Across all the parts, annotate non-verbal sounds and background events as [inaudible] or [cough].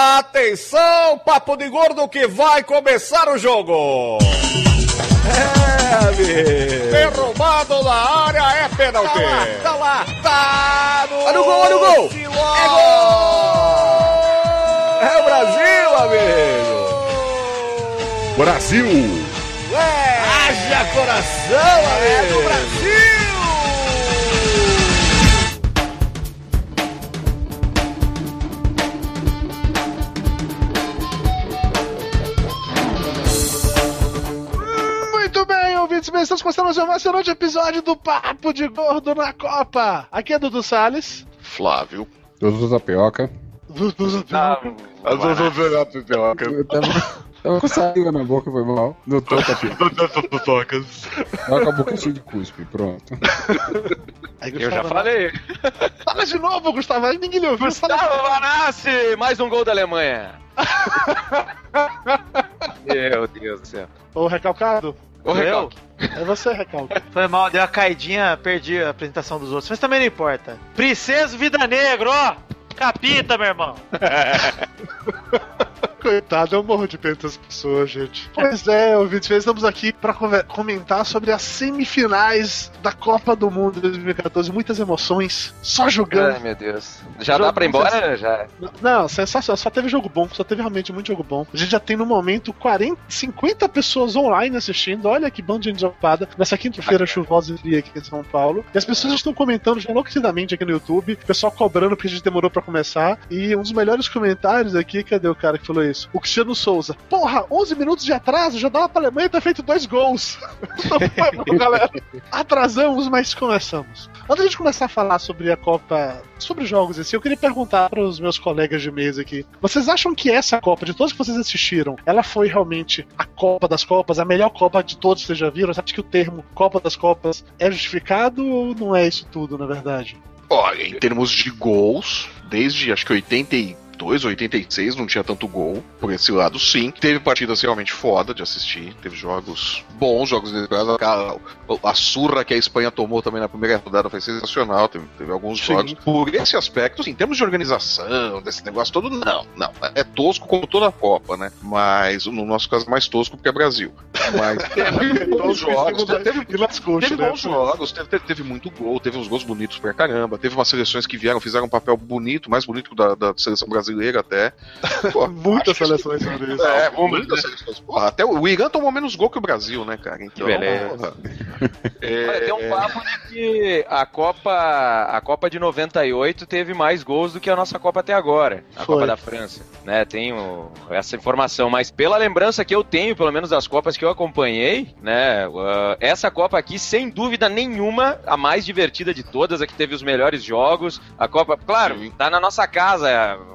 Atenção, papo de gordo que vai começar o jogo. É, amigo. Derrubado na área é pênalti. Tá lá, tá no. Olha o gol, olha o gol. É gol. É o Brasil, amigo. Brasil! É. Haja coração, É amigo. do Brasil! Ouvintes, bem, estamos começando mais um emocionante episódio do Papo de Gordo na Copa. Aqui é Dudu Salles. Flávio. Dudu Tapioca. Dudu Eu tava, tava com saliva na boca, foi mal. Doutor Tapioca. Tava com a boca cheia de cuspe, pronto. Aí, Eu já falei. Fala de novo, Gustavo, aí ninguém lhe ouviu. Gustavo Vanassi, mais um gol da Alemanha. [laughs] Meu Deus do céu. Ô, Recalcado, Ô, Recalque. é você, Recalcado. [laughs] Foi mal, deu uma caidinha, perdi a apresentação dos outros, mas também não importa. Princesa Vida Negra, ó! Capita, meu irmão! [laughs] Coitado, eu morro de pena das pessoas, gente. Pois é, ouvintes, estamos aqui para comentar sobre as semifinais da Copa do Mundo de 2014. Muitas emoções, só jogando. Ai, meu Deus. Já dá pra ir embora? Já. Não, sensacional. Só teve jogo bom, só teve realmente muito jogo bom. A gente já tem no momento 40, 50 pessoas online assistindo. Olha que bando de gente ocupada. Nessa quinta-feira chuvosa e fria aqui em São Paulo. E as pessoas estão comentando já enlouquecidamente aqui no YouTube. O pessoal cobrando porque a gente demorou pra começar. E um dos melhores comentários aqui, cadê o cara que falou isso? O Cristiano Souza. Porra, 11 minutos de atraso, já dava pra Alemanha ter feito dois gols. [laughs] Galera. Atrasamos, mas começamos. Antes de começar a falar sobre a Copa, sobre jogos em si, eu queria perguntar para os meus colegas de mesa aqui: vocês acham que essa Copa, de todas que vocês assistiram, ela foi realmente a Copa das Copas, a melhor Copa de todos que vocês já viram? Acha que o termo Copa das Copas é justificado ou não é isso tudo, na verdade? Olha, em termos de gols, desde acho que 82, 86 não tinha tanto gol. Por esse lado, sim. Teve partidas realmente foda de assistir. Teve jogos bons, jogos desesperados. A, a surra que a Espanha tomou também na primeira rodada foi sensacional. Teve, teve alguns Sim. jogos. Por esse aspecto, assim, em termos de organização, desse negócio todo, não, não. É tosco como toda a Copa, né? Mas no nosso caso, mais tosco porque é Brasil. Mas [laughs] teve bons jogos, teve, Teve bons jogos, teve, teve, teve muito gol, teve uns gols bonitos pra caramba, teve umas seleções que vieram, fizeram um papel bonito, mais bonito que o da, da seleção brasileira até. [laughs] Pô, Muitas seleções sobre isso. É, muitas seleções. Porra, até o Irã tomou menos gol que o Brasil, né, cara? Então, Que beleza. porra. [laughs] Olha, tem um É, papo de que a Copa, a Copa de 98 teve mais gols do que a nossa Copa até agora, a Foi. Copa da França. Né, tenho essa informação, mas pela lembrança que eu tenho, pelo menos das Copas que eu acompanhei, né, uh, essa Copa aqui, sem dúvida nenhuma, a mais divertida de todas, a que teve os melhores jogos. A Copa, claro, Sim. tá na nossa casa,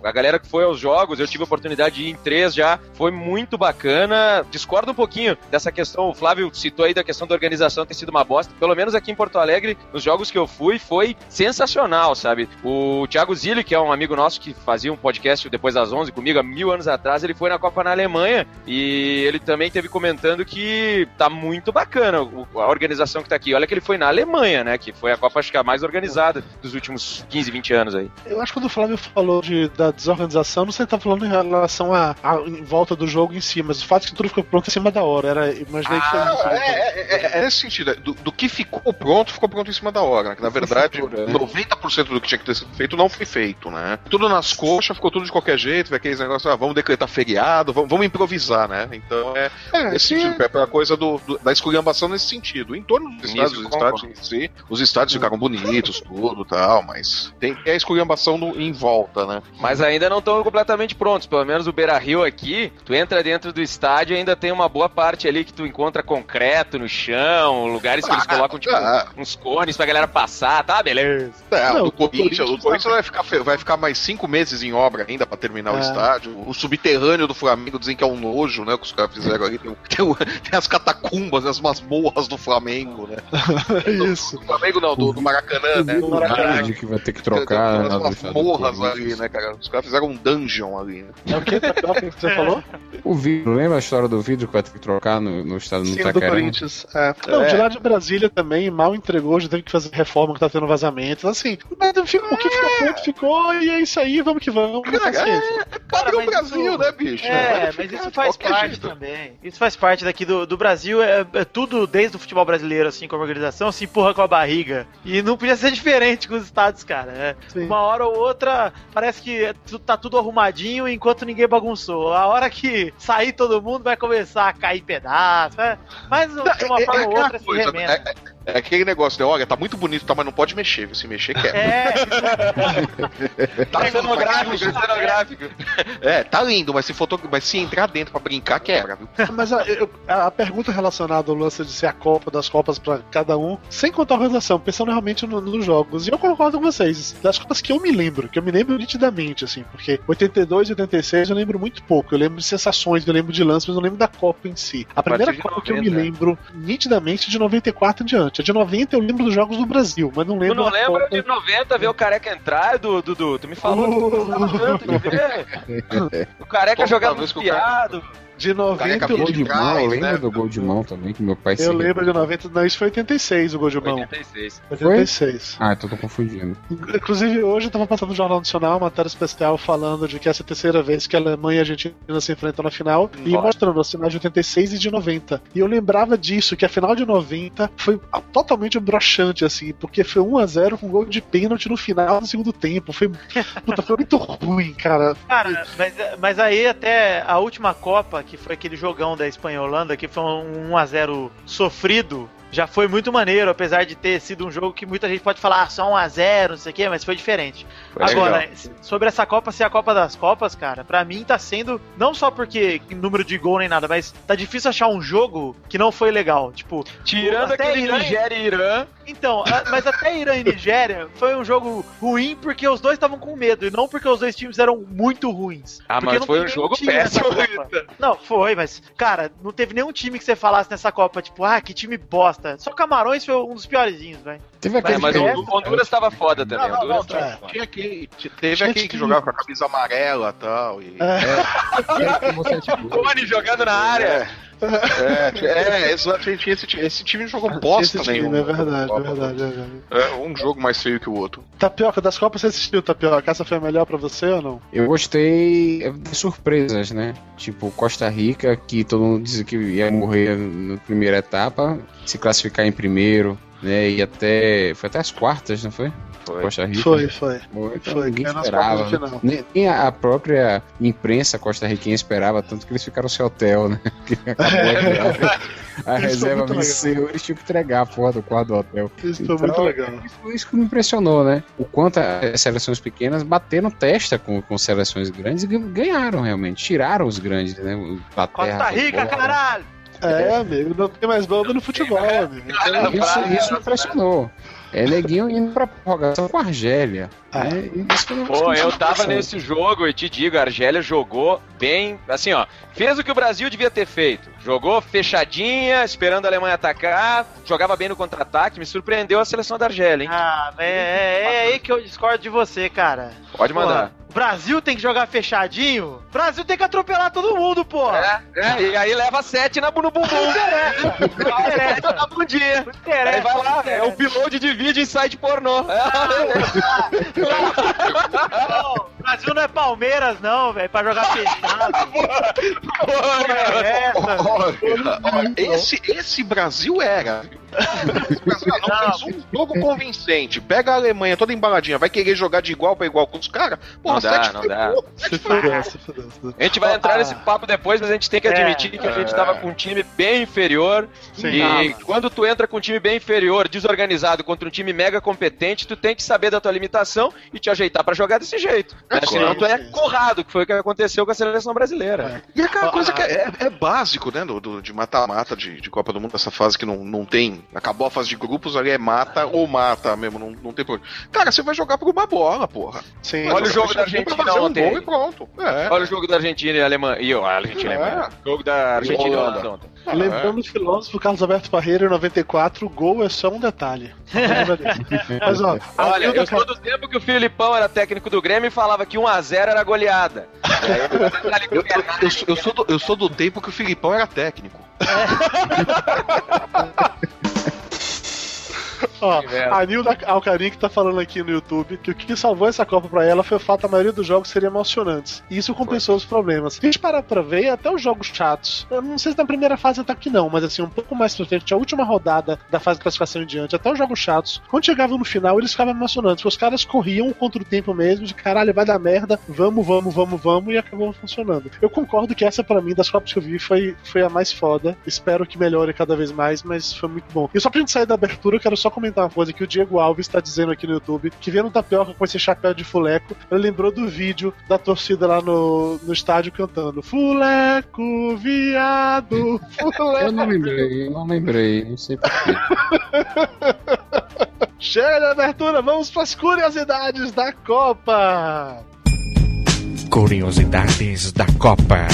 a galera que foi aos jogos, eu tive a oportunidade de ir em três já, foi muito bacana. Discordo um pouquinho dessa questão, o Flávio citou aí da questão da organização ter sido uma bosta, pelo menos aqui em Porto Alegre, nos jogos que eu fui, foi sensacional, sabe? O Thiago Zilli, que é um amigo nosso que fazia um podcast depois das 11 comigo há mil anos atrás, ele foi na Copa na Alemanha e ele também teve comentando que tá muito bacana a organização que tá aqui. Olha que ele foi na Alemanha, né? Que foi a Copa, acho que a mais organizada dos últimos 15, 20 anos aí. Eu acho que quando o Flávio falou de, da desorganização, não sei se ele tá falando em relação a, a- em volta do jogo em si, mas o fato é que tudo ficou pronto em cima da hora. Era, imaginei que foi isso. É, é, é, é nesse sentido, é, do, do que ficou pronto, ficou pronto em cima da hora. Né? Que na verdade, Futuro, né? 90% do que tinha que ter sido feito não foi feito, né? Tudo nas coxas, ficou tudo de qualquer jeito, aqueles negócios, ah, vamos decretar feriado, vamos, vamos improvisar, né? Então é, É, nesse que- sentido, é pra coisa do, do- da esculhambação nesse sentido. Em torno dos estádios, os estádios em si, os estádios ficaram bonitos, tudo tal, mas tem é a esculhambação no- em volta, né? Mas ainda não estão completamente prontos. Pelo menos o Beira Rio aqui, tu entra dentro do estádio e ainda tem uma boa parte ali que tu encontra concreto no chão, lugares que eles colocam tipo ah. uns cones pra galera passar, tá? Beleza. É, Não, o o Corinthians, o Corinthians vai, ficar, vai ficar mais cinco meses em obra ainda pra terminar o É. estádio. O subterrâneo do Flamengo dizem que é um nojo, né? Que os caras fizeram ali. Tem, o- tem o- tem as catacumbas, as masmorras do Flamengo, né? [laughs] Isso. Do Flamengo não, do, do Maracanã, né? Do Maracanã. Que vai ter que Tem- tem trocar do estado do masmorras ali, né, cara? Os caras fizeram um dungeon ali, né? É o que, você [laughs] falou? O vidro, lembra a história do vidro que vai ter que trocar no, no estado do Sim, do Itaquera? Corinthians. É. Não, de É, estádio de Brasília também mal entregou, já teve que fazer reforma que tá tendo vazamento. Assim, mas ficou, o que ficou pronto ficou e é isso aí, vamos que vamos. Cara, é, é padrão mas Brasil, isso- né, bicho? É, mas isso faz parte jeito. também. Isso faz parte daqui do, do Brasil. É, é tudo desde o futebol brasileiro, assim, como organização, se empurra com a barriga. E não podia ser diferente com os estados, cara. É, uma hora ou outra, parece que é tá tudo arrumadinho enquanto ninguém bagunçou. A hora que sair todo mundo vai começar a cair pedaço. É, mas de uma É- forma é ou outra se remenda. É- aquele negócio, né? Olha, tá muito bonito, tá, mas não pode mexer, viu? se mexer quebra. É, [laughs] Tá Cenográfico, cenográfico. É, tá lindo, mas se, foto... mas se entrar dentro pra brincar, quebra, viu? [laughs] Mas a, eu- a- pergunta relacionada ao lance de ser a Copa das Copas pra cada um, sem contar a organização, pensando realmente no- nos jogos. E eu concordo com vocês. Das Copas que eu me lembro, que eu me lembro nitidamente, assim, porque 82 e 86 eu lembro muito pouco. Eu lembro de sensações, eu lembro de lances, mas eu lembro da Copa em si. A, primeira Copa que eu me 90. lembro nitidamente é de 94 em diante. A de 90 eu lembro dos jogos do Brasil, mas não Tu lembro não da lembra de 90 ver o careca entrar, Du- Dudu? Tu me falou que tu gostava tanto de ver. O careca jogava vez nos que o cara- piados. De 90 Careca eu Gol de mão, eu lembro né? do gol de mão também, que meu pai Eu lembro de 90, não, isso foi 86 o gol de mão. 86. 86. Ah, então tô confundindo. Inclusive, hoje eu tava passando no Jornal Nacional uma matéria especial falando de que essa é a terceira vez que a Alemanha e a Argentina se enfrentam na final e Nossa. mostrando as finais de 86 e de 90. E eu lembrava disso, que a final de 90 foi totalmente broxante, assim, porque foi 1x0 com gol de pênalti no final do segundo tempo. Foi, puta, foi muito ruim, cara. Cara, mas, mas aí até a última Copa, que foi aquele jogão da Espanha Holanda, que foi um 1x0 sofrido, já foi muito maneiro, apesar de ter sido um jogo que muita gente pode falar ah, só 1x0, não sei o quê, mas foi diferente. Foi Agora, legal. sobre essa Copa ser a Copa das Copas, cara, pra mim tá sendo, não só porque número de gol nem nada, mas tá difícil achar um jogo que não foi legal. Tipo, Tirando Até aquele Irã- Nigéria e Irã. então, a- mas até Irã e [laughs] Nigéria foi um jogo ruim porque os dois estavam com medo e não porque os dois times eram muito ruins. Ah, mas foi um jogo péssimo. Não, foi, mas, cara, não teve nenhum time que você falasse nessa Copa, tipo, ah, que time bosta. Só Camarões foi um dos piorzinhos, velho. Teve aquele É, mas que- o Honduras tava foda também. Não, não, Honduras não, tava é. foda. Tinha aquele, teve Tinha aquele que jogava com a camisa amarela e tal. E... [laughs] que você, tipo, Cone jogando na área. É, é, exato. Esse, esse, esse time jogou bosta Esse time, nenhuma. é verdade, é verdade, é verdade. É, um jogo mais feio que o outro. Tapioca das Copas, você assistiu, Tapioca? Essa foi a melhor pra você ou não? Eu gostei de surpresas, né? Tipo, Costa Rica, que todo mundo dizia que ia morrer na primeira etapa, se classificar em primeiro, né? E até. Foi até as quartas, não foi? Foi. Costa Rica. Foi, foi. Bom, então Foi, ninguém esperava. final. Nem, nem a própria imprensa costarriquenha esperava, tanto que eles ficaram sem hotel, né? [laughs] [laughs] A, foi reserva muito venceu, eles tinham que entregar a porra do quarto do hotel. Isso foi Então, muito legal. Isso, isso que me impressionou, né? O quanto as seleções pequenas bateram testa com, com seleções grandes e ganharam realmente. Tiraram os grandes, né? Inglaterra, Costa Rica, foi caralho! É, amigo, não tem mais bobo no futebol, amigo. Isso, isso me impressionou. É neguinho indo pra prorrogação com a Argélia. Ah. né? Isso foi um Pô, eu tava nesse jogo e te digo, a Argélia jogou bem, assim, ó, fez o que o Brasil devia ter feito. Jogou fechadinha, esperando a Alemanha atacar, jogava bem no contra-ataque, me surpreendeu a seleção da Argélia, hein? Ah, é, é, é aí que eu discordo de você, cara. Pode mandar. Porra, o Brasil tem que jogar fechadinho? Brasil tem que atropelar todo mundo, porra! É, é, e aí leva sete na, no bumbum. Não interessa. Sete na bundinha. Não interessa. Aí vai lá, não é interessa. o upload de vídeo em site pornô. Não, o Brasil não é Palmeiras, não, velho, pra jogar fechado. [laughs] Porra, é essa? Olha, olha, esse, esse Brasil era. Esse Brasil não, fez um jogo convincente. Pega a Alemanha toda embaladinha, vai querer jogar de igual pra igual com os caras? Porra, Não dá, sete não dá. fudeu, se fudeu. A gente vai entrar Ah. nesse papo depois, mas a gente tem que É, admitir que a gente tava com um time bem inferior. Sim. e quando tu entra com um time bem inferior, desorganizado, contra um time mega competente, tu tem que saber da tua limitação e te ajeitar pra jogar desse jeito. né? É, Senão sim, tu é sim. corrado, que foi o que aconteceu com a seleção brasileira. E aquela Ah, coisa que é, é básico, né, do, do- de mata-mata de, de Copa do Mundo, essa fase que não, não tem. Acabou a fase de grupos, ali é mata ou mata mesmo, não, não tem problema. Cara, você vai jogar por uma bola, porra. Sim, Olha o jogo da fazer Argentina um ontem. gol e pronto. É. Olha o jogo da Argentina e Alemanha. E a Argentina e É. Alemanha. Jogo da Argentina e Holanda. Holanda ontem. É. Lembrando o filósofo Carlos Alberto Parreira, em 94, o gol é só um detalhe. [laughs] Mas ó, a Olha, eu sou do tempo que o Filipão era técnico do Grêmio e falava que 1x0 era goleada. [laughs] Eu, eu- eu sou- eu sou do, eu sou do tempo que o Filipão era técnico. [laughs] Ó, [laughs] a Nilda Alcarim que tá falando aqui no YouTube que o que salvou essa Copa pra ela foi o fato da maioria dos jogos serem emocionantes. E isso compensou os problemas. Se a gente parar pra ver, até os jogos chatos, eu não sei se na primeira fase até que não, mas assim, um pouco mais pra frente, a última rodada da fase de classificação em diante, até os jogos chatos, quando chegavam no final, eles ficavam emocionantes, porque os caras corriam contra o tempo mesmo, de caralho, vai dar merda, vamos, vamos, vamos, vamos, e acabou funcionando. Eu concordo que essa, pra mim, das Copas que eu vi, foi, foi a mais foda. Espero que melhore cada vez mais, mas foi muito bom. E só pra gente sair da abertura, eu quero só comentar uma coisa que o Diego Alves tá dizendo aqui no YouTube, que vendo o Tapioca com esse chapéu de fuleco, ele lembrou do vídeo da torcida lá no, no estádio cantando Fuleco, viado, fuleco. Eu não lembrei, eu não lembrei, não sei porquê. [laughs] Chega de abertura, vamos pras curiosidades da Copa. Curiosidades da Copa.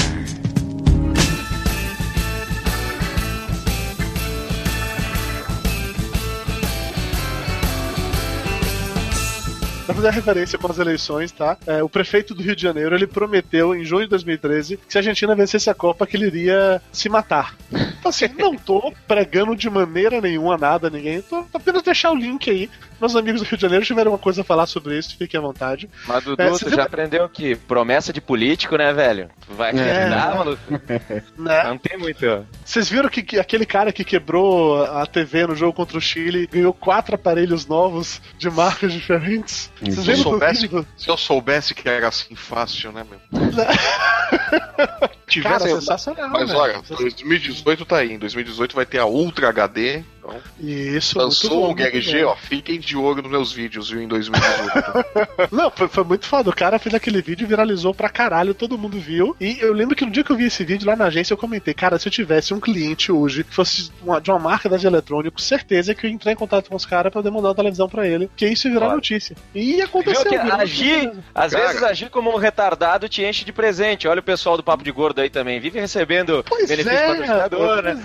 Pra fazer a referência com as eleições, tá? É, o prefeito do Rio de Janeiro, ele prometeu em junho de 2013 que se a Argentina vencesse a Copa, que ele iria se matar. Então assim, não tô pregando de maneira nenhuma nada ninguém, tô apenas deixar o link aí. Meus amigos do Rio de Janeiro tiveram uma coisa a falar sobre isso, fiquem à vontade. Mas, Dudu, É, você já viu- aprendeu que promessa de político, né, velho? Tu vai acreditar, maluco? [laughs] Né? Não tem muito. Vocês viram que, que aquele cara que quebrou a TV no jogo contra o Chile ganhou quatro aparelhos novos de marcas diferentes? Vocês Se eu, soubesse, se eu soubesse que era assim fácil, né, meu? [laughs] Cara, Tivesse. sensacional, Mas velho. olha, 2018 tá aí. Em 2018 vai ter a Ultra HD. Então, Isso, lançou bom, um bom. ó. Fiquem de olho nos meus vídeos, viu, em 2018. [laughs] Não, foi, foi muito foda. O cara fez aquele vídeo e viralizou pra caralho, todo mundo viu. E eu lembro que no dia que eu vi esse vídeo lá na agência, eu comentei, cara, se eu tivesse um cliente hoje que fosse uma- de uma marca de eletrônico, certeza que eu ia entrar em contato com os caras pra poder mandar uma televisão pra ele, que isso ia virar Claro. notícia. E Viu aconteceu. que virou agir, às Cara. vezes agir como um retardado te enche de presente. Olha o pessoal do Papo de Gordo aí também. Vive recebendo Pois benefício é, patrocinador, né?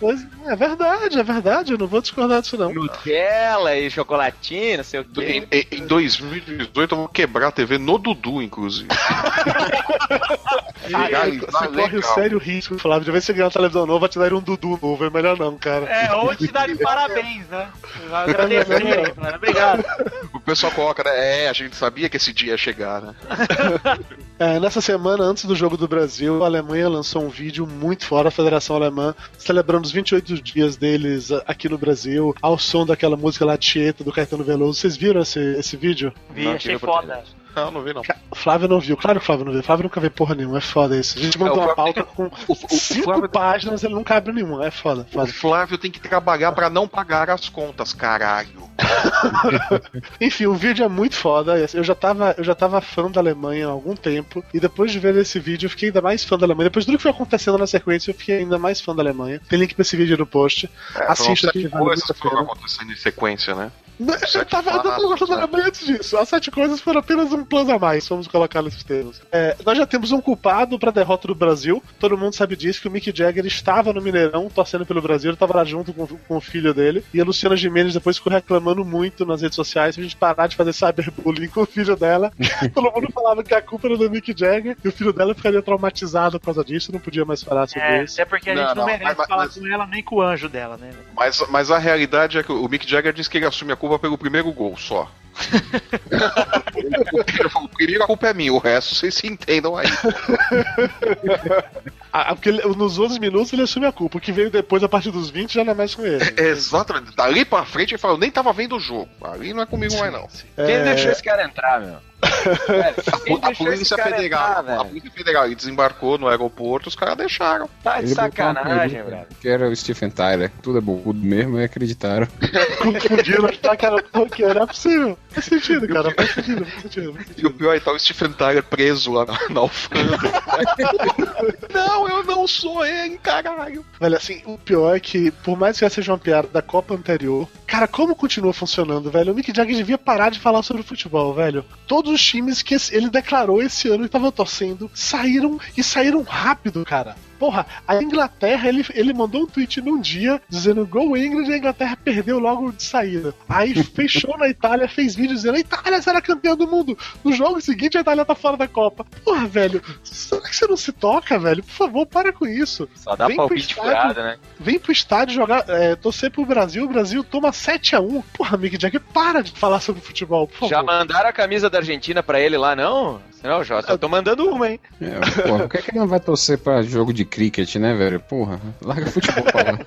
Pois, é verdade, é verdade, eu não vou discordar disso não. Nutella e chocolatinho, não sei o quê. em, em- em 2018 eu vou quebrar a TV no Dudu, inclusive. [laughs] Ah, Legal, você corre o legal. sério risco, Flávio, de vez você ganhar uma televisão nova, vai te dar um Dudu novo, é melhor não, cara. É, ou te darem [laughs] parabéns, né? Agradecer. falando, Obrigado. O pessoal coloca, né? É, a gente sabia que esse dia ia chegar, né? [laughs] É, nessa semana, antes do Jogo do Brasil, a Alemanha lançou um vídeo muito fora, a Federação Alemã, celebrando os 28 dias deles aqui no Brasil, ao som daquela música lá, Tieta, do Caetano Veloso. Vocês viram esse, esse vídeo? Vi, Não achei foda. Não, não vi não. O Flávio não viu, claro que o Flávio não viu. O Flávio nunca vê porra nenhuma, é foda isso. A gente mandou É, o uma Flávio pauta com O, o- o cinco Flávio, páginas, ele nunca abre nenhuma, é foda, o foda. Flávio tem que trabalhar pra não pagar as contas, caralho. [laughs] Enfim, o vídeo é muito foda. Eu já, tava, eu já tava fã da Alemanha há algum tempo. E depois de ver esse vídeo, eu fiquei ainda mais fã da Alemanha. Depois de tudo que foi acontecendo na sequência, eu fiquei ainda mais fã da Alemanha. Tem link pra esse vídeo no post. Assista Foram que vale muito a pena. acontecendo em sequência, né? Eu tava, eu tava gostando da Alemanha antes disso. As sete coisas foram apenas um plus a mais, vamos colocar nesses termos. É, nós já temos um culpado pra derrota do Brasil. Todo mundo sabe disso, que o Mick Jagger estava no Mineirão torcendo pelo Brasil. Ele tava lá junto com, com o filho dele. E a Luciana Gimenez depois ficou reclamando muito nas redes sociais pra gente parar de fazer cyberbullying com o filho dela. [laughs] Todo mundo falava que a culpa era do Mick Jagger e o filho dela ficaria traumatizado por causa disso. Não podia mais falar sobre É, isso. até porque a gente Não, não, não, merece mas- falar mas- com ela nem com o anjo dela, né? Mas, mas a realidade é que o Mick Jagger disse que ele assume a culpa pelo primeiro gol só. [laughs] ele falou, primeiro a culpa é minha, o resto vocês se entendam aí. [laughs] Ah, porque ele- nos 11 minutos ele assume a culpa. O que veio depois, a partir dos 20, já não é mais com ele. [laughs] Exatamente. Dali pra frente ele falou, eu nem tava vendo o jogo. Ali não é comigo mais não. Quem É, deixou esse cara entrar, meu? [laughs] A, a polícia federal, entrar, a polícia federal ele desembarcou no aeroporto, os caras deixaram. Tá de Ele sacanagem, velho. Que era o Stephen Tyler. Tudo é burro mesmo e acreditaram. confundiram, tá, cara? Porque não é possível. Faz sentido, cara. Faz sentido, E o pior é tá o Stephen Tyler preso lá na, na alfândega. [laughs] não, eu não sou ele, caralho. Velho, assim, o pior é que, por mais que essa seja uma piada da Copa anterior, cara, como continua funcionando, velho? O Mick Jagger devia parar de falar sobre futebol, velho. Todos os times que ele declarou esse ano que estavam torcendo saíram e saíram rápido, cara. Porra, a Inglaterra, ele, ele mandou um tweet num dia dizendo Go England e a Inglaterra perdeu logo de saída. Aí fechou na Itália, fez vídeo dizendo a Itália será campeã do mundo. No jogo seguinte, a Itália tá fora da Copa. Porra, velho, será que você não se toca, velho? Por favor, para com isso. Só dá Vem pro palpite estádio. furado, né? Vem pro estádio jogar, é, torcer pro Brasil, o Brasil toma 7x1. Porra, Mick Jagger, para de falar sobre futebol, por favor. Já mandaram a camisa da Argentina pra ele lá, não? Não, Jota, eu tô mandando uma, hein? É, porra, por que, que ele não vai torcer pra jogo de cricket, né, velho? Porra, larga futebol pra lá.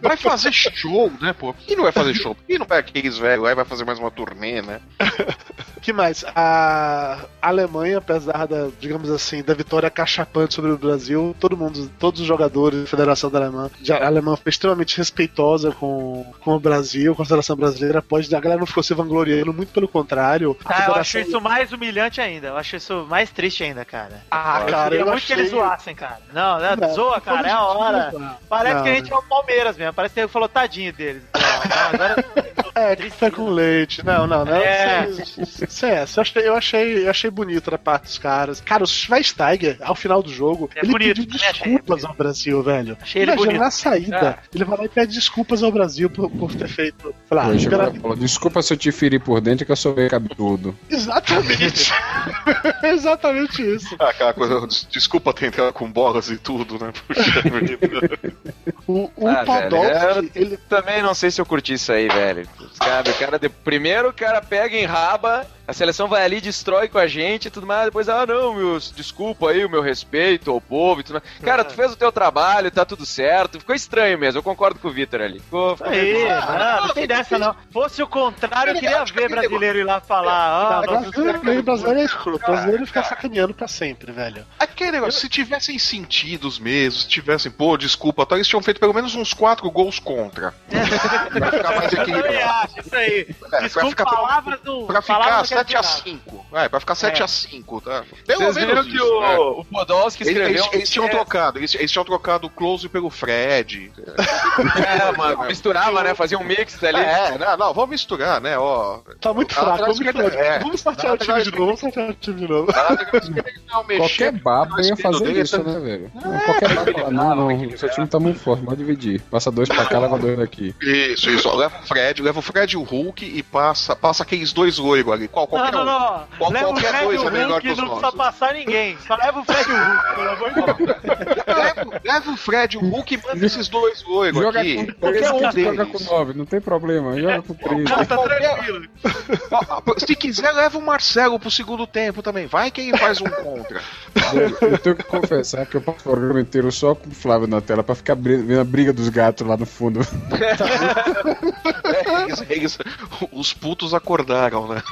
Vai fazer show, né, pô? Por que não vai fazer show? Por que não vai aqueles velhos lá e vai fazer mais uma turnê, né? Que mais? A Alemanha, apesar da, digamos assim, da vitória cachapante sobre o Brasil, todo mundo, todos os jogadores da Federação da Alemanha, a Alemanha foi extremamente respeitosa com, com o Brasil, com a seleção brasileira. Pode, a galera não ficou se vangloriando, muito pelo contrário. Ah, eu Federação- acho isso mais humilhante ainda. Eu acho isso mais triste ainda, cara. Ah, eu cara, eu muito achei... que eles zoassem, cara. Não, não, Não, zoa, cara, é a hora. Não, Parece que a não. gente é o Palmeiras mesmo. Parece que ele falou tadinho deles. Não, não, agora. [laughs] É, café com leite. Não, não, não. É. Isso é, eu achei, eu achei, eu achei bonito da parte dos caras. Cara, o Schweinsteiger, ao final do jogo, É ele bonito, pediu achei, desculpas ao Brasil, velho. Achei ele Imagina, bonito. na saída, ele vai lá e pede desculpas ao Brasil por, por ter feito. Falar, pela- falou, desculpa se eu te feri por dentro que eu sou bem cabeludo. Exatamente. [laughs] Exatamente isso. Ah, Aquela coisa, des- desculpa tentar com bolas e tudo, né? Puxa [laughs] vida. O, o Ah, Podolski, velho, ele. Também não sei se eu curti isso aí, velho. Cara, o cara de- primeiro o cara pega em raba, a seleção vai ali, destrói com a gente e tudo mais, depois, ah não, meus, desculpa aí o meu respeito ao povo e tudo mais. Cara, tu fez o teu trabalho, tá tudo certo. Ficou estranho mesmo, eu concordo com o Vitor ali. Ficou, ficou Aí, meio- não, não tem dessa não. Fosse o contrário, eu queria ver brasileiro ir lá falar. Ah, Agora, nossa, o brasileiro é escroto. Brasileiro fica sacaneando pra sempre, velho. Aquele negócio, se tivessem sentidos mesmo, se tivessem, pô, desculpa, tá, eles tinham feito pelo menos uns quatro gols contra. [laughs] pra ficar mais eu equilibrado. acho, isso aí. É, Desculpa, pra ficar, palavras do. pra ficar palavras não quer 7x5. É, pra ficar 7x5, tá? Pelo Vocês viram menos que isso, né? o, o Podolski Eles, escreveu. eles- eles tinham é, trocado, eles, eles tinham trocado o Close pelo Fred. [laughs] É, mano, misturava, né? Fazia um mix ali. É, não, não, vamos misturar, né? Ó, Tá muito fraco. Vamos, quem- é. vamos sortear o time de novo. Vamos sortear o time de novo. Qualquer baba ia fazer isso, né, velho? Não, Qualquer baba fala, não, não, seu time tá muito forte, pode dividir. Passa dois pra cá, leva dois daqui. Isso, isso. Leva o Fred, leva o Fred e o Hulk e passa, passa aqueles dois loiros ali. Qual, Não, qualquer não, um. não. Qual- leva o qualquer Fred dois e o é melhor Hulk que os não precisa nossos. passar ninguém. Só leva o Fred e o Hulk, pelo amor de Deus. Leva, leva o Fred e o Hulk e manda esses dois loiros Joga aqui. com 13, Qualquer um joga deles. com 9, não tem problema, joga com 13. Tá tranquilo. Se quiser, leva o Marcelo pro segundo tempo também. Vai que ele faz um contra. Eu, eu tenho que confessar que eu passo o programa inteiro só com o Flávio na tela pra ficar vendo a briga dos gatos lá no fundo. [laughs] É, eles- eles- os putos acordaram, né?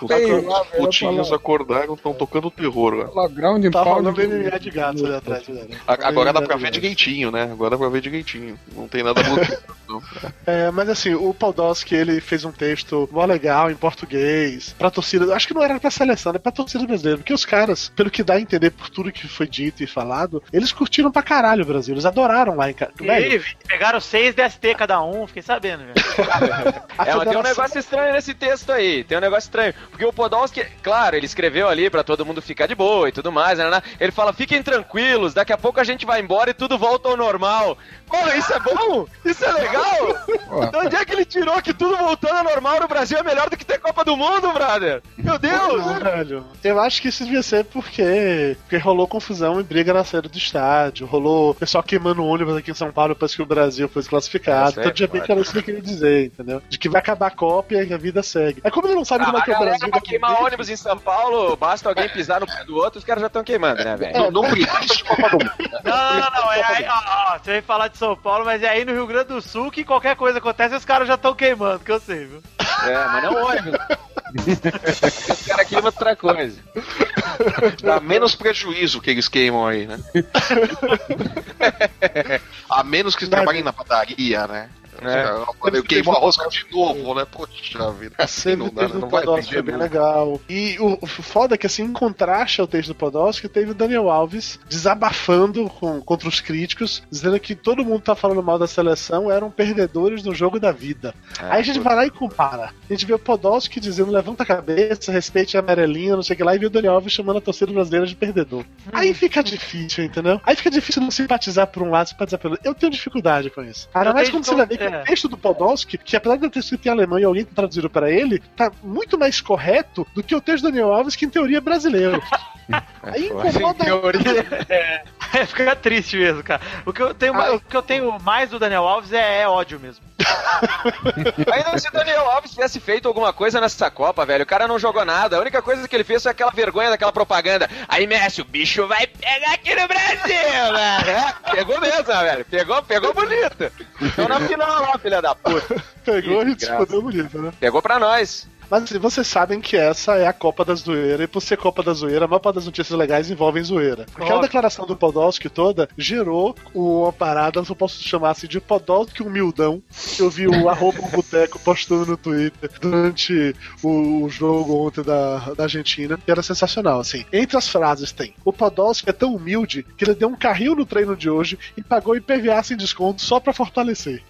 Os lá, putinhos acordaram, estão tocando terror. Né? Lá, ground Tá MMA de gato ali atrás, Agora dá pra ver direitinho, né? Agora dá pra ver direitinho. Não tem nada não. [laughs] É, mas assim, o Podolski, ele fez um texto mó legal em português, pra torcida, acho que não era pra seleção, era pra torcida brasileira, porque os caras, pelo que dá a entender por tudo que foi dito e falado, eles curtiram pra caralho o Brasil, eles adoraram lá em casa. E pegaram seis DST cada um, fiquei sabendo, velho. [laughs] É, mas tem um federação- negócio estranho nesse texto aí. Tem um negócio estranho. Porque o Podolski, claro, ele escreveu ali pra todo mundo ficar de boa e tudo mais. Né, né? Ele fala: fiquem tranquilos, daqui a pouco a gente vai embora e tudo volta ao normal. Porra, isso é bom? Isso é legal? De onde é que ele tirou que tudo voltando ao normal no Brasil é melhor do que ter Copa do Mundo, brother? Meu Deus! Não, velho. Eu acho que isso devia ser porque, porque rolou confusão e briga na saída do estádio. Rolou pessoal queimando ônibus aqui em São Paulo depois que o Brasil foi classificado. É Então, de repente, era isso que ele queria dizer, entendeu? De que vai acabar a Copa e a vida segue. Aí, como ele não sabe Ah, como é que é o Brasil. pra queimar ônibus em São Paulo, basta alguém pisar no pé do outro, os caras já estão queimando, né, velho? Não, não precisa de Copa do Mundo. Não, não, não. É aí, ó, ó, você vem falar de São Paulo, mas é aí no Rio Grande do Sul que qualquer coisa acontece os caras já estão queimando, que eu sei, viu? É, mas não ônibus. Os caras queimam outra coisa. Dá menos prejuízo que eles queimam aí, né? [laughs] A menos que trabalhem na padaria, né? É. Quando eu queimo a rosca de novo, né? Poxa vida. Assim Sempre não dá, texto não vai Podolski vender foi bem legal. E o, o foda é que, assim, em contraste ao texto do Podolski, teve o Daniel Alves desabafando com- contra os críticos, dizendo que todo mundo tá falando mal da seleção eram perdedores no jogo da vida. Aí a gente vai lá e compara. A gente vê o Podolski dizendo levanta a cabeça, respeite a amarelinha, não sei o que lá, e vê o Daniel Alves chamando a torcida brasileira de perdedor. Aí fica difícil, entendeu? Aí fica difícil não simpatizar por um lado, simpatizar pelo outro. Eu tenho dificuldade com isso. Ainda Eu mais quando você vai ver que é. o texto do Podolski, que apesar de ter escrito em alemão e alguém ter traduzido pra ele, tá muito mais correto do que o texto do Daniel Alves, que em teoria é brasileiro. [laughs] Aí incomoda. [laughs] Fica triste mesmo, cara. O que eu tenho, Ai. o que eu tenho mais do Daniel Alves é, é ódio mesmo. [laughs] Ainda se o Daniel Alves tivesse feito alguma coisa nessa Copa, velho, o cara não jogou nada. A única coisa que ele fez foi aquela vergonha daquela propaganda. Aí, Messi, o bicho vai pegar aqui no Brasil, mano. É, pegou mesmo, velho. Pegou, pegou bonito. Então na final lá, filha da puta. [laughs] Pegou e se fodeu bonito, né? Pegou pra nós. Mas assim, vocês sabem que essa é a Copa da Zoeira, e por ser Copa da Zoeira, a maior parte das notícias legais envolvem zoeira. Aquela Óbvio. declaração do Podolski toda gerou uma parada, se eu posso chamar assim, de Podolski humildão. Eu vi o [laughs] arroba um boteco postando no Twitter durante o jogo ontem da, da Argentina, que era sensacional, assim. Entre as frases tem, o Podolski é tão humilde que ele deu um carril no treino de hoje e pagou IPVA sem desconto só pra fortalecer.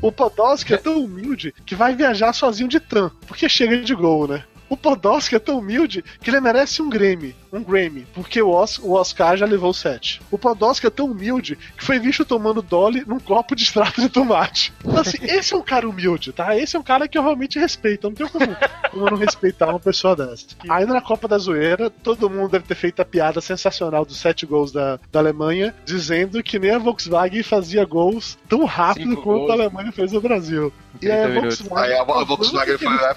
O Podolski é tão humilde que vai viajar sozinho de TAM, porque chega de gol, né? O Podolski é tão humilde que ele merece um Grammy, um Grammy, porque o, Os- o Oscar já levou sete. O Podolski é tão humilde que foi visto tomando Dolly num copo de extrato de tomate. Então, assim, [laughs] esse é um cara humilde, tá? Esse é um cara que eu realmente respeito. Eu não tenho como, como eu não respeitar uma pessoa dessa. Ainda na Copa da Zoeira, todo mundo deve ter feito a piada sensacional dos sete gols da, da Alemanha, dizendo que nem a Volkswagen fazia gols tão rápido Cinco quanto gols. a Alemanha fez no Brasil. E aí a 30 minutos. Volkswagen, Aí a, a Volkswagen foi lá.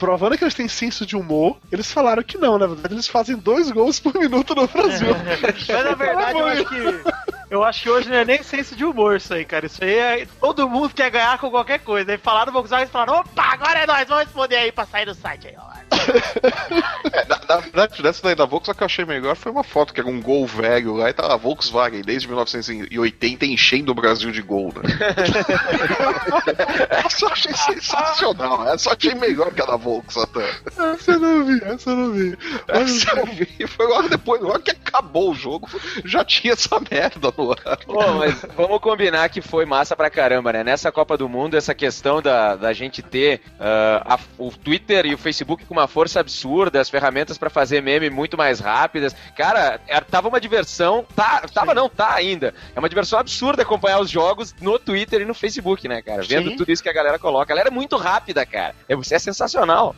Provando que eles têm senso de humor, eles falaram que não, na verdade eles fazem dois gols por minuto no Brasil. [laughs] Mas na verdade, eu acho que. Eu acho que hoje não é nem senso de humor isso aí, cara. Isso aí é. Todo mundo quer ganhar com qualquer coisa. Aí falaram do Volkswagen e falaram: opa, agora é nós, vamos responder aí pra sair do site aí, ó. [laughs] É, na, na verdade, dessa daí da Volkswagen que eu achei melhor foi uma foto que era um gol velho lá e tá a Volkswagen desde 1980 enchendo o Brasil de gol, né? [laughs] Essa eu achei sensacional, essa eu achei melhor que a da Volkswagen até. essa eu não vi, essa eu não vi. Mas, Essa eu vi, foi logo depois, logo que acabou o jogo, já tinha essa merda no ar. Pô, mas vamos combinar que foi massa pra caramba, né? Nessa Copa do Mundo, essa questão da, da gente ter ah, a- o Twitter e o Facebook com uma força absurda, as ferramentas pra fazer meme muito mais rápidas. Cara, é- tava uma diversão. Tá, tava não, tá ainda. É uma diversão absurda acompanhar os jogos no Twitter e no Facebook, né, cara? Vendo Sim. tudo isso que a galera coloca. A galera é muito rápida, cara. É, é sensacional.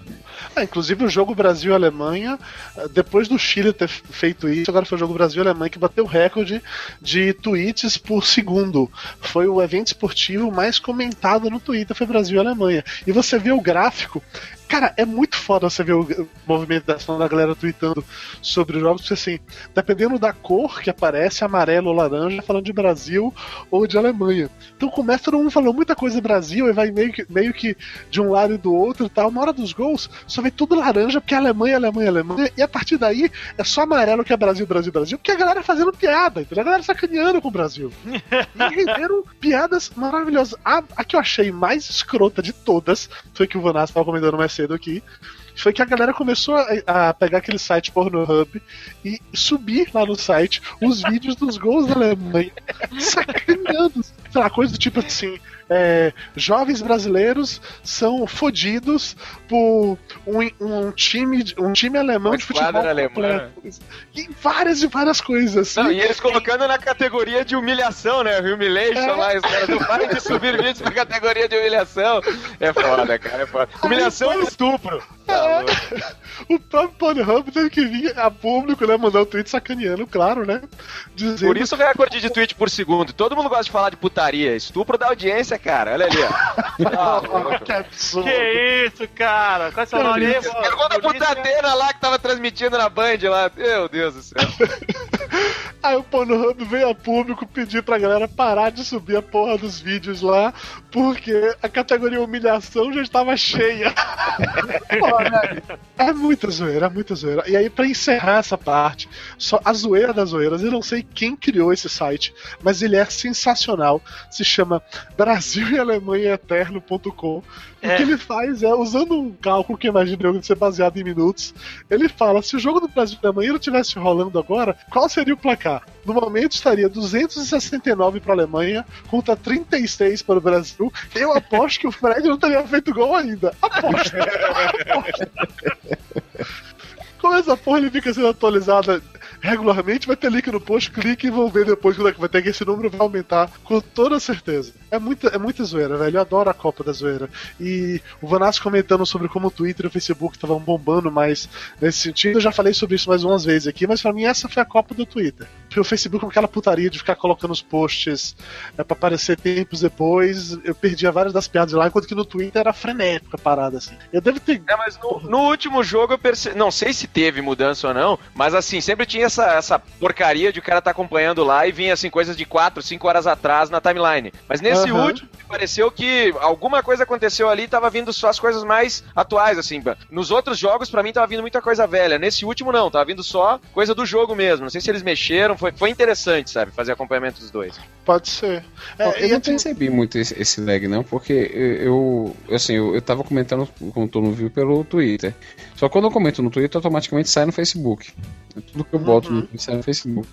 ah, inclusive o jogo Brasil-Alemanha, ah, depois do Chile ter feito isso, agora foi o jogo Brasil-Alemanha que bateu o recorde de tweets por segundo. Foi o evento esportivo mais comentado no Twitter, foi Brasil e Alemanha. E você vê o gráfico. Cara, é muito foda você ver o movimentação da galera tweetando sobre os jogos, porque assim, dependendo da cor que aparece, amarelo ou laranja, falando de Brasil ou de Alemanha. Então começa todo mundo falando muita coisa de Brasil e vai meio que, meio que de um lado e do outro e tal. Na hora dos gols, só vê tudo laranja, porque é Alemanha, Alemanha, Alemanha. E a partir daí é só amarelo que é Brasil, Brasil, Brasil, porque a galera fazendo piada, entendeu? A galera sacaneando com o Brasil. [laughs] E renderam piadas maravilhosas. A, a que eu achei mais escrota de todas foi que o Vanassa estava comentando mais cedo aqui. Foi que a galera começou a, a pegar aquele site Pornhub e subir lá no site os vídeos dos gols da Alemanha, [laughs] sacaneando. Sei lá, coisa do tipo assim: é, jovens brasileiros são fodidos por um, um time, um time alemão Uma de futebol. esquadra alemã. completo. E várias e várias coisas. Assim. Não, e eles colocando na categoria de humilhação, né? Humiliation É. lá, os caras não param de subir vídeos na categoria de humilhação. É foda, cara, é foda. Humilhação e estupro. Tá [laughs] O próprio Pornhub teve que vir a público, né? Mandar o tweet sacaneando, claro, né? Dizendo Por isso recorde de [laughs] tweet por segundo. Todo mundo gosta de falar de putaria. Estupro da audiência, cara. Olha ali, ó. [laughs] Tá louco. que absurdo. Que isso, cara? Qual é seu nome aí? Pegou da putadeira lá que tava transmitindo na Band lá. Meu Deus do céu. Aí o Pornhub veio a público pedir pra galera parar de subir a porra dos vídeos lá, porque a categoria humilhação já estava cheia. [laughs] Porra, velho, é muita zoeira, é muita zoeira. E aí, pra encerrar essa parte, só a zoeira das zoeiras, eu não sei quem criou esse site, mas ele é sensacional. Se chama Brasil e Alemanha Eterno.com. O É. que ele faz é, usando um cálculo que imagino eu ser baseado em minutos, ele fala: se o jogo do Brasil e Alemanha não estivesse rolando agora, qual seria o placar? No momento estaria 269 para a Alemanha contra 36 para o Brasil. Eu aposto que o Fred não teria feito gol ainda. Aposto. Aposto. [laughs] Como essa porra ele fica sendo atualizada regularmente, vai ter link no post, clique e vão ver depois quando é que vai ter que esse número vai aumentar com toda certeza. É muita, é muita zoeira, velho. Eu adoro a Copa da Zoeira. E o Vanassi comentando sobre como o Twitter e o Facebook estavam bombando mais nesse sentido. Eu já falei sobre isso mais umas vezes aqui, mas pra mim essa foi a Copa do Twitter. o Facebook com aquela putaria de ficar colocando os posts é, pra aparecer tempos depois, eu perdia várias das piadas lá, enquanto que no Twitter era frenético a parada, assim. Eu devo ter. É, mas no, no último jogo eu percebi. Não sei se teve mudança ou não, mas assim, sempre tinha essa, essa porcaria de o cara tá acompanhando lá e vinha assim, coisas de 4, 5 horas atrás na timeline. Mas nesse Aham. último, pareceu que alguma coisa aconteceu ali e tava vindo só as coisas mais atuais, assim. Nos outros jogos, pra mim, tava vindo muita coisa velha. Nesse último, não, tava vindo só coisa do jogo mesmo. Não sei se eles mexeram, foi, foi interessante, sabe, fazer acompanhamento dos dois. Pode ser. É, eu não percebi muito esse, esse lag, não, porque eu, eu assim, eu, eu tava comentando, como todo mundo viu, pelo Twitter. Só que quando eu comento no Twitter, automaticamente sai no Facebook. Tudo que eu boto Twitter sai no Facebook.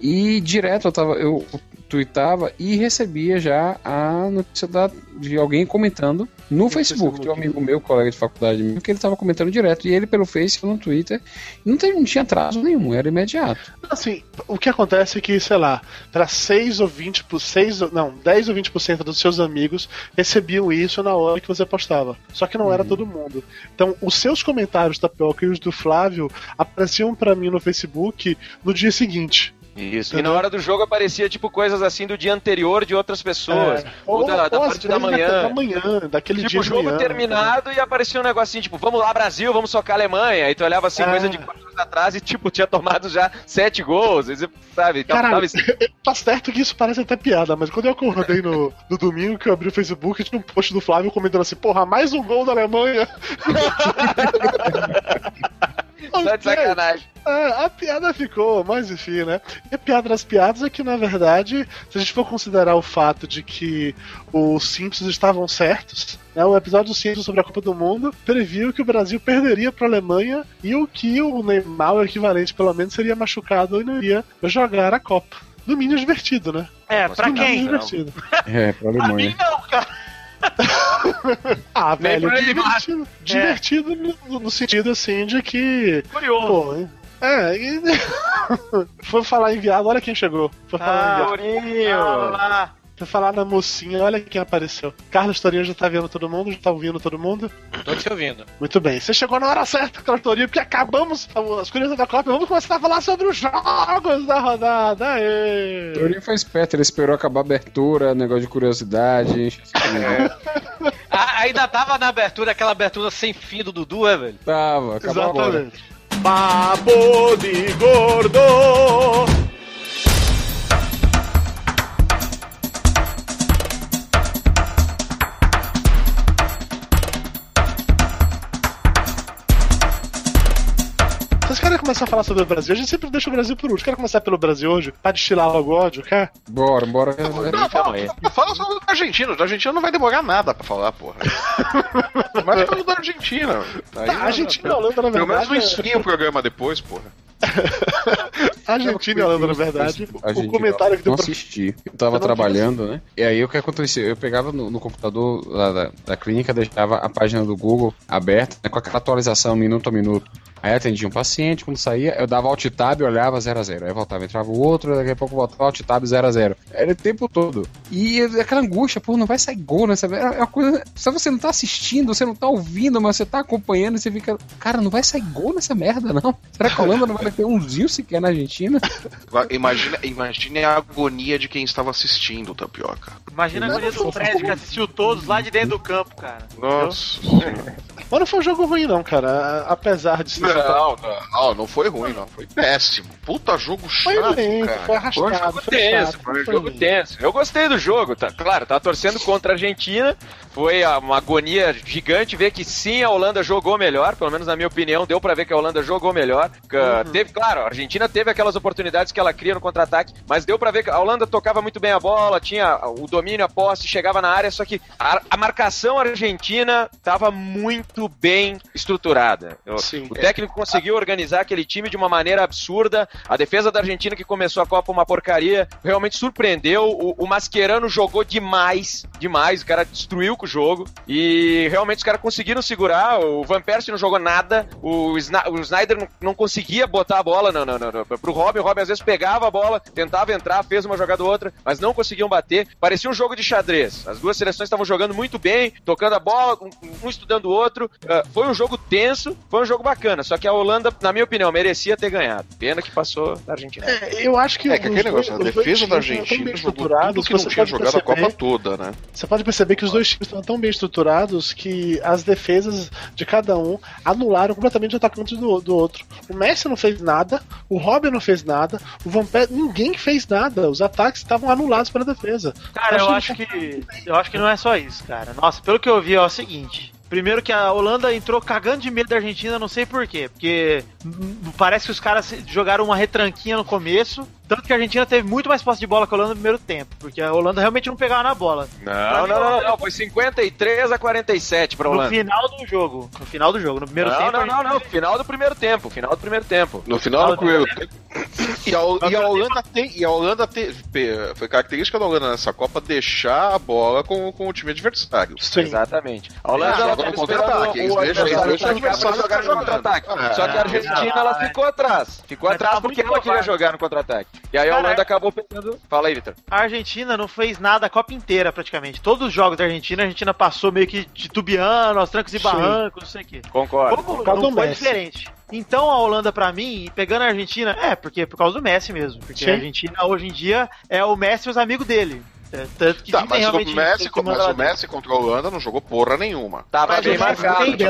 E direto eu tava, eu tweetava e recebia já a notícia da, de alguém comentando no Facebook. Facebook. Um amigo meu, colega de faculdade meu, que ele tava comentando direto. E ele pelo Face, eu no Twitter. Não, teve, não tinha atraso nenhum, era imediato. assim, o que acontece é que, sei lá, para 6 ou 20 por 6, ou- não, 10 ou 20% dos seus amigos recebiam isso na hora que você postava. Só que não era todo mundo. Então, os seus comentários da Pioca e os do Flávio apareciam pra mim no Facebook no dia seguinte. Isso. E na hora do jogo aparecia, tipo, coisas assim do dia anterior de outras pessoas. É, ou, da, da às parte da manhã. Da manhã, daquele Tipo, dia o de jogo manhã, terminado e aparecia um negocinho, tipo, vamos lá, Brasil, vamos socar a Alemanha. Aí tu olhava assim, É. coisa de quatro anos atrás e, tipo, tinha tomado já sete gols. Você, sabe? Caralho, tava- [laughs] Tá certo que isso parece até piada, mas quando eu acordei no, no domingo que eu abri o Facebook, tinha um post do Flávio comentando assim, porra, mais um gol da Alemanha. [laughs] Tá de sacanagem. É, a piada ficou, mas enfim, né? E a piada das piadas é que, na verdade, se a gente for considerar o fato de que os Simpsons estavam certos, né, o episódio dos Simpsons sobre a Copa do Mundo previu que o Brasil perderia para a Alemanha e o que o Neymar, o equivalente pelo menos, seria machucado e não iria jogar a Copa. No mínimo divertido, né? É, pra quem? divertido. É, pra [laughs] Pra Alemanha. mim não, cara. [laughs] Ah, Nem velho, pra Neymar. divertido, divertido no, no sentido assim de que. Curioso. Pô, hein? é, e... [laughs] foi falar em viado, olha quem chegou. Foi falar Ah, em viado. Ah, falar na mocinha, olha quem apareceu. Carlos Torinho já tá vendo todo mundo, já tá ouvindo todo mundo. Tô te ouvindo. Muito bem, você chegou na hora certa, Carlos Torinho, porque acabamos as curiosidades da Copa. Vamos começar a falar sobre os jogos da rodada. Aê! Torinho foi esperto, ele esperou acabar a abertura, negócio de curiosidade. [laughs] Ah, ainda tava na abertura, aquela abertura sem fim do Dudu, é, velho? Tava, acabou agora. Exatamente. Papo de gordo. Começar a falar sobre o Brasil? A gente sempre deixa o Brasil por último. Quer começar pelo Brasil hoje? Pra destilar logo ódio, quer? Bora, bora. Não, fala, fala só do Argentina. Da Argentina não vai demorar nada pra falar, porra. [laughs] Mas fala da Argentina. Aí, Tá, a Argentina e Holanda, na Pelo menos verdade. não é- esfria o programa depois, porra. [laughs] Argentina e Holanda, na verdade. A O comentário que deu não pra assisti. Eu tava não trabalhando, né? E aí o que aconteceu? Eu pegava no, no computador lá da, da clínica, deixava a página do Google aberta, né, com aquela atualização minuto a minuto. Aí atendia um paciente, quando saía, eu dava alt tab e olhava 0x0. Aí voltava, entrava o outro, daqui a pouco voltava alt tab 0x0. Era o tempo todo. E aquela angústia, pô, não vai sair gol nessa. É uma coisa. Só você não tá assistindo, você não tá ouvindo, mas você tá acompanhando e você fica. Cara, não vai sair gol nessa merda, não. Será que a Holanda não vai ter umzinho sequer na Argentina? Imagina, imagine a agonia de quem estava assistindo, Tapioca. Imagina a agonia do Fred que assistiu todos lá de dentro do campo, cara. Nossa. Mas não foi um jogo ruim, não, cara. Apesar de ser. Não, não, não, não foi ruim, não. Foi péssimo. Puta jogo Foi chato, lento, cara. foi arrastado. jogo foi tenso, chato, foi um foi jogo tenso. Eu gostei do jogo, tá? Claro, tava torcendo contra a Argentina. Foi uma agonia gigante ver que sim, a Holanda jogou melhor, pelo menos na minha opinião, deu pra ver que a Holanda jogou melhor. Ah, Teve, claro, a Argentina teve aquelas oportunidades que ela cria no contra-ataque, mas deu pra ver que a Holanda tocava muito bem a bola, tinha o domínio, a posse, chegava na área, só que a, a marcação argentina tava muito bem estruturada. Eu- Sim. o técnico conseguiu organizar aquele time de uma maneira absurda. A defesa da Argentina, que começou a Copa uma porcaria, realmente surpreendeu. O, o Mascherano jogou demais, demais. O cara destruiu com o jogo. E realmente os caras conseguiram segurar. O Van Persie não jogou nada. O, o Snyder não, não conseguia botar a bola no, no, no, no, pro Robin. O Robin às vezes pegava a bola, tentava entrar, fez uma jogada ou outra, mas não conseguiam bater. Parecia um jogo de xadrez. As duas seleções estavam jogando muito bem, tocando a bola, um, um estudando o outro. Ah, foi um jogo tenso, foi um jogo bacana. Só que a Holanda, na minha opinião, merecia ter ganhado. Pena que passou da Argentina. É, eu acho que. É que os aquele dois- negócio, a os dois defesa da Argentina bem jogou tudo que não você tinha pode jogado a perceber- Copa toda, né? Você pode perceber que os dois times estão tão bem estruturados que as defesas de cada um anularam completamente o atacante do, do outro. O Messi não fez nada, o Robin não fez nada, o Van Persie, ninguém fez nada. Os ataques estavam anulados pela defesa. Cara, eu Acho acho que. Eu acho que não é só isso, cara. Nossa, pelo que eu vi, é o seguinte. Primeiro que a Holanda entrou cagando de medo da Argentina, não sei porquê. Porque parece que os caras jogaram uma retranquinha no começo. Tanto que a Argentina teve muito mais posse de bola que a Holanda no primeiro tempo. Porque a Holanda realmente não pegava na bola. Não, não, não, não, Foi 53 a 47 pra No Holanda. final do jogo. No final do jogo. No primeiro Não, tempo. não, não, não. Final do primeiro tempo. Final do primeiro tempo. No final do primeiro tempo. E a, e a Holanda tem. E a Holanda tem. Foi característica da Holanda nessa Copa deixar a bola com, com o time adversário. Sim. Exatamente. A Holanda ela contra-ataque, eles deixam- deixam no contra-ataque. Ah, Só que a Argentina ela ficou atrás. Ficou atrás porque ela queria jogar no contra-ataque. E aí a Holanda é- acabou pensando. Fala aí, Vitor. A Argentina não fez nada a Copa inteira, praticamente. Todos os jogos da Argentina, a Argentina passou meio que titubeando, aos trancos e barrancos, não sei o quê. Concordo. Como não foi diferente. Então a Holanda, pra mim, pegando a Argentina, é, porque por causa do Messi mesmo. Porque Sim. a Argentina, hoje em dia, é o Messi e os amigos dele. É, tanto que Tá, mas o, Messi, mas o Messi contra a Holanda não jogou porra nenhuma. Tava Mas bem marcado. tem.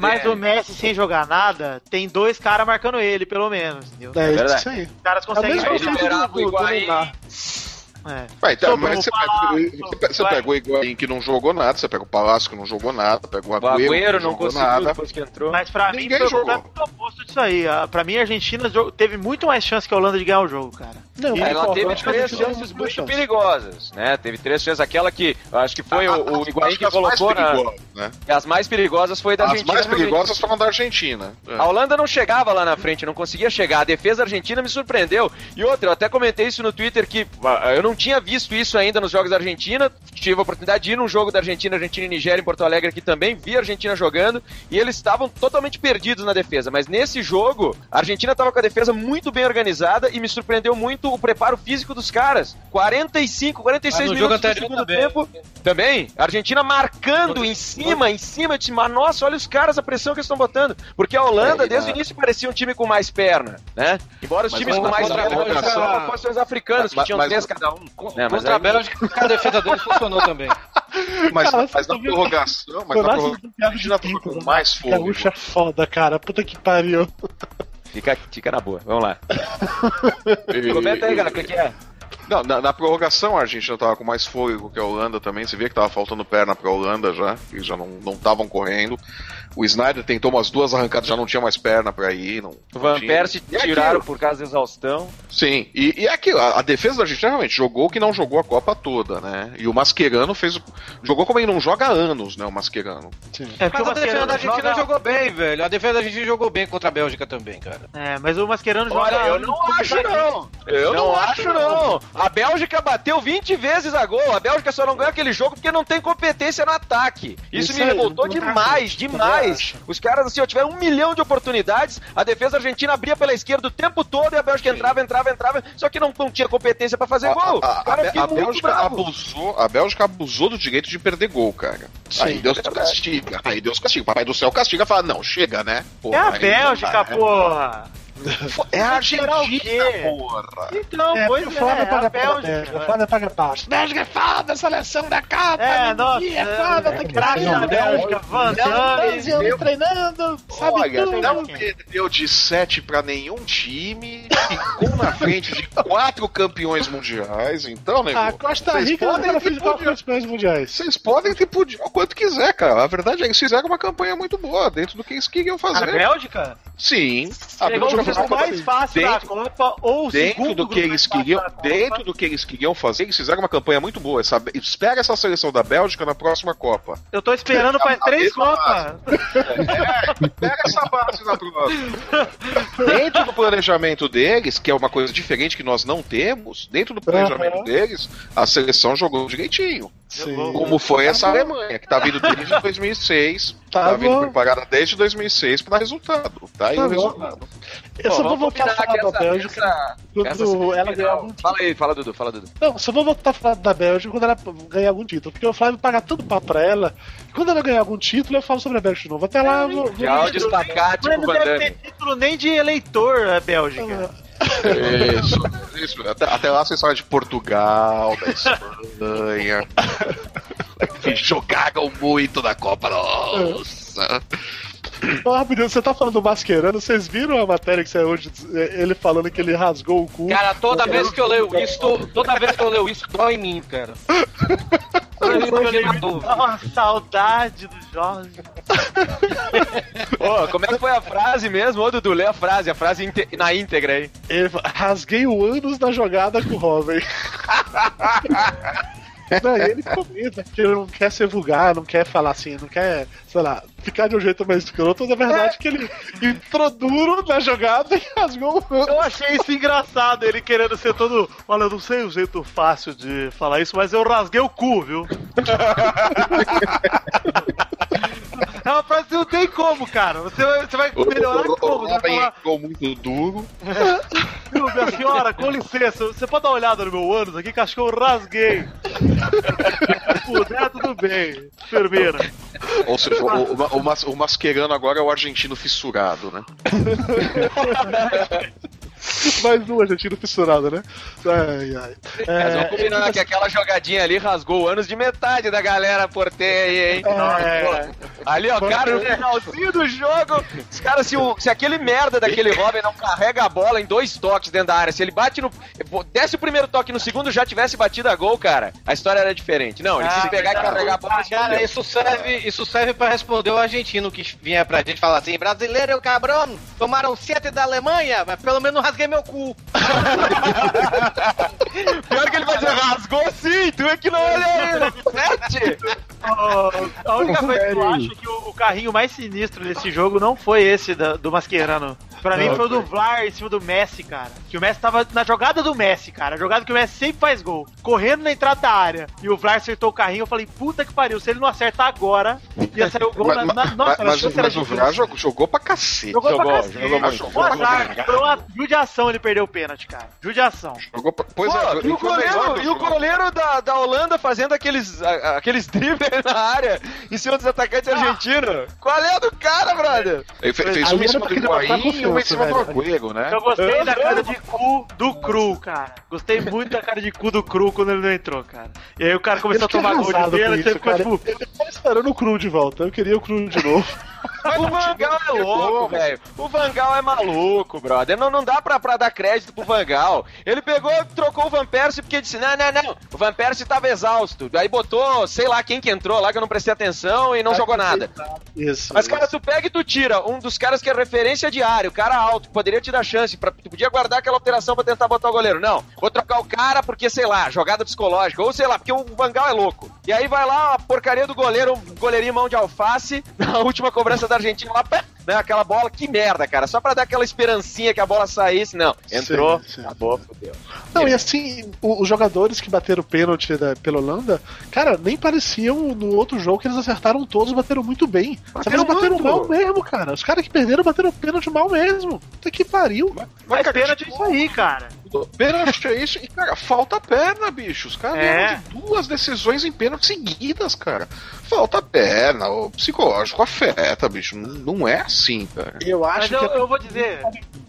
Mas o Messi, sem jogar nada, tem dois caras marcando ele, pelo menos. Entendeu? É, verdade. isso aí. Os caras É o conseguem. o do Higuaín. É. Vai, então, mas o você Palácio, pega, você pega o Higuaín que não jogou nada, você pega o Palácio que não jogou nada, pega o O Agüero, Agüero que não jogou conseguiu nada. depois que entrou. Mas pra mim Ninguém foi jogou. completamente o oposto disso aí. A- Pra mim, a Argentina teve muito mais chance que a Holanda de ganhar o jogo, cara. Não, E Ela teve a três chances muito chance. perigosas, né? Teve três chances. Aquela que acho que foi o, o As- Higuaín que as mais colocou na. né? As mais perigosas foi da As Argentina. mais realmente. perigosas foram da Argentina. É. A Holanda não chegava lá na frente, não conseguia chegar. A defesa argentina me surpreendeu. E outra, eu até comentei isso no Twitter que ah, eu não tinha visto isso ainda nos jogos da Argentina. Tive a oportunidade de ir num jogo da Argentina, Argentina e Nigéria em Porto Alegre aqui também. Vi a Argentina jogando e eles estavam totalmente perdidos na defesa. Mas nesse jogo, a Argentina estava com a defesa muito bem organizada e me surpreendeu muito o preparo físico dos caras. 45, 46 Mas no minutos do segundo também. tempo. Também, a Argentina marcando em cima, em cima. Eu disse, mas nossa, olha os caras, a pressão que eles estão botando. Porque a Holanda, É, desde o início, parecia um time com mais perna, né? Embora os Mas times com mais perna fossem os africanos, que Mas- tinham mas- três cada um. Né? Mas Contra a aí- Bélgica, a defesa dele funcionou também. [laughs] Mas, Cara, mas na prorrogação, mas na prorrogação, com mais fôlego. Gaúcha é foda, cara. Puta que pariu. Fica, fica na boa, vamos lá. [laughs] Comenta aí, cara, o que, que é? Não, na, na prorrogação a Argentina tava com mais fôlego que a Holanda também. Você via que tava faltando perna pra Holanda já, que já não estavam correndo. O Snyder tentou umas duas arrancadas, já não tinha mais perna pra ir. Não, O não Van. Persie é tiraram por causa da exaustão. Sim, e, e é aquilo, a, a defesa da Argentina realmente jogou o que não jogou a Copa toda, né? E o Mascherano fez. o- Jogou como ele não joga há anos, né? O Mascherano. É porque Mas o a defesa da Argentina joga... jogou bem, velho. A defesa da Argentina jogou bem contra a Bélgica também, cara. É, mas o Mascherano joga... Olha, eu não acho não. Eu não, acho não. A Bélgica bateu 20 vezes a gol. A Bélgica só não ganhou aquele jogo porque não tem competência no ataque. Isso, Isso me aí, revoltou demais, ataque. demais. Os caras, assim, ó, tiveram um milhão de oportunidades. A defesa argentina abria pela esquerda o tempo todo e a Bélgica entrava, entrava, entrava. Só que não, não tinha competência pra fazer gol. A, a- Cara, a- a Bélgica bravo. abusou, a Bélgica abusou do direito de perder gol, cara. aí Sim, Deus castiga. Aí Deus castiga. Papai do céu castiga e fala: não, chega, né? Pô, É a aí Bélgica, né? É a Argentina, porra. Então, É, pois o é, foda é paga a Bélgica. Foda paga pau. Bélgica é foda, seleção da Copa. É, nossa, é foda, tem que da Bélgica, Van Damme. 12 anos treinando, sabe Olha, tudo. não perdeu de 7 pra nenhum time, [laughs] ficou na frente de quatro campeões mundiais, então, nego. A Costa vocês Rica podem ter campeões mundiais. Vocês podem ter podido o quanto quiser, cara. A verdade é que eles fizeram uma campanha muito boa, dentro do que eles queriam A fazer. Bélgica? Sim. A Bélgica fez grupo uma mais fácil da dentro- Copa, ou o Dentro do que eles queriam, da Copa. dentro do que eles queriam fazer, eles fizeram uma campanha muito boa. Sabe? Espera essa seleção da Bélgica na próxima Copa. Eu tô esperando faz A três Copas. É, pega essa base na próxima. Dentro do planejamento deles, que é uma coisa diferente que nós não temos, dentro do planejamento Aham. deles, a seleção jogou direitinho. Sim. Como foi essa Alemanha, que tá vindo desde [laughs] 2006, tá, Tá vindo preparada desde 2006 pra dar resultado. Tá aí Tá o resultado. Eu só vou voltar a falar da essa- Bélgica essa- quando essa ela ganhar algum título. Fala aí, fala Dudu, fala Dudu. Não, só vou voltar a falar da Bélgica quando ela ganhar algum título. Porque o Flávio paga tanto papo pra ela. que Quando ela ganhar algum título, eu falo sobre a Bélgica de novo. Até lá eu vou. De áudio espacate Mas pro não deve ter título nem de eleitor a Bélgica. Isso, [laughs] isso. Até, até lá vocês falam de Portugal, da Espanha. [laughs] que jogaram muito na Copa, nossa. Ô, rapidinho, você tá falando do Mascherano, vocês viram a matéria que saiu hoje? Ele falando que ele rasgou o cu. Cara, toda vez que eu leio isso, toda vez que eu leio isso, dói em mim, cara. Toda vez que eu leio isso, Ah, saudade do Jorge. Ô, como é que foi a frase mesmo? Ô, Dudu, lê a frase, a frase na íntegra aí. Ele rasguei o ânus na jogada com o Robin. [laughs] Não, ele comenta que ele não quer ser vulgar, não quer falar assim, não quer, sei lá, ficar de um jeito mais escroto. Na verdade, É. que ele entrou duro na jogada e rasgou o. Eu achei isso engraçado, ele querendo ser todo. Olha, eu não sei o jeito fácil de falar isso, mas eu rasguei o cu, viu? É uma frase que não tem como, cara. Você vai, você vai melhorar como? Você vai Robin falar, ficou muito duro. [laughs] "Viu, minha senhora, com licença, você pode dar uma olhada no meu ânus aqui que acho que eu rasguei. [laughs] Se puder, tudo bem. Enfermeira. Ou seja, o, o, o, mas- o masquerano agora é o argentino fissurado, né? [laughs] [laughs] Mais um argentino fissurado, né? Ai, ai. Mas É, vamos combinar que aquela jogadinha ali rasgou o ânus de metade da galera porteia aí, hein? É. Ali, ó, cara, no finalzinho do jogo, os caras, se, o- se aquele merda daquele Robin não carrega a bola em dois toques dentro da área, se ele bate no. desce o primeiro toque no segundo já tivesse batido a gol, cara, a história era diferente. Não, ele Ah, quis pegar e carregar a bola. Cara, isso serve, isso serve pra responder o argentino que vinha pra gente falar assim: brasileiro, cabrão, tomaram sete da Alemanha, mas pelo menos não rasguei meu cu. [laughs] Pior que ele vai dizer, rasgou sim, tu é que não olha aí, sete! a única coisa que eu acho é que o, carrinho mais sinistro desse jogo não foi esse do Mascherano. Pra mim foi o do Vlar em cima do Messi, cara. Que o Messi tava na jogada do Messi, cara. A jogada que o Messi sempre faz gol. Correndo na entrada da área. E o Vlar acertou o carrinho. Eu falei, puta que pariu. Se ele não acertar agora, ia sair o gol Mas, na, mas, na, nossa, mas, era mas o. Vlar jogou, jogou pra cacete. Jogou, Jogou, pra cacete. jogou. Jogou azar. Foi uma judiação ele perdeu o pênalti, cara. Judiação. Jogou pra... Pois Pô, é, e, o goleiro, e o goleiro da, da Holanda fazendo aqueles, aqueles dribles [laughs] na área em cima dos atacantes argentinos. Qual é a do cara, brother? Ele fe- fez Ali uma em cima do Higuaín e uma em confiança, cima do velho. Agüero, né? Eu gostei da cara de cu do Cru, cara. Gostei muito da cara de cu do Cru quando ele não entrou, cara. E aí o cara começou a fiquei tomar gol de pênalti e você ficou tipo... Ele tava esperando o Cru de volta. Eu queria o Cru de novo. [laughs] o Vangal é louco, velho. O Vangal é maluco, brother. Não, não dá pra, pra dar crédito pro Vangal. Ele pegou, trocou o Van Persie porque disse: não, não, não. O Van Persie tava exausto. Aí botou, sei lá quem que entrou lá que eu não prestei atenção e não jogou nada. Isso. Mas, cara, tu pega e tu tira um dos caras que é referência diário, cara alto, que poderia te dar chance, pra, tu podia guardar aquela alteração pra tentar botar o goleiro. Não, vou trocar o cara porque, sei lá, jogada psicológica, ou sei lá, porque o Vangal é louco. E aí vai lá a porcaria do goleiro, um goleirinho mão de alface, [laughs] na última cobrança da Argentina lá, pá, né, aquela bola, que merda, cara, só pra dar aquela esperancinha que a bola saísse, não. Entrou, Sim, sim. acabou, fodeu. Não, e assim, o- os jogadores que bateram o pênalti da- pela Holanda, cara, nem pareciam no outro jogo que eles acertaram todos, bateram muito bem. Que eles bateram muito. mal mesmo, cara. Os caras que perderam bateram pênalti mal mesmo. Puta que pariu. Mas pênalti é isso aí, cara. Pênalti é isso. E, cara, falta perna, bicho. Os caras É. de duas decisões em pênalti seguidas, cara. Falta perna. O psicológico afeta, bicho. Não, não é assim, cara. Eu Mas acho eu, que eu vou dizer,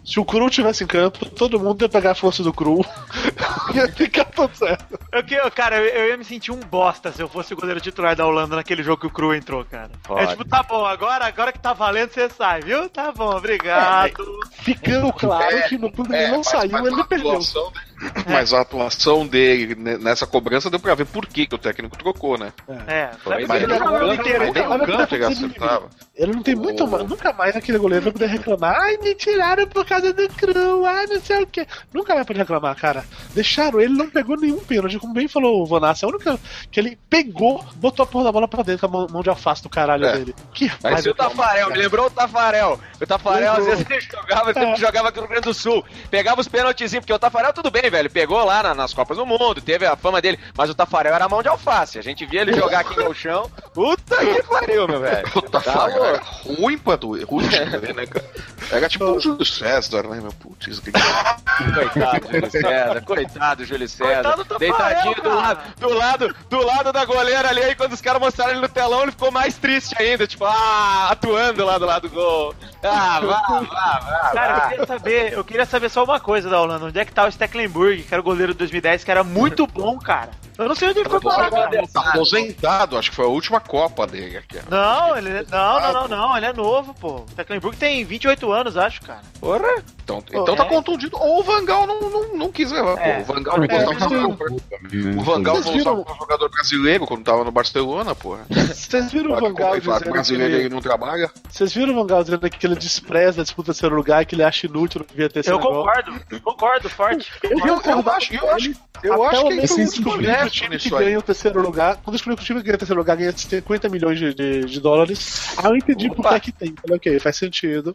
se o Cru tivesse em campo, todo mundo ia pegar a força do Cru. [laughs] ia ficar tudo certo. eu, cara, eu, eu ia me sentir um bosta se eu fosse o goleiro titular da Holanda naquele jogo que o Cru entrou, cara. Pode. É tipo, tá bom, agora, agora que tá valendo, você sai, viu? Tá bom, obrigado. Ficando claro que no quando ele não mas- saiu, mas ele perdeu. atuação dele- [laughs] Mas a atuação dele ne- nessa cobrança deu pra ver por que, que o técnico trocou, né? É, Foi, mas Mas ele o inteiro, mas nem canto ele acertava. Ele não tem muito mais. Nunca mais aquele goleiro vai poder reclamar. Ai, me tiraram por causa do cru. Ai, não sei o que. Nunca vai poder reclamar, cara. Deixaram ele, não pegou nenhum pênalti. Como bem falou o Vanassi, a única que ele pegou, botou a porra da bola pra dentro com a mão, de alface do caralho É. dele. Que Mas o Tafarel, me lembrou o Tafarel. O Tafarel, às Lembrou. vezes, [laughs] ele jogava, ele jogava aqui no Rio Grande do Sul. Pegava os pênaltizinhos, porque o Tafarel, tudo bem, velho. Pegou lá na- nas Copas do Mundo, teve a fama dele. Mas o Tafarel era mão de alface. A gente via ele jogar aqui no chão. Puta que pariu, meu velho. O Tafarel Tá era ruim pra doer, ruim de ver, né, cara? Era tipo um Júlio César, né, meu putz, que Coitado, Júlio César. Coitado, Júlio César. Coitado do Tafarel, Deitadinho do lado, do lado, do lado da goleira ali. Aí quando os caras mostraram ele no telão, ele ficou mais triste ainda. Tipo, ah, atuando lá do lado do gol. Ah, vá, vá, vá. Cara, eu vá. queria saber, eu queria saber só uma coisa da Holanda. Onde é que tá o Stecklenburg, que era o goleiro de 2010, que era muito bom, cara. Eu não sei onde ele foi parar, cara. Tá aposentado, acho que foi a última Copa dele aqui. ó. Não, ele não, não, não, não, ele é novo, pô. O Stecklenburg tem 28 anos, acho, cara. Porra. Então, então tá é. contundido. Ou o Vangal não, não, não quis levar. pô. É. O Vangal não gostava de sim. jogar. O Vangal viram- usado como jogador brasileiro quando tava no Barcelona, porra. Vocês viram o Vangal dizendo que brasileiro ele não trabalha? Vocês viram o Vangal dizendo que ele despreza a disputa terceiro lugar, que ele acha inútil, não devia ter Eu concordo, concordo, forte. [laughs] Eu, Eu, eu concordava acho, eu acho, eu acho o que eu que o time que ganha o terceiro lugar, quando eu descobri que o time que ganha o terceiro lugar ganha 50 milhões de, de, de dólares, aí eu entendi por que é que tem. Falei, ok, faz sentido.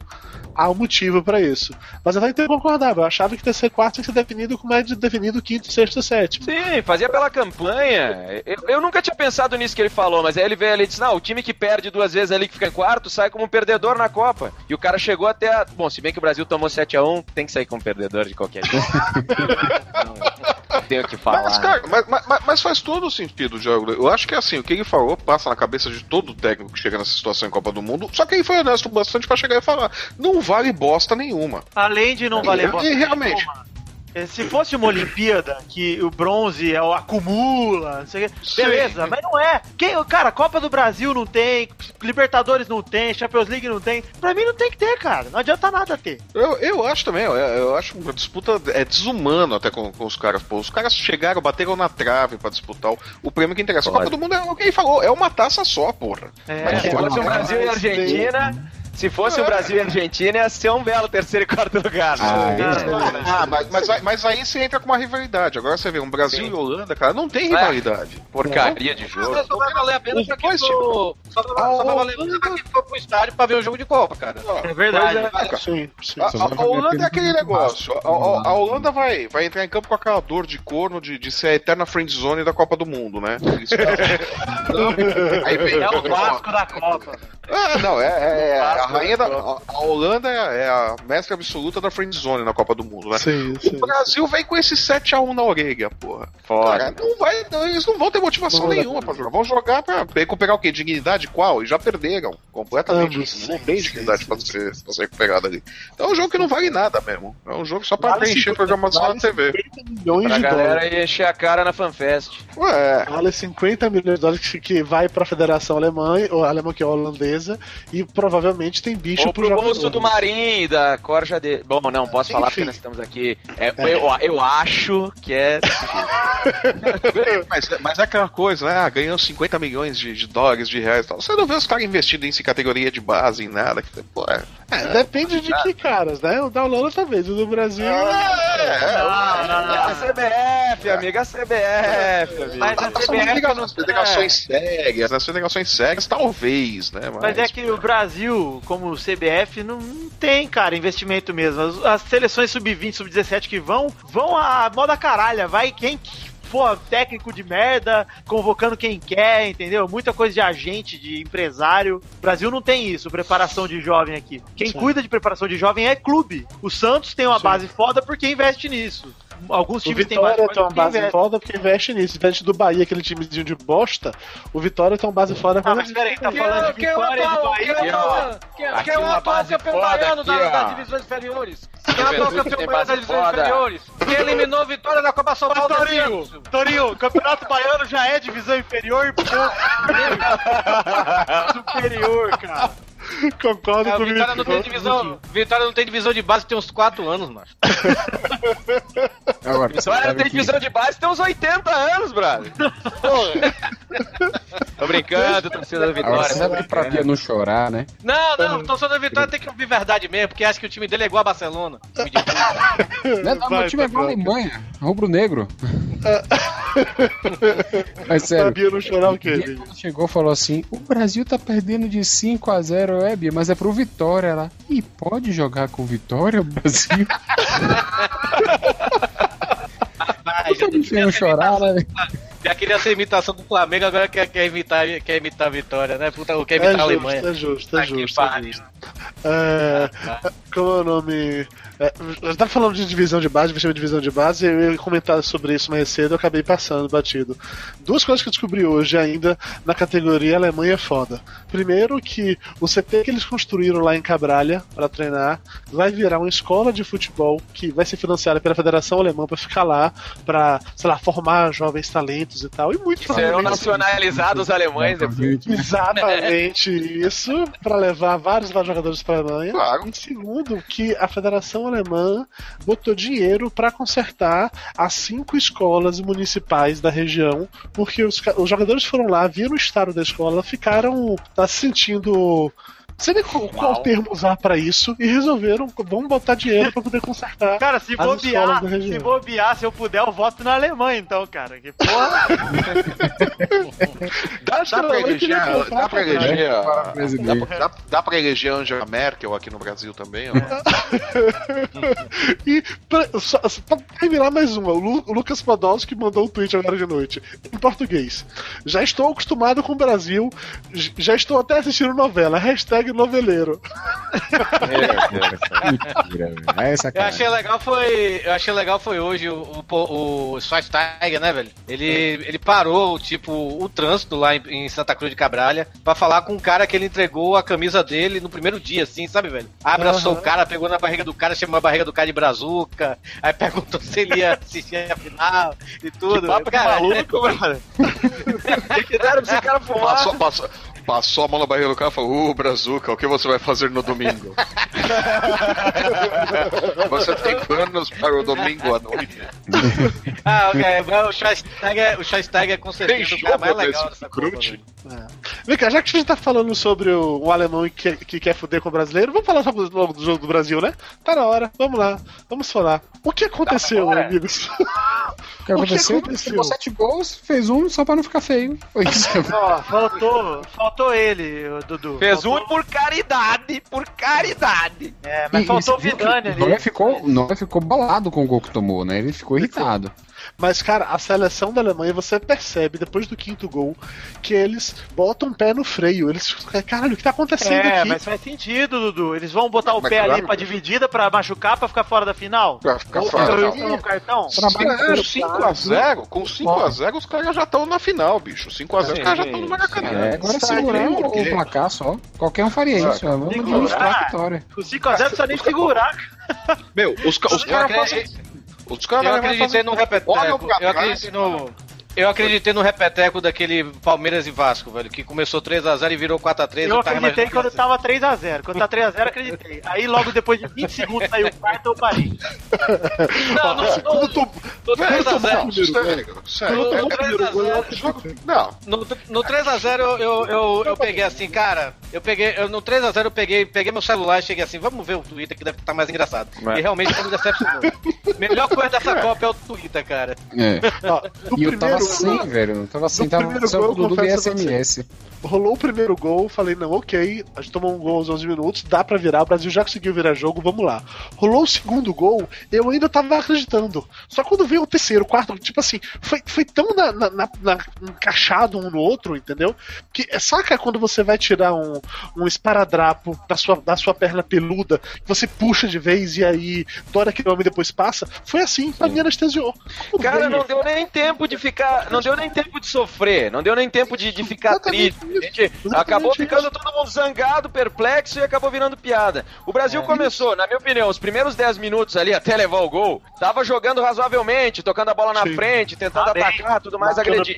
Há um motivo pra isso. Mas eu até concordava, eu achava que terceiro quarto tinha que ser definido como é de- definido quinto, sexto e sétimo. Sim, fazia pela campanha. Eu, eu nunca tinha pensado nisso que ele falou, mas aí ele veio ali e disse: Não, o time que perde duas vezes ali, que fica em quarto, sai como um perdedor na Copa. E o cara chegou até a. Bom, se bem que o Brasil tomou 7x1, tem que sair como perdedor de qualquer jeito. [laughs] não, tenho o que falar. Mas, cara, mas, mas- mas faz todo o sentido o jogo. Eu acho que assim, o que ele falou passa na cabeça de todo técnico que chega nessa situação em Copa do Mundo. Só que ele foi honesto bastante pra chegar e falar: não vale bosta nenhuma. Além de não valer E- bosta e realmente. nenhuma, Se fosse uma Olimpíada que o bronze é o acumula, não sei o quê, Sim. beleza, mas não é. Quem, cara, Copa do Brasil não tem, Libertadores não tem, Champions League não tem. Pra mim não tem que ter, cara. Não adianta nada ter. Eu, eu acho também, eu, eu acho uma disputa é desumano até com, com os caras. Pô, os caras chegaram, bateram na trave pra disputar o, o prêmio que interessa. A Copa do Mundo é o que ele falou, é uma taça só, porra. É, Mas se É, fosse o não, Brasil e Argentina. Se fosse o Brasil e a Argentina, ia ser um belo terceiro e quarto lugar. Ah, né? isso Ah, mas, mas, aí- mas aí você entra com uma rivalidade. Agora você vê, um Brasil e Holanda, cara, não tem rivalidade. Porcaria de jogo. Só só vai valer a pena pra quem for. Só vai, só vai valer a pena pra quem for pro estádio pra ver o jogo de Copa, cara. é verdade. Sim, sim. A, Holanda é aquele negócio. A, a- a Holanda vai, vai entrar em campo com aquela dor de corno de, de ser a eterna friend zone da Copa do Mundo, né? Isso, [laughs] aí vem, É o Vasco da Copa. Ah, não, é, é- é a rainha da. A, Holanda é, é a mestre absoluta da friend zone na Copa do Mundo, né? Sim, sim. O Brasil vem com esse 7x1 na orelha, porra. Foda. Cara, não vai, não, eles não vão ter motivação vai nenhuma pra jogar. Vão jogar pra recuperar o quê? Dignidade qual? E já perderam completamente. Ambos. Não tem dignidade pra ser, pra ser recuperada ali. Então é um jogo que não vale nada mesmo. É um jogo só pra Vale preencher 50, programação vale na TV. 50 milhões Pra de galera dólares. encher a cara na FanFest. Ué, Vale 50 milhões de dólares que, que vai pra Federação Alemã, ou alemã que é holandesa, e provavelmente tem bicho Ou pro jogador. bolso do Marim e da Corja de. Bom, não, posso falar porque nós estamos aqui. É, Eu, eu acho que é. [laughs] mas, mas é aquela coisa, né? Ah, ganhando 50 milhões de, de dólares, de reais e tal. Você não vê os caras investindo em categoria de base, em nada. Que, pô, é. É, depende de que caras, né? O da Holanda talvez, o do Brasil. É, Não, não, É a. CBF, amiga, a CBF, amigo. Mas a CBF nas delegações sérias, nas delegações sérias, talvez, né? Mas, Mas é que o Brasil, como o CBF, não, não tem, cara, investimento mesmo. As, as seleções sub-20, sub-17 que vão, vão a moda caralha. Vai quem for técnico de merda, convocando quem quer, entendeu? Muita coisa de agente, de empresário. O Brasil não tem isso, preparação de jovem aqui. Quem Sim. cuida de preparação de jovem é clube. O Santos tem uma Sim. base foda porque investe nisso. Alguns O times têm mais Vitória tem uma base investe. foda porque investe nisso. Investe do Bahia, aquele timezinho de bosta. O Vitória tem uma base foda Ah, mas peraí, tá Quem é- falando de é o Vitória e do Bahia? quem é o atual- o campeão baiano das divisões inferiores? Quem é o atual campeão baiano das divisões inferiores? Quem eliminou a vitória da Copa São Paulo Torinho? Torinho, o Campeonato Baiano já é divisão inferior e ponto. [laughs] superior, cara. [laughs] Concordo É, o com Vitória não tem divisão. Vitória não tem divisão de base tem uns 4 anos, mano. Agora, Vitória sabe tem que- divisão de base tem uns 80 anos, brother. [laughs] Tô brincando, torcida da Agora, Vitória. você sabe que pra Bia não chorar, né? Não, não, torcedor da Vitória tem que ouvir verdade mesmo, porque acha que o time dele é igual a Barcelona. Time de. Não, não, Vai, meu time é igual a. Alemanha, rubro-negro. [laughs] Mas Pra sério, Bia não chorar o quê? Chegou falou assim: o Brasil tá perdendo de 5 a 0 é, Bia, mas é pro Vitória lá. E pode jogar com Vitória, Brasil? Ai, já, chorar, né? já queria ser imitação do Flamengo, agora quer, quer, imitar, quer imitar a Vitória, né? Puta, quer imitar É a Alemanha. justo, é justo, é Tá justo. É justo. É, como é o nome? É, eu tava falando de divisão de base, vestimento de divisão de base, eu ia comentar sobre isso mais cedo, eu acabei passando batido. Duas coisas que eu descobri hoje ainda na categoria Alemanha é foda. Primeiro que o CT que eles construíram lá em Cabralha para treinar vai virar uma escola de futebol que vai ser financiada pela Federação Alemã para ficar lá, para, sei lá, formar jovens talentos e tal. E muito Serão provavelmente- nacionalizados os alemães depois. Exatamente isso, para levar vários vários jogadores para a Alemanha. Claro. E segundo, que a Federação Alemã botou dinheiro para consertar as cinco escolas municipais da região, porque os, os jogadores foram lá, viram o estado da escola, ficaram tá, se sentindo. Não sei nem qual, qual termo usar para isso, e resolveram, vamos botar dinheiro para poder consertar. Cara, se bobear, se bobear, se eu puder, eu voto na Alemanha, então, cara. Que porra. Dá, [laughs] dá pra eleger, querer comprar dá pra pra eleger, a- dá, dá, dá pra eleger Angela Merkel aqui no Brasil também, ó. [laughs] E pra, só, só pra terminar mais uma, o, Lu- o Lucas Podolski mandou um tweet agora de noite, em português. Já estou acostumado com o Brasil, já estou até assistindo novela, hashtag noveleiro. Mentira, velho. É essa Eu achei legal foi, eu achei legal foi hoje o o, o Schweinsteiger, né, velho? Ele ele parou tipo o trânsito lá em, em Santa Cruz de Cabralha pra falar com um cara que ele entregou a camisa dele no primeiro dia, assim, sabe, velho? Abraçou Aham. o cara, pegou na barriga do cara, chamou a barriga do cara de brazuca, aí perguntou se ele ia assistir a final e tudo. Que papo cara, maluco, [laughs] mano. O [laughs] que deram pra esse cara fumar? Passou, passou, passou a mão na barriga do cara e falou: Uh, Brazuca, o que você vai fazer no domingo? [laughs] você tem planos para o domingo à noite? [laughs] Ah, ok, o Schweinsteiger, o Schweinsteiger é com certeza o cara mais legal dessa crute? velho. Vem cá, já que a gente tá falando sobre o, o alemão que, que quer fuder com o brasileiro, vamos falar sobre logo do jogo do Brasil, né? Tá na hora, vamos lá, vamos falar. O que aconteceu, hora. amigos? O [laughs] que O que aconteceu? aconteceu? Tomou sete gols, fez um só pra não ficar feio. Foi isso. Ó, faltou, faltou ele, o Dudu. Fez faltou, um por caridade, por caridade. É, mas E- faltou o Vidani o ali. Noé ficou, Noé ficou balado com o gol que tomou, né? Ele ficou irritado. Mas, cara, a seleção da Alemanha, você percebe, depois do quinto gol, que eles botam o pé no freio. Eles. Caralho, o que tá acontecendo É, aqui? mas faz sentido, Dudu. Eles vão botar o Mas pé claro ali pra dividida, pra machucar, pra ficar fora da final? Pra ficar Ou fora. pra um cartão? É, 5x0, com 5x0 os caras já estão na final, bicho. 5x0 os caras já estão no Maracanã. É, agora segurar o, o placar só. Qualquer um faria isso. ó. Vamos Segurar. administrar a vitória. O 5x0 não precisa nem segurar. Meu, os, os caras fazem. Os caras Eu vão acreditei no repeteco. Eu acreditei no. Eu acreditei no repeteco daquele Palmeiras e Vasco, velho, que começou 3x0 e virou 4x3. Eu tava acreditei quando tava 3x0. Quando tá 3x0, acreditei. Aí logo depois de 20 segundos saiu o quarto, eu parei. Não, não, Quando não. tô- No 3x0. Não, sério, sério. No- no É- 3x0. Não, No, no 3x0 eu, eu, eu, peguei assim, cara. Eu peguei. Eu, no 3x0 eu peguei, peguei meu celular e cheguei assim, vamos ver o Twitter que deve estar mais engraçado. É. E realmente foi me decepcionou. Melhor coisa dessa Copa é o Twitter, cara. É. [laughs] Ó, no E eu tava primeiro- sem, velho. Eu tava sem, no tava primeiro só gol, o Dudu e. SMS. Rolou o primeiro gol, falei, não, ok, a gente tomou um gol aos 11 minutos, dá pra virar, o Brasil já conseguiu virar jogo, vamos lá. Rolou o segundo gol, eu ainda tava acreditando. Só quando veio o terceiro, quarto, tipo assim, foi, foi tão na, na- na- na- encaixado um no outro, entendeu? Que saca quando você vai tirar um, um esparadrapo da sua, da sua perna peluda, que você puxa de vez e aí dora aquele homem depois passa? Foi assim, pra mim anestesiou. Cara, veio? não deu nem tempo de ficar. Não deu nem tempo de sofrer. Não deu nem tempo de, de ficar triste. acabou ficando todo mundo zangado, perplexo e acabou virando piada. O Brasil começou, na minha opinião, os primeiros 10 minutos ali até levar o gol, tava jogando razoavelmente, tocando a bola na Sim. frente, tentando Tá bem. atacar, tudo mais, agredir.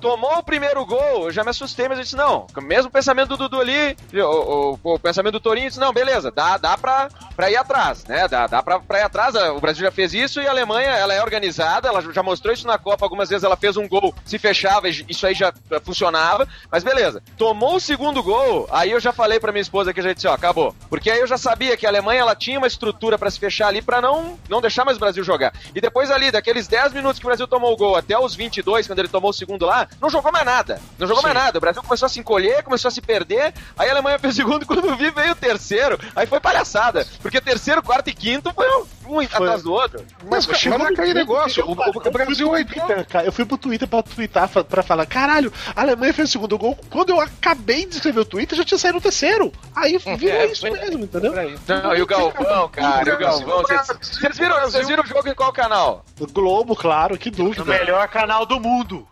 Tomou o primeiro gol, eu já me assustei, mas eu disse, não, mesmo pensamento do Dudu ali, o, o- o pensamento do Torinho, eu disse, não, beleza, dá, dá pra, pra ir atrás, né, dá, dá pra, pra ir atrás, o Brasil já fez isso e a Alemanha, ela é organizada, ela já mostrou isso na Copa algumas vezes ela fez um gol, se fechava, isso aí já funcionava, mas beleza. Tomou o segundo gol, aí eu já falei pra minha esposa que a gente disse, ó, acabou. Porque aí eu já sabia que a Alemanha ela tinha uma estrutura pra se fechar ali pra não, não deixar mais o Brasil jogar. E depois ali, daqueles 10 minutos que o Brasil tomou o gol até os 22, quando ele tomou o segundo lá, não jogou mais nada. Não jogou mais nada. O Brasil começou a se encolher, começou a se perder, aí a Alemanha fez o segundo, [laughs] quando vi veio o terceiro, aí foi palhaçada. Porque terceiro, quarto e quinto foi um, um atrás do outro. Mas chegou naquele negócio. O, o, o Brasil eu fui, pro Twitter, cara, eu fui pro Twitter pra twittar pra falar: caralho, a Alemanha fez o segundo gol. Quando eu acabei de escrever o Twitter, já tinha saído o terceiro. Aí [laughs] virou É, isso foi- mesmo, entendeu? Não, e o Galvão, cara, e o Galvão. Vocês- viram, vocês viram o jogo em qual canal? O Globo, claro, que dúvida. melhor canal do mundo.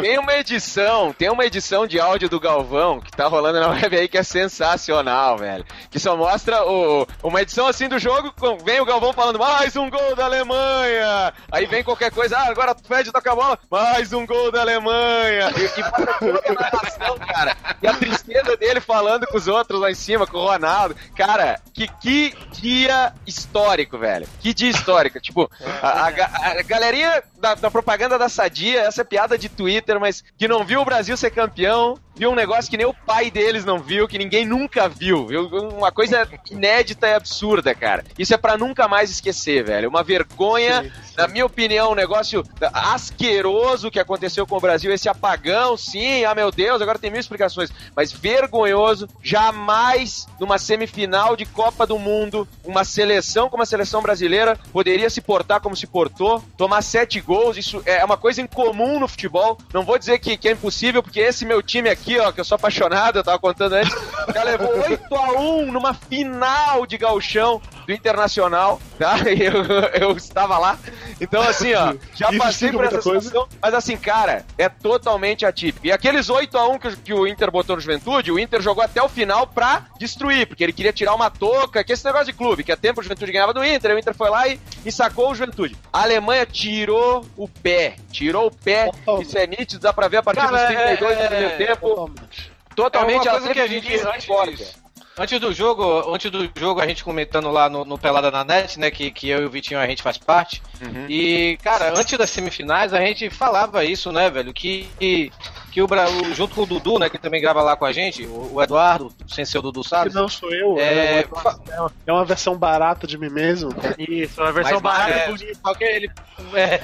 Tem uma edição, tem uma edição de áudio do Galvão que tá rolando na web aí que é sensacional, velho. Que só mostra o, uma edição assim do jogo, vem o Galvão falando mais um gol da Alemanha. Aí vem qualquer coisa, ah, agora o Fred toca a bola, mais um gol da Alemanha. E, e a cara. E a tristeza dele falando com os outros lá em cima, com o Ronaldo. Cara, que, que dia histórico, velho. Que dia histórico. Tipo, a, a a galerinha da, da propaganda da Sadia, essa é piada de Twitter, mas que não viu o Brasil ser campeão, viu um negócio que nem o pai deles não viu, que ninguém nunca viu. viu? Uma coisa inédita e absurda, cara. Isso é pra nunca mais esquecer, velho. Uma vergonha, na minha opinião, um negócio asqueroso que aconteceu com o Brasil, esse apagão, sim, ah meu Deus, agora tem mil explicações, mas vergonhoso, jamais numa semifinal de Copa do Mundo, uma seleção como a seleção brasileira poderia se portar como se portou, tomar sete gols, isso é uma coisa incomum no futebol, não vou dizer que, que é impossível, porque esse meu time aqui, ó, que eu sou apaixonado, eu tava contando antes, já levou 8 a 1 numa final de gauchão do Internacional, tá? [laughs] Eu, eu estava lá. Então, assim, ó, [laughs] já Isso passei por essa coisa. situação, mas assim, cara, é totalmente atípico. E aqueles 8 a 1 que, o- que o Inter botou no Juventude, o Inter jogou até o final pra destruir, porque ele queria tirar uma touca, que esse negócio de clube, que a tempo o Juventude ganhava do Inter, o Inter foi lá e, e sacou o Juventude. A Alemanha tirou o pé, tirou o pé, Totalmente. isso é nítido, dá pra ver a partir Cara, dos 32 é- do primeiro tempo, Totalmente. totalmente É uma coisa que a gente fora. antes, antes do jogo, antes do jogo a gente comentando lá no, no Pelada na Net, né, que, que eu e o Vitinho a gente faz parte. Uhum. E cara, antes das semifinais a gente falava isso, né, velho, que que, que o Brasil junto com o Dudu, né, que também grava lá com a gente, o, o Eduardo, sem ser o Dudu Que sabe? não sou eu, É, é, uma, é uma versão barata de mim mesmo. Isso, a versão Mas, barata é, bonita. só que ele. É.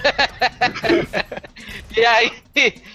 [laughs] e aí,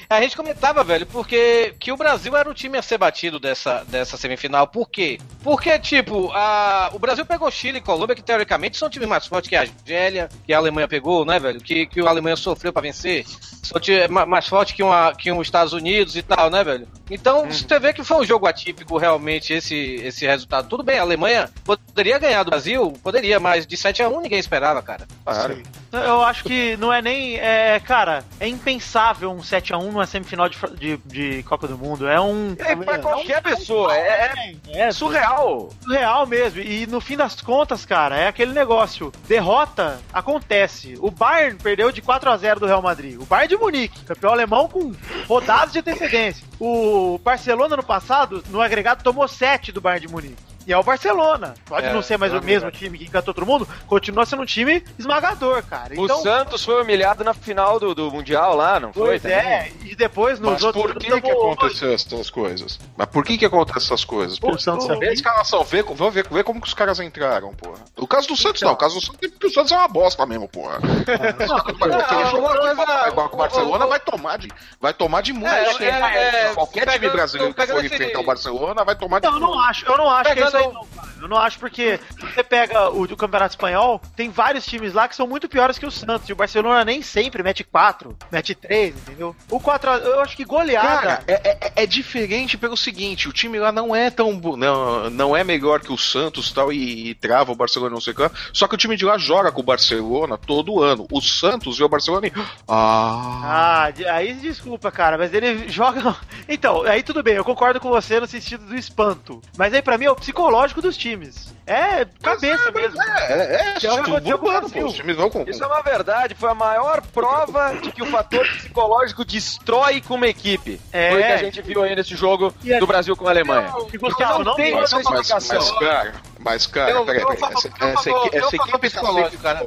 a gente comentava, velho, porque que o Brasil era o time a ser batido dessa, dessa semifinal. Por quê? Porque, tipo, a, o Brasil pegou Chile e Colômbia, que teoricamente são times mais fortes que a Argélia, que a Alemanha pegou, né, velho? Que, que a Alemanha sofreu pra vencer. São time mais forte que, uma, que os Estados Unidos e tal, né, velho? Então, você vê que foi um jogo atípico, realmente, esse, esse resultado. Tudo bem, a Alemanha poderia ganhar do Brasil, poderia, mas de 7 a 1 ninguém esperava, cara. Claro. Eu acho que não é nem. É, cara, é impensável um 7x1 numa semifinal de, de, de Copa do Mundo. É um. É pra qualquer pessoa, é, é É surreal. surreal mesmo. E no fim das contas, cara, é aquele negócio. Derrota acontece. O Bayern perdeu de 4 a 0 do Real Madrid. O Bayern de Munique, campeão alemão com rodadas de antecedência. O Barcelona no passado, no agregado, tomou 7 do Bayern de Munique. E é o Barcelona. Pode É, não ser mais é o mesmo verdade. time que encantou todo mundo, continua sendo um time esmagador, cara. O Então, Santos foi humilhado na final do, do Mundial lá, não foi? pois é, e depois nos Mas outros. por que, que aconteceu essas coisas? Mas por que que acontecem essas coisas? Pô, O Santos vê a escalação, vê, vê, vê, vê como que os caras entraram, porra. O caso do Santos não, o caso do Santos é porque o Santos é uma bosta mesmo, porra. Uma coisa- vai- vai- o Barcelona vai tomar de, vai tomar de muito. É, é, é, Qualquer time brasileiro que for enfrentar o Barcelona vai tomar de eu não acho, eu não acho que é isso aí não, cara. Eu não acho porque você pega o do Campeonato Espanhol, tem vários times lá que são muito piores que o Santos. E o Barcelona nem sempre mete 4, mete 3, entendeu? O 4, eu acho que goleada. Cara, é, é- é diferente pelo seguinte, o time lá não é tão não, não é melhor que o Santos tal e, e trava o Barcelona não sei o que só que o time de lá joga com o Barcelona todo ano. O Santos vê o Barcelona e ah, Ah, aí desculpa, cara, mas ele joga. [laughs] Então, aí tudo bem, eu concordo com você no sentido do espanto. Mas aí pra mim é o psicológico dos times. É cabeça mesmo. é, é, é é urbano, pô, os times vão com, Isso é uma verdade, foi a maior prova de que o fator psicológico destrói com uma equipe. É. Foi o que a gente viu aí nesse jogo E a- do Brasil com a Alemanha. E, Gustavo, não tem tem outra mas, mas, explicação. mas, cara, Mas, cara, Eu- peraí, peraí. Essa, essa essa equipe tá sempre psicológico, cara.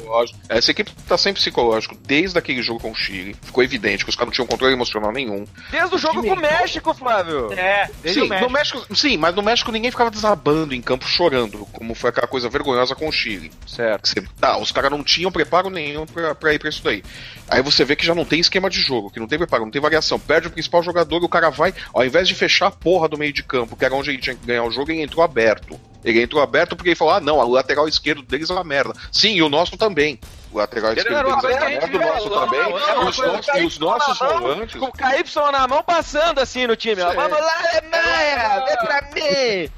Essa equipe tá sempre psicológico desde aquele jogo com o Chile. Ficou evidente que os caras não tinham controle emocional nenhum. Desde o jogo com o México, Flávio. É, desde Sim, o México. no México, sim, mas no México ninguém ficava desabando em campo chorando, como foi aquela coisa vergonhosa com o Chile. Certo. Você- tá, os caras não tinham preparo nenhum pra, pra ir pra isso daí. Aí você vê que já não tem esquema de jogo, que não tem preparo, não tem variação. Perde o principal jogador e o cara vai, ao invés de fechar a porra do meio de campo, que era onde ele tinha que ganhar o jogo, ele entrou aberto. Ele entrou aberto porque ele falou: ah, não, o lateral esquerdo deles é uma merda. Sim, e o nosso também. O lateral Ele esquerdo deles é uma merda, o nosso também. não, E não, os nossos, os nossos volantes. Com o KY na mão passando assim no time, ó. Vamos lá, Alemanha! Vem pra mim!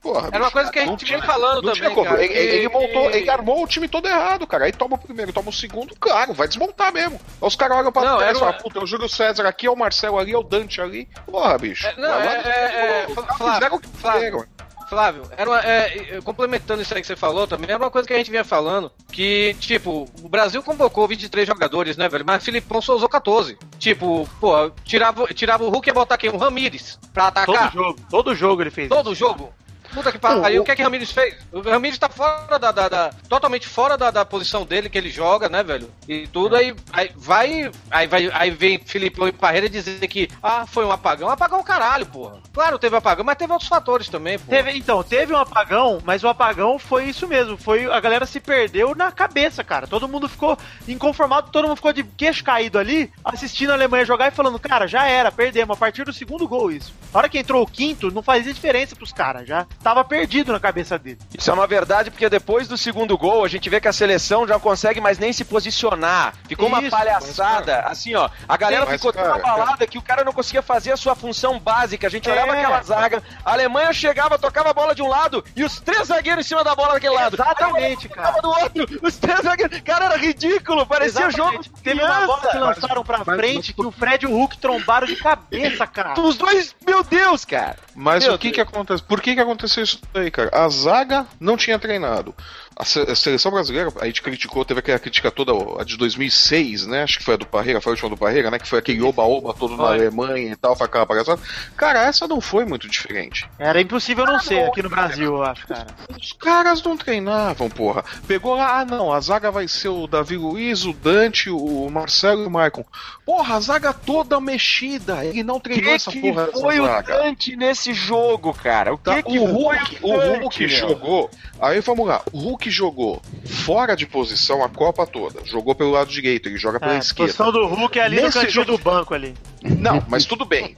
Porra, Era uma coisa que a gente tinha- vem falando não também. Ele, ele E- montou, ele armou o time todo errado, cara. Aí toma o primeiro, toma o segundo, claro, vai desmontar mesmo. Aí os caras olham pra Não, trás e falam, puta, é o Júlio César aqui, é o Marcelo ali, é o Dante ali. Porra, bicho. É, não, é- é- é, Flávio, fizeram. Flávio, era uma- é, complementando isso aí que você falou também, era uma coisa que a gente vinha falando, que, tipo, o Brasil convocou 23 jogadores, né, velho? Mas Filipão só usou 14. Tipo, pô, tirava, tirava o Hulk e ia botar quem? O Ramires pra Todo atacar jogo, todo jogo ele fez. todo o jogo. Puta que pariu, o que é que o Ramires fez? O Ramires tá fora da, da- da- totalmente fora da, da posição dele que ele joga, né, velho? E tudo aí, aí vai, aí vai, aí vem Filipão e Parreira dizer que ah, foi um apagão. Apagão caralho, porra. Claro, teve apagão, mas teve outros fatores também, porra. Teve, então, teve um apagão, mas o apagão foi isso mesmo. Foi a galera se perdeu na cabeça, cara. Todo mundo ficou inconformado, todo mundo ficou de queixo caído ali, assistindo a Alemanha jogar e falando, cara, já era, perdemos. A partir do segundo gol, isso. Na hora que entrou o quinto, não fazia diferença pros caras, já tava perdido na cabeça dele. Isso é uma verdade, porque depois do segundo gol, a gente vê que a seleção já não consegue mais nem se posicionar. Ficou uma Isso, palhaçada. Assim, ó, a galera mas, ficou tão cara, abalada que o cara não conseguia fazer a sua função básica. A gente É. olhava aquela zaga, a Alemanha chegava, tocava a bola de um lado e os três zagueiros em cima da bola daquele lado. Exatamente, cara. do outro, os três zagueiros. Cara, era ridículo, parecia jogo. Exatamente. Teve uma bola que lançaram pra frente que o Fred e o Hulk trombaram de cabeça, cara. Os dois, meu Deus, cara. Mas Meu o que Deus. que acontece? Por que que aconteceu isso daí, cara? A zaga não tinha treinado. A, se- a seleção brasileira, a gente criticou, teve aquela crítica toda, a de 2006, né? Acho que foi a do Parreira, foi a última do Parreira, né? Que foi aquele oba-oba todo na Foi. Alemanha e tal, foi aquela palhaçada. Cara, essa não foi muito diferente. Era impossível não ser aqui no Brasil, eu acho, cara. Os caras não treinavam, porra. Pegou lá, ah não, a zaga vai ser o Davi Luiz, o Dante, o Marcelo e o Maicon. Porra, a zaga toda mexida. Ele não treinou que, essa que porra dessa foi o zaga. Dante nesse jogo, cara? O que, Tá, que o Hulk, o Hulk jogou. Aí vamos lá. O Hulk jogou fora de posição a Copa toda. Jogou pelo lado direito, ele joga pela É, a esquerda. posição do Hulk é ali no Nesse cantinho jogo- do banco ali. Não, mas tudo bem.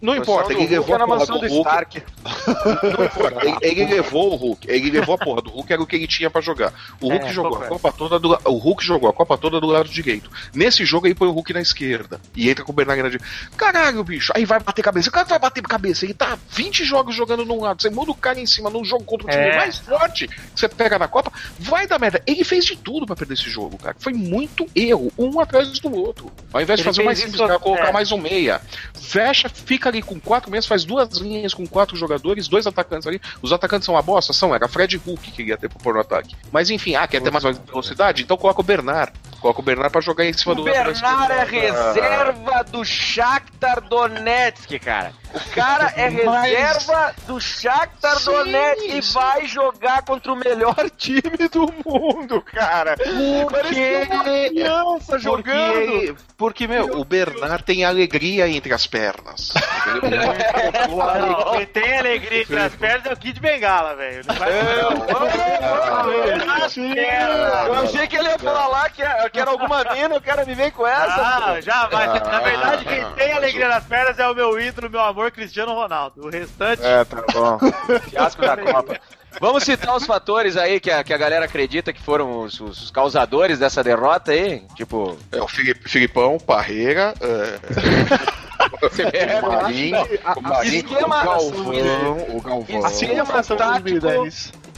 Não importa, ele levou a porra mansão do do Hulk. Não importa, ele, ele levou o Hulk. Ele levou a porra do Hulk, era o que ele tinha pra jogar. O Hulk É, jogou a. Copa toda do O Hulk jogou a Copa toda do lado direito. Nesse jogo ele põe o Hulk na esquerda. E entra com o na direita. Caralho, bicho. Aí vai bater cabeça. O cara vai bater cabeça. Ele tá 20 jogos jogando num lado. Você muda o cara em cima num jogo contra o time É. mais forte que você pega na Copa. Vai dar merda. Ele fez de tudo pra perder esse jogo, cara. Foi muito erro, um atrás do outro. Ao invés de Ele fazer mais simples, isso- cara, colocar é. mais um meia. Fecha, fica ali com quatro meias, faz duas linhas com quatro jogadores, dois atacantes ali. Os atacantes são uma bosta? São, era Fred Hulk que ia ter pôr no ataque. Mas enfim, ah, quer ter mais velocidade? Então coloca o Bernard. Coloca o Bernard pra jogar em cima O do Bernard é reserva do Shakhtar Donetsk, cara. O cara é [laughs] Mas- reserva do Shakhtar Sim, Donetsk e sim. vai jogar contra o melhor [laughs] time do mundo, cara. Parecia uma criança jogando. Porque, porque, meu, o Bernard tem alegria entre as pernas. Quem [laughs] tem alegria entre as pernas é o Kid Bengala, velho. Não vai- Eu achei que ele ia falar lá que, que era alguma mina, o cara me vem com essa. Ah, já vai. Na verdade, quem Ah, tem alegria nas pernas é o meu ídolo, meu amor, Cristiano Ronaldo. O restante. é, tá bom. [laughs] Fiasco da Copa. Vamos citar os fatores aí que a, que a galera acredita que foram os, os causadores dessa derrota aí? Tipo, É o Fili- Filipão, Parreira, é, [laughs] o Marinho, o Marinho, o Galvão, o Galvão. esquema tático,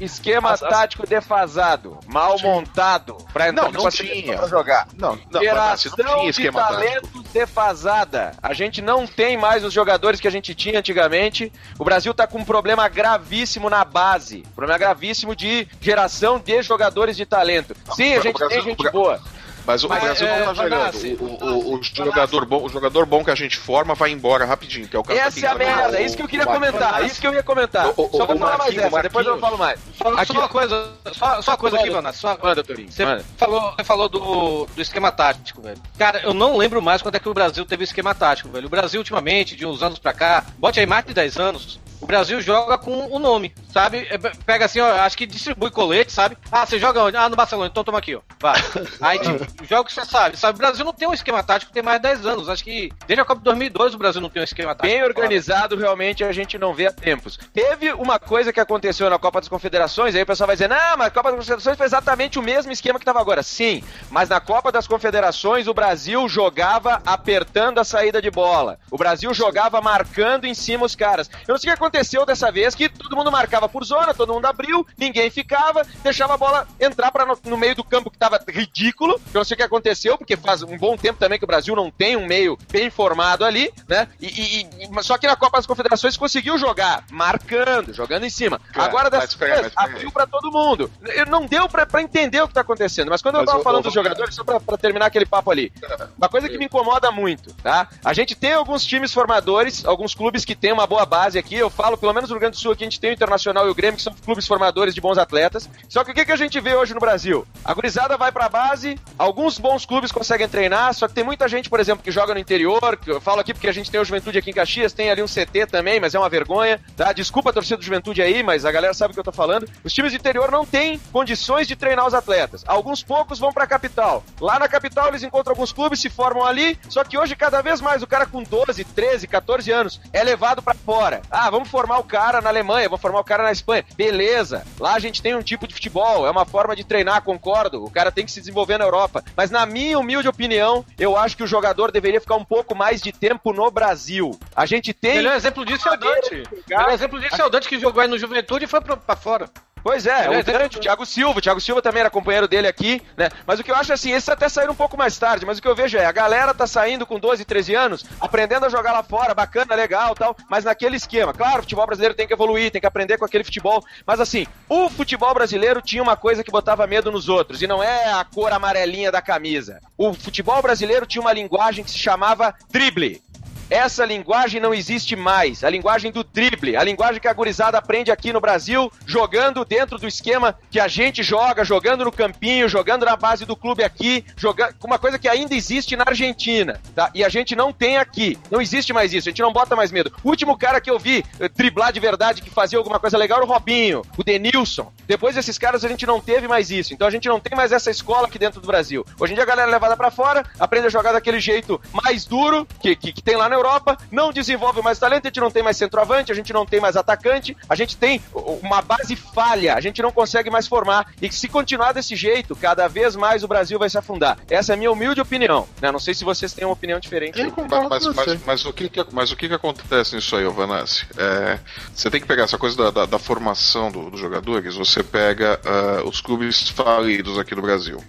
esquema tático defasado, mal montado, pra entrar Não, não tinha. pra jogar. Não, não, Geração não tinha de esquema tático. talentos defasada. A gente não tem mais os jogadores que a gente tinha antigamente. O Brasil tá com um problema gravíssimo na base. Problema gravíssimo de geração de jogadores de talento. Sim, a gente tem gente boa. Mas o Mas, Brasil é, não tá jogando. O, o- o jogador bom, o jogador bom que a gente forma vai embora rapidinho, que é o caso Essa é a merda, cara, é isso que eu queria comentar, isso que eu ia comentar. O- o- Só vou falar mais dessa, depois eu Marquinhos. falo mais. Só, Aqui, só uma coisa, só, só uma coisa aqui, mano. Só, Manda, Torinho. Você falou, você falou do, do esquema tático, velho. Cara, eu não lembro mais quando é que o Brasil teve esquema tático, velho. O Brasil, ultimamente, de uns anos pra cá, bote aí mais de 10 anos, o Brasil joga com o nome, sabe? É, Pega assim, ó, acho que distribui colete, sabe? Ah, você joga onde? Ah, no Barcelona, então toma aqui, ó. Vai. [laughs] Aí, tipo, joga que você sabe, sabe? O Brasil não tem um esquema tático tem mais de 10 anos. Acho que desde a Copa de 2002 o Brasil não tem um esquema tático. Bem organizado, realmente a gente não vê há tempos. Teve uma coisa que aconteceu na Copa das Confederações, aí o pessoal vai dizer, não, mas a Copa das Confederações foi exatamente o mesmo esquema que estava agora. Sim, mas na Copa das Confederações o Brasil jogava apertando a saída de bola. O Brasil jogava marcando em cima os caras. Eu não sei o que aconteceu dessa vez, que todo mundo marcava por zona, todo mundo abriu, ninguém ficava, deixava a bola entrar para no, no meio do campo que estava ridículo. Eu não sei o que aconteceu, porque faz um bom tempo também que o Brasil não tem um meio bem formado ali, né? E, e- e- só que na Copa das Confederações conseguiu jogar, marcando, jogando em cima. Cara, Agora dessa aí, vez, abriu pra todo mundo. Eu- Não deu pra entender o que tá acontecendo, mas quando eu Mas tava eu- falando eu- dos jogadores, só pra terminar aquele papo ali, uma coisa que me incomoda muito, tá? A gente tem alguns times formadores, alguns clubes que têm uma boa base aqui, eu falo, pelo menos no Rio Grande do Sul aqui, a gente tem o Internacional e o Grêmio, que são clubes formadores de bons atletas. Só que o que, que a gente vê hoje no Brasil? A gurizada vai pra base, alguns bons clubes conseguem treinar, só que tem muita gente, por exemplo, que joga no interior, que eu falo aqui porque a gente tem o Juventude aqui em Caxias, tem ali um CT também, mas é uma vergonha, tá? Desculpa a torcida do Juventude aí, mas a galera sabe o que eu tô falando. Os times do interior não têm condições de treinar os atletas. Alguns poucos vão pra capital. Lá na capital eles encontram alguns clubes, se formam ali, só que hoje cada vez mais o cara com 12, 13, 14 anos é levado pra fora. Ah, vamos formar o cara na Alemanha, vamos formar o cara na Espanha. Beleza. Lá a gente tem um tipo de futebol, é uma forma de treinar, concordo. O cara tem que se desenvolver na Europa. Mas na minha humilde opinião, eu acho que o jogador deveria ficar um pouco mais de tempo no Brasil. A gente tem melhor exemplo disso é o Dante. Melhor exemplo disso é o Dante que jogou aí no Juventude e foi pra, pra fora. Pois é, é o Dante, o Thiago Silva, o Thiago Silva também era companheiro dele aqui, né? Mas o que eu acho assim, esses até saíram um pouco mais tarde, mas o que eu vejo é, a galera tá saindo com 12, 13 anos, aprendendo a jogar lá fora, bacana, legal tal, mas naquele esquema. Claro, o futebol brasileiro tem que evoluir, tem que aprender com aquele futebol, mas assim, o futebol brasileiro tinha uma coisa que botava medo nos outros, e não é a cor amarelinha da camisa. O futebol brasileiro tinha uma linguagem que se chamava drible. Essa linguagem não existe mais. A linguagem do drible, a linguagem que a gurizada aprende aqui no Brasil, jogando dentro do esquema que a gente joga, jogando no campinho, jogando na base do clube aqui, jogando uma coisa que ainda existe na Argentina, tá? E a gente não tem aqui. Não existe mais isso. A gente não bota mais medo. O último cara que eu vi eh, driblar de verdade, que fazia alguma coisa legal, era o Robinho, o Denilson. Depois desses caras a gente não teve mais isso. Então a gente não tem mais essa escola aqui dentro do Brasil. Hoje em dia a galera é levada pra fora, aprende a jogar daquele jeito mais duro que, que, que tem lá na Europa, não desenvolve mais talento, a gente não tem mais centroavante, a gente não tem mais atacante, a gente tem uma base falha, a gente não consegue mais formar. E se continuar desse jeito, cada vez mais o Brasil vai se afundar. Essa é a minha humilde opinião. Né? Não sei se vocês têm uma opinião diferente. Eu concordo Mas, você. mas, mas o que que, mas o que que acontece nisso aí, Vanassi? É, você tem que pegar essa coisa da, da- da formação do- dos jogadores, você pega ah, os clubes falidos aqui do Brasil.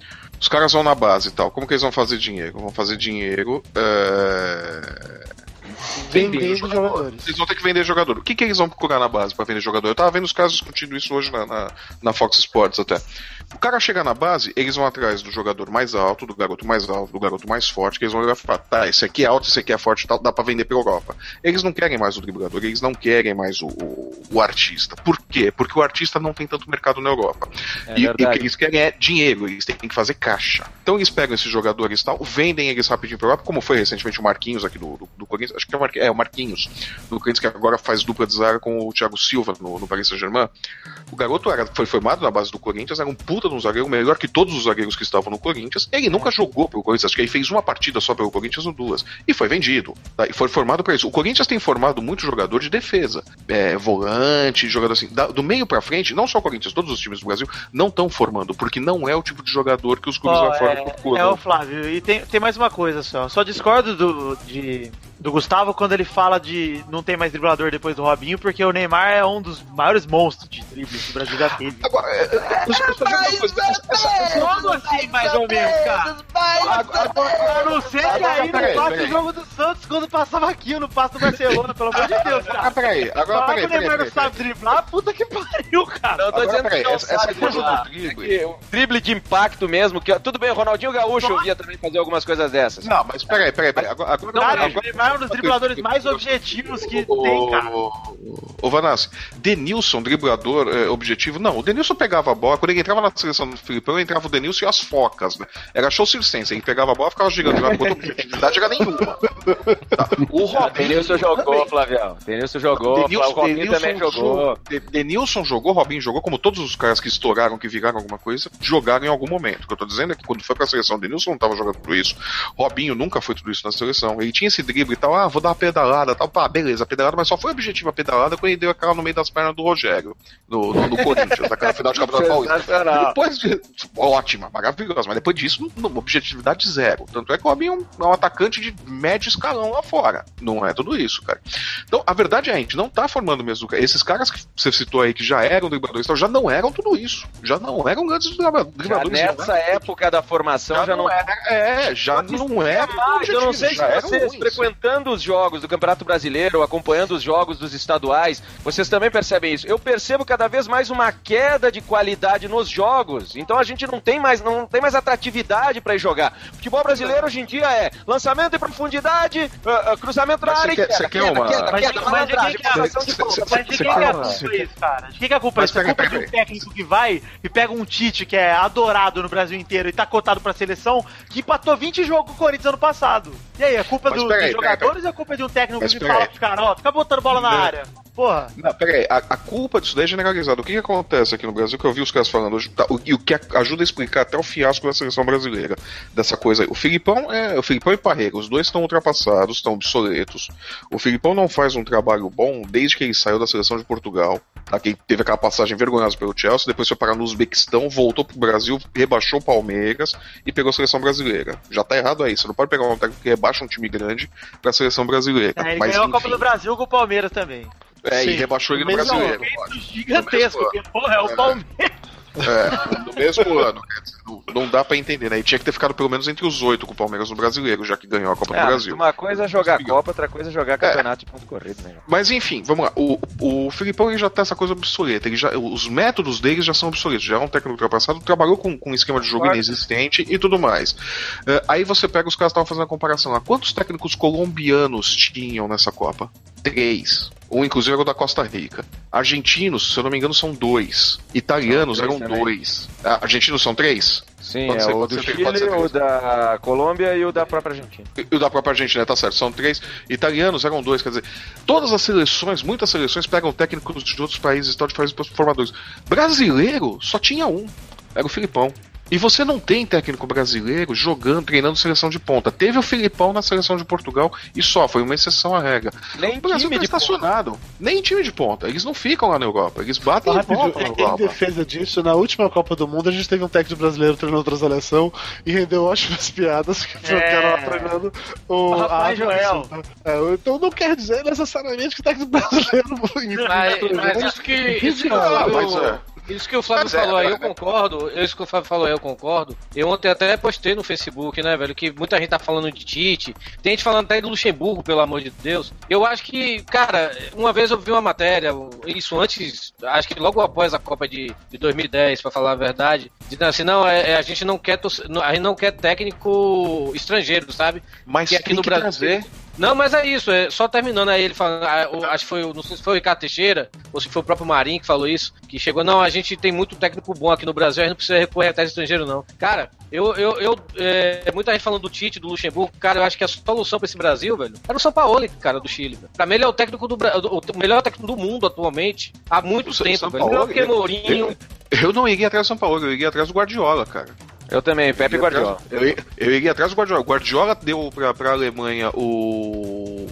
Os caras vão na base e tal. Como que eles vão fazer dinheiro? Vão fazer dinheiro. é, Vendendo jogador. jogadores. Eles vão ter que vender jogador. O que, que eles vão procurar na base para vender jogador? Eu tava vendo os caras discutindo isso hoje na, na, na Fox Sports até. O cara chega na base, eles vão atrás do jogador mais alto, do garoto mais alto, do garoto mais forte, que eles vão olhar e falar, tá, esse aqui é alto, esse aqui é forte e tal, dá pra vender pra Europa. Eles não querem mais o driblador, eles não querem mais o, o, o artista. Por quê? Porque o artista não tem tanto mercado na Europa. É e, e o que eles querem é dinheiro, eles têm que fazer caixa. Então eles pegam esses jogadores e tal, vendem eles rapidinho pra Europa, como foi recentemente o Marquinhos aqui do, do, do Corinthians, acho que é o, é o Marquinhos, do Corinthians, que agora faz dupla de zaga com o Thiago Silva no, no Paris Saint-Germain. O garoto era, foi formado na base do Corinthians, era um puta de um zagueiro, melhor que todos os zagueiros que estavam no Corinthians. Ele nunca jogou pelo Corinthians, acho que ele fez uma partida só pelo Corinthians ou duas. E foi vendido. Tá? E foi formado para isso. O Corinthians tem formado muito jogador de defesa. É, volante, jogador assim. da- do meio pra frente, não só o Corinthians, todos os times do Brasil não estão formando, porque não é o tipo de jogador que os clubes Ó, lá fora é, procuram. é o Flávio, e tem, tem mais uma coisa só. Só discordo do, de, do Gustavo quando ele fala de não tem mais driblador depois do Robinho, porque o Neymar é um dos maiores monstros de drible que o Brasil já teve. Agora, é, é, eu eu essa- Como assim, mais ou menos, cara? A não ser que aí não peraí. o jogo do Santos quando passava aqui no passo do Barcelona, pelo amor de Deus, Ah, cara. peraí, agora peraí, que o Neymar não sabe driblar, puta que pariu, cara. Não, eu tô Agora, dizendo peraí, que não essa- essa sabe coisa do drible. É o drible de impacto mesmo, que tudo bem, o Ronaldinho Gaúcho eu via também fazer algumas coisas dessas. Não, mas peraí, peraí, peraí. Agora, agora, Cara, agora- o Neymar é um dos dribladores mais objetivos que tem, cara. Ô, Vanassi, Denilson, driblador é, objetivo. Não, o Denilson pegava a bola, quando ele entrava na seleção do Filipão, entrava o Denilson e as focas, né? Era show circense, ele pegava a bola, ficava girando, jogava com objetividade, era nenhuma. Tá. O O Robinho. Denilson jogou, Flavião. Denilson jogou, Denilson, o Robinho Denilson também jogou. jogou. De- Denilson jogou, Robinho jogou, como todos os caras que estouraram, que viraram alguma coisa, jogaram em algum momento. O que eu tô dizendo é que quando foi pra seleção, Denilson não tava jogando tudo isso. Robinho nunca foi tudo isso na seleção. Ele tinha esse drible e tal, ah, vou dar uma pedalada tal. Pá, beleza, pedalada, mas só foi objetivo a pedalada quando ele deu aquela no meio das pernas do Rogério, no, no, no Corinthians, naquela final de Campeonato Paulista. Depois de. Ótima, maravilhosa, mas depois disso, não, objetividade zero. Tanto é que o Robinho é um atacante de médio escalão lá fora. Não é tudo isso, cara. Então, a verdade é, a gente não tá formando mesmo. Esses caras que você citou aí, que já eram dribladores, já não eram tudo isso. Já não eram grandes dribla- Já dribladores. nessa época da formação já, não era. É, já não era. mais. Eu não sei se já vocês, ruins. frequentando os jogos do Campeonato Brasileiro, acompanhando os jogos dos estaduais, vocês também percebem isso. Eu percebo cada vez mais uma queda de qualidade nos jogos. Então a gente não tem mais, não tem mais atratividade para ir jogar. Futebol brasileiro hoje em dia é lançamento em profundidade, ah, ah, cruzamento na área você e quer- queda, quer queda, uma- queda, Mas, queda, mas de quem que é, mas de quem é a culpa isso, cara? De quem que é a culpa isso? É culpa de um técnico que vai e pega um Tite que é adorado no Brasil inteiro e tá cotado pra seleção, que empatou 20 jogos com o Corinthians ano passado. E aí, é culpa do- dos jogadores ou é culpa de um técnico que fala pros caras, ó, fica botando bola na área? Porra. Não, peraí, a, a culpa disso daí é generalizada. O que, que acontece aqui no Brasil, que eu vi os caras falando hoje, tá, o, e o que ajuda a explicar até o fiasco da seleção brasileira, dessa coisa aí. O Filipão é. O Filipão e Parreira, os dois estão ultrapassados, estão obsoletos. O Filipão não faz um trabalho bom desde que ele saiu da seleção de Portugal. Tá, que teve aquela passagem vergonhosa pelo Chelsea, depois foi parar no Uzbequistão, voltou pro Brasil, rebaixou o Palmeiras e pegou a seleção brasileira. Já tá errado aí, você não pode pegar um técnico que rebaixa um time grande pra seleção brasileira. É, ele Mas, ganhou a Copa enfim, do Brasil com o Palmeiras também. É, e Sim. rebaixou ele no Mesmo- brasileiro. Lógico. gigantesco, porque, porra, é o É. Palmeiras. É, no mesmo ano. não, dá pra entender, né? E tinha que ter ficado pelo menos entre os oito com o Palmeiras no brasileiro, já que ganhou a Copa É, do Brasil. uma coisa é jogar. Copa, outra coisa é jogar campeonato de ponto corrido, né? Mas enfim, vamos lá. O, o Filipão ele já tá essa coisa obsoleta. Ele já, os métodos dele já são obsoletos. Já é um técnico ultrapassado, trabalhou com, com um esquema de jogo Claro. inexistente e tudo mais. É, aí você pega os caras que estavam fazendo a comparação lá. Quantos técnicos colombianos tinham nessa Copa? Três. Um, inclusive, era o da Costa Rica. Argentinos, se eu não me engano, são dois. Italianos São eram também. dois. Ah, argentinos são três? Sim, Pode é ser, o do ser, Chile, ser o da Colômbia e o da própria Argentina. E o da própria Argentina, tá certo, são três. Italianos eram dois, quer dizer, todas as seleções, muitas seleções pegam técnicos de outros países e tal, de países formadores. Brasileiro só tinha um, era o Filipão. E você não tem técnico brasileiro jogando, treinando seleção de ponta. Teve o Filipão na seleção de Portugal e só, foi uma exceção à regra. Nem o Brasil time tá de estacionado. Nem time de ponta. Eles não ficam lá na Europa. Eles batem Só e voltam na rapidinho, em Europa. defesa disso, na última Copa do Mundo a gente teve um técnico brasileiro treinando outra seleção e rendeu ótimas [laughs] piadas que o É. lá treinando o Rafael Joel. É, então não quer dizer necessariamente que o técnico [laughs] brasileiro Mas, mas isso que. Isso que o Ah, mas é. Isso que o Flávio Mas é, falou aí, eu concordo. Isso que o Flávio falou aí, eu concordo. Eu ontem até postei no Facebook, né, velho, que muita gente tá falando de Tite. Tem gente falando até do Luxemburgo, pelo amor de Deus. Eu acho que, cara, uma vez eu vi uma matéria, isso antes, acho que logo após a Copa de, de 2010, pra falar a verdade, dizendo assim, não, é, é, a gente não quer a gente não quer técnico estrangeiro, sabe? Mas que aqui tem no que Brasil. trazer. Não, mas é isso, é só terminando aí ele falando, ah, acho que foi, não sei se foi o Ricardo Teixeira, ou se foi o próprio Marinho que falou isso, que chegou, não, a gente tem muito técnico bom aqui no Brasil, a gente não precisa recorrer a técnico estrangeiro, não. Cara, eu, eu, eu é, muita gente falando do Tite, do Luxemburgo, cara, eu acho que a solução pra esse Brasil, velho, era o São Paulo, cara, do Chile. Velho. Pra mim ele é o técnico do o melhor técnico do mundo atualmente, há muito São- tempo, São velho. Paulo, Melhor que Mourinho. Eu, eu não iria atrás do São Paulo, eu iria atrás do Guardiola, cara. Eu também, Pepe Eu Guardiola. atrás- Eu, ia- eu iria atrás do Guardiola. O Guardiola deu pra, pra Alemanha o.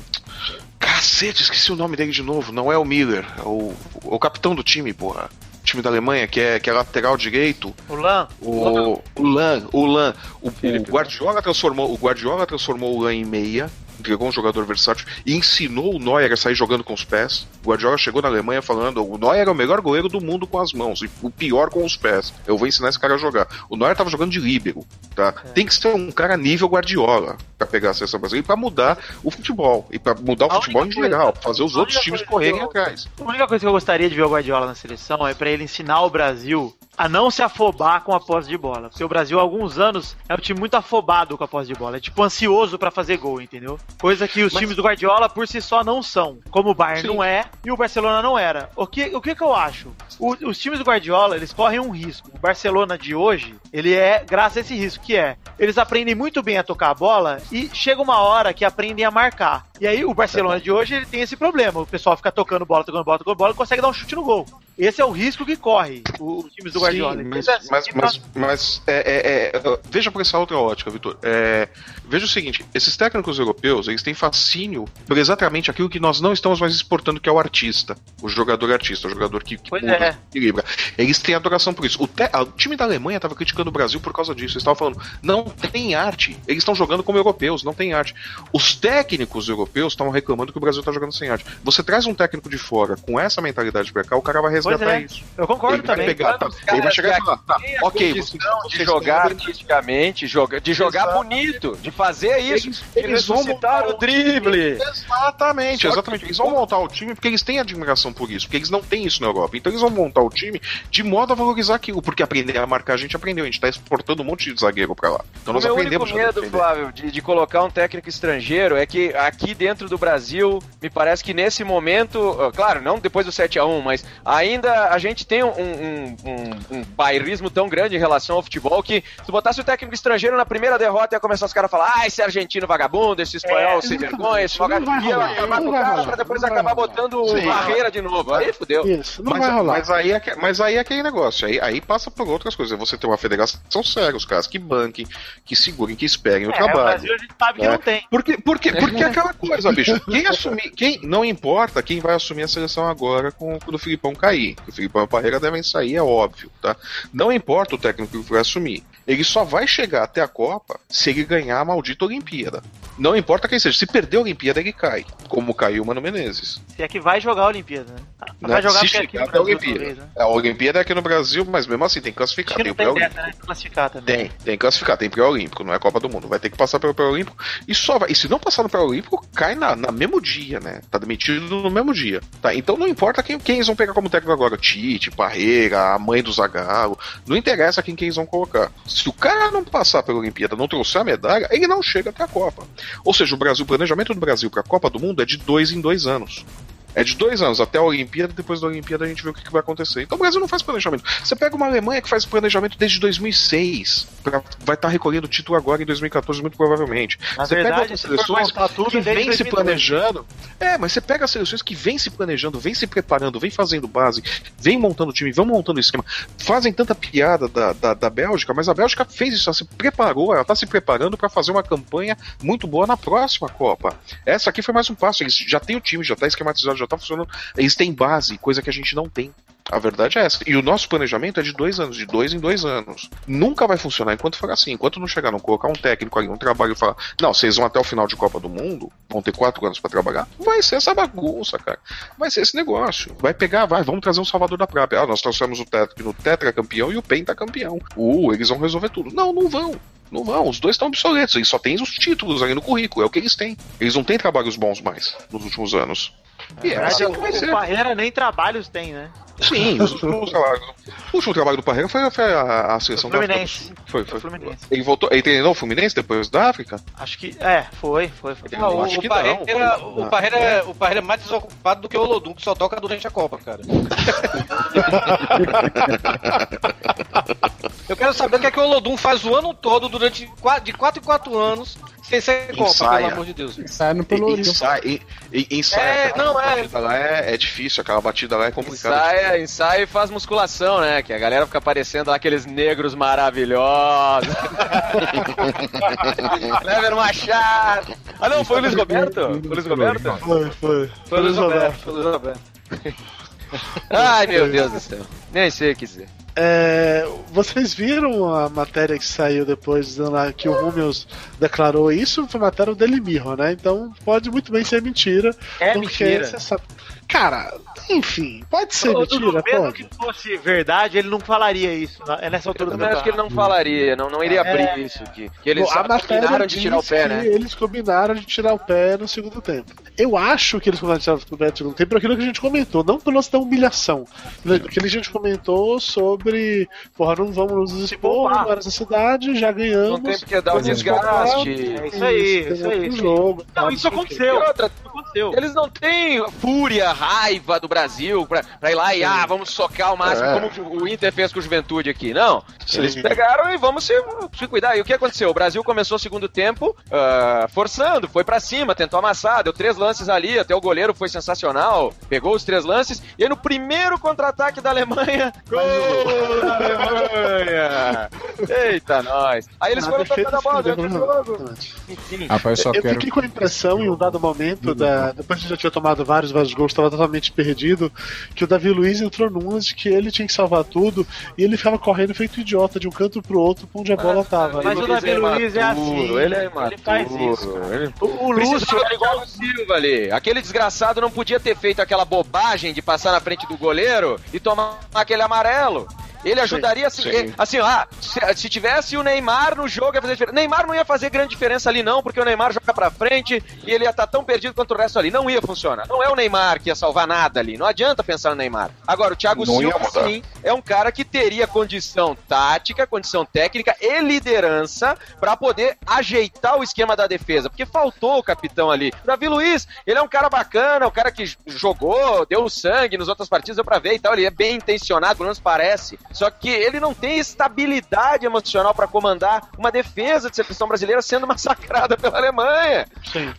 Cacete, esqueci o nome dele de novo. Não é o Miller, é o, o capitão do time, porra. Time da Alemanha, que é, que é lateral direito. O Lan. O, o Lan, o Lan. O, o Guardiola transformou, o Guardiola transformou o Lan em meia. Entregou um jogador versátil e ensinou o Neuer a sair jogando com os pés. O Guardiola chegou na Alemanha falando: o Neuer é o melhor goleiro do mundo com as mãos e o pior com os pés. Eu vou ensinar esse cara a jogar. O Neuer tava jogando de líbero, tá? É. Tem que ser um cara nível Guardiola pra pegar a seleção brasileira e pra mudar o futebol. E pra mudar o A futebol em geral, pra fazer os outros times correrem eu- atrás. A única coisa que eu gostaria de ver o Guardiola na seleção é pra ele ensinar o Brasil a não se afobar com a posse de bola. Porque o Brasil, há alguns anos, é um time muito afobado com a posse de bola. É tipo ansioso pra fazer gol, entendeu? Coisa que os Mas- times do Guardiola por si só não são. Como o Bayern Sim. não é e o Barcelona não era. O que, o que que eu acho? O- os times do Guardiola, eles correm um risco. O Barcelona de hoje, ele é graças a esse risco, que é, eles aprendem muito bem a tocar a bola e chega uma hora que aprendem a marcar. E aí o Barcelona de hoje, ele tem esse problema. O pessoal fica tocando bola, tocando bola, tocando bola e consegue dar um chute no gol. Esse é o risco que corre os times do Guardiola. Sim, mas, Então, mas, então, mas, mas, é, é, é, veja por essa outra ótica, Vitor. É, veja o seguinte: esses técnicos europeus eles têm fascínio por exatamente aquilo que nós não estamos mais exportando, que é o artista, o jogador artista, o jogador que, que Pois muda, é. equilibra. Eles têm adoração por isso. O, te- o time da Alemanha estava criticando o Brasil por causa disso. Eles estavam falando, não tem arte. Eles estão jogando como europeus, não tem arte. Os técnicos europeus estavam reclamando que o Brasil está jogando sem arte. Você traz um técnico de fora com essa mentalidade pra cá, o cara vai resgatar é. isso. eu concordo Ele vai também. pegar, tá, ele vai chegar e falar, tá, ok, vocês- de vocês jogar artisticamente, joga, de jogar Exato. bonito, de fazer isso, Eles- eles vão montar o drible. Exatamente, exatamente. Eles vão montar o time porque eles têm admiração por isso, porque eles não têm isso na Europa. Então eles vão montar o time de modo a valorizar aquilo, porque aprender a marcar a gente aprendeu, a gente tá exportando um monte de zagueiro pra lá. Então O nós meu único aprendemos a medo, defender. Flávio, de, de colocar um técnico estrangeiro é que aqui dentro do Brasil, me parece que nesse momento, claro, não depois do 7x1, mas ainda a gente tem um, um, um, um bairrismo tão grande em relação ao futebol que se botasse o técnico estrangeiro na primeira derrota ia começar os caras a falar: ah, esse argentino vagabundo, esse espanhol É, sem vergonha, esse vagabundo. Ia acabar com o cara pra depois acabar botando Sim. barreira de novo. Aí fudeu. Isso, não mas, vai rolar. mas aí, é mas aí é aquele negócio, aí, aí passa por outras coisas. Você ter uma federação séria, os caras que banquem, que segurem, que esperem o É, o trabalho. Brasil a gente sabe que É. não tem. Porque, porque, porque [laughs] aquela coisa, bicho. Quem assumir. Quem, não importa quem vai assumir a seleção agora com, quando o Filipão cair. O Filipão e o Parreira devem sair, é óbvio, tá? Não importa o técnico que vai assumir. Ele só vai chegar até a Copa se ele ganhar a maldita Olimpíada. Não importa quem seja. Se perder a Olimpíada, ele cai. Como caiu o Mano Menezes. Se é que vai jogar a Olimpíada, né? Vai jogar se é aqui chegar no até a Brasil, Olimpíada. talvez, né? A Olimpíada é aqui no Brasil, mas mesmo assim tem que classificar. Acho que Tem né? Classificar também. Tem, tem que classificar, tem pré-olímpico, não é Copa do Mundo. Vai ter que passar pelo pré-olímpico e só vai. E se não passar no pré-olímpico, cai na, na mesmo dia, né? Tá demitido no mesmo dia. Tá? Então não importa quem, quem eles vão pegar como técnico agora. Tite, Parreira, a mãe do Zagallo. Não interessa quem, quem eles vão colocar. Se o cara não passar pela Olimpíada, não trouxer a medalha, ele não chega até a Copa. Ou seja, o Brasil, o planejamento do Brasil pra Copa do Mundo é de dois em dois anos. É de dois anos até a Olimpíada, depois da Olimpíada a gente vê o que, que vai acontecer. Então o Brasil não faz planejamento. Você pega uma Alemanha que faz planejamento desde 2006, pra, vai estar recolhendo título agora em 2014, muito provavelmente. Na você pega verdade, outras se for seleções que vem se 2002. planejando. É, mas você pega as seleções que vem se planejando, vem se preparando, vem fazendo base, vem montando time, vão montando esquema. Fazem tanta piada da, da, da Bélgica, mas a Bélgica fez isso, ela se preparou, ela tá se preparando para fazer uma campanha muito boa na próxima Copa. Essa aqui foi mais um passo, eles já tem o time, já tá esquematizado, já tá funcionando. Eles têm base, coisa que a gente não tem. A verdade é essa. E o nosso planejamento é de dois anos, de dois em dois anos. Nunca vai funcionar enquanto for assim. Enquanto não chegar, não colocar um técnico ali, um trabalho e falar, não, vocês vão até o final de Copa do Mundo, vão ter quatro anos pra trabalhar. Vai ser essa bagunça, cara. Vai ser esse negócio. Vai pegar, vai, vamos trazer um Salvador da Praia. Ah, nós trouxemos o tetra, o tetracampeão e o pentacampeão. Uh, eles vão resolver tudo. Não, não vão. Não vão, os dois estão obsoletos, eles só têm os títulos ali no currículo, é o que eles têm. Eles não têm trabalhos bons mais nos últimos anos. E é Na assim que vai o, ser. o Parreira nem trabalhos tem, né? Sim. [laughs] O último trabalho do Parreira foi, foi a, a seleção da do Fluminense. Sul. Foi, foi. O Fluminense. Ele voltou, ele treinou o Fluminense depois da África? Acho que. É, foi, foi. foi. Não, o, acho que o Parreira, não. o, Parreira, é- o Parreira é mais desocupado do que o Olodum, que só toca durante a Copa, cara. [laughs] Eu quero saber o que é que o Olodum faz o ano todo, durante de 4 em 4 anos, sem ser Copa, Ensaia. pelo amor de Deus. Sai no Pelourinho. Ensaia, ensaia. É, aquela não, é. lá é, é difícil, aquela batida lá é complicada. Ensaia, ensaia e faz musculação, né? Que a galera fica parecendo lá aqueles negros maravilhosos. [laughs] Clever Machado. Ah, não, foi o Luiz Roberto? Foi o Luiz Roberto? Foi, foi. Foi o Luiz Roberto, foi o Luiz Roberto. Ai, meu Deus do céu. Nem sei o que dizer. É, vocês viram a matéria que saiu depois dizendo lá que o Rummels declarou isso? Foi matéria dele Mirror, né? Então pode muito bem ser mentira. É porque mentira. você sabe- Cara, enfim, pode ser Ô, Dudu, mentira, mesmo pode. que fosse verdade, ele não falaria isso é nessa altura Eu do também acho que ele não falaria, não, não iria abrir isso. Que, que eles Bom, combinaram de tirar o pé, né? Eles combinaram de tirar o pé no segundo tempo. Eu acho que eles combinaram de tirar o pé no segundo tempo por aquilo que a gente comentou, não pelo lance da humilhação. Aquilo que a gente comentou sobre, porra, não vamos nos expor, poupar. não era essa cidade, já ganhamos. Não tem porque dar o vamos desgaste. É isso aí, isso aí, isso aí. jogo. Não, tal, isso aconteceu. Outra, Isso aconteceu. Eles não têm fúria, raiva do Brasil pra, pra ir lá e ah, vamos socar o máximo, É. como o Inter fez com o Juventude aqui. Não. Sim. Eles pegaram e vamos se, se cuidar. E o que aconteceu? O Brasil começou o segundo tempo ah, forçando, foi pra cima, tentou amassar, deu três lances ali, até o goleiro foi sensacional, pegou os três lances, e aí no primeiro contra-ataque da Alemanha, [laughs] gol da Alemanha! Eita, nós! Aí eles A foram tocando a bola dentro do jogo. Enfim. Rapaz, eu só Eu quero. fiquei com a impressão, em um dado momento, da, depois que já tinha tomado vários, vários gols, estava totalmente perdido, que o Davi Luiz entrou num lance que ele tinha que salvar tudo e ele ficava correndo feito idiota de um canto pro outro pra onde a bola tava. mas Ele- o Davi Luiz é assim, Ele é ele imaturo. faz isso. Ele... O, o Lúcio era igual o Silva ali. Aquele desgraçado não podia ter feito aquela bobagem de passar na frente do goleiro e tomar aquele amarelo. Ele ajudaria assim, sim. eh, assim, ah, se, se tivesse o Neymar no jogo ia fazer diferença. Neymar não ia fazer grande diferença ali não, porque o Neymar joga pra frente e ele ia estar tão perdido quanto o resto ali. Não ia funcionar. Não é o Neymar que ia salvar nada ali. Não adianta pensar no Neymar. Agora o Thiago Não Silva sim é um cara que teria condição tática, condição técnica e liderança pra poder ajeitar o esquema da defesa, porque faltou o capitão ali. O Davi Luiz, ele é um cara bacana, um cara que jogou, deu sangue nos outras partidas, deu pra ver e tal, ele é bem intencionado, pelo menos parece. Só que ele não tem estabilidade emocional pra comandar uma defesa de seleção brasileira sendo [laughs] massacrada pela Alemanha.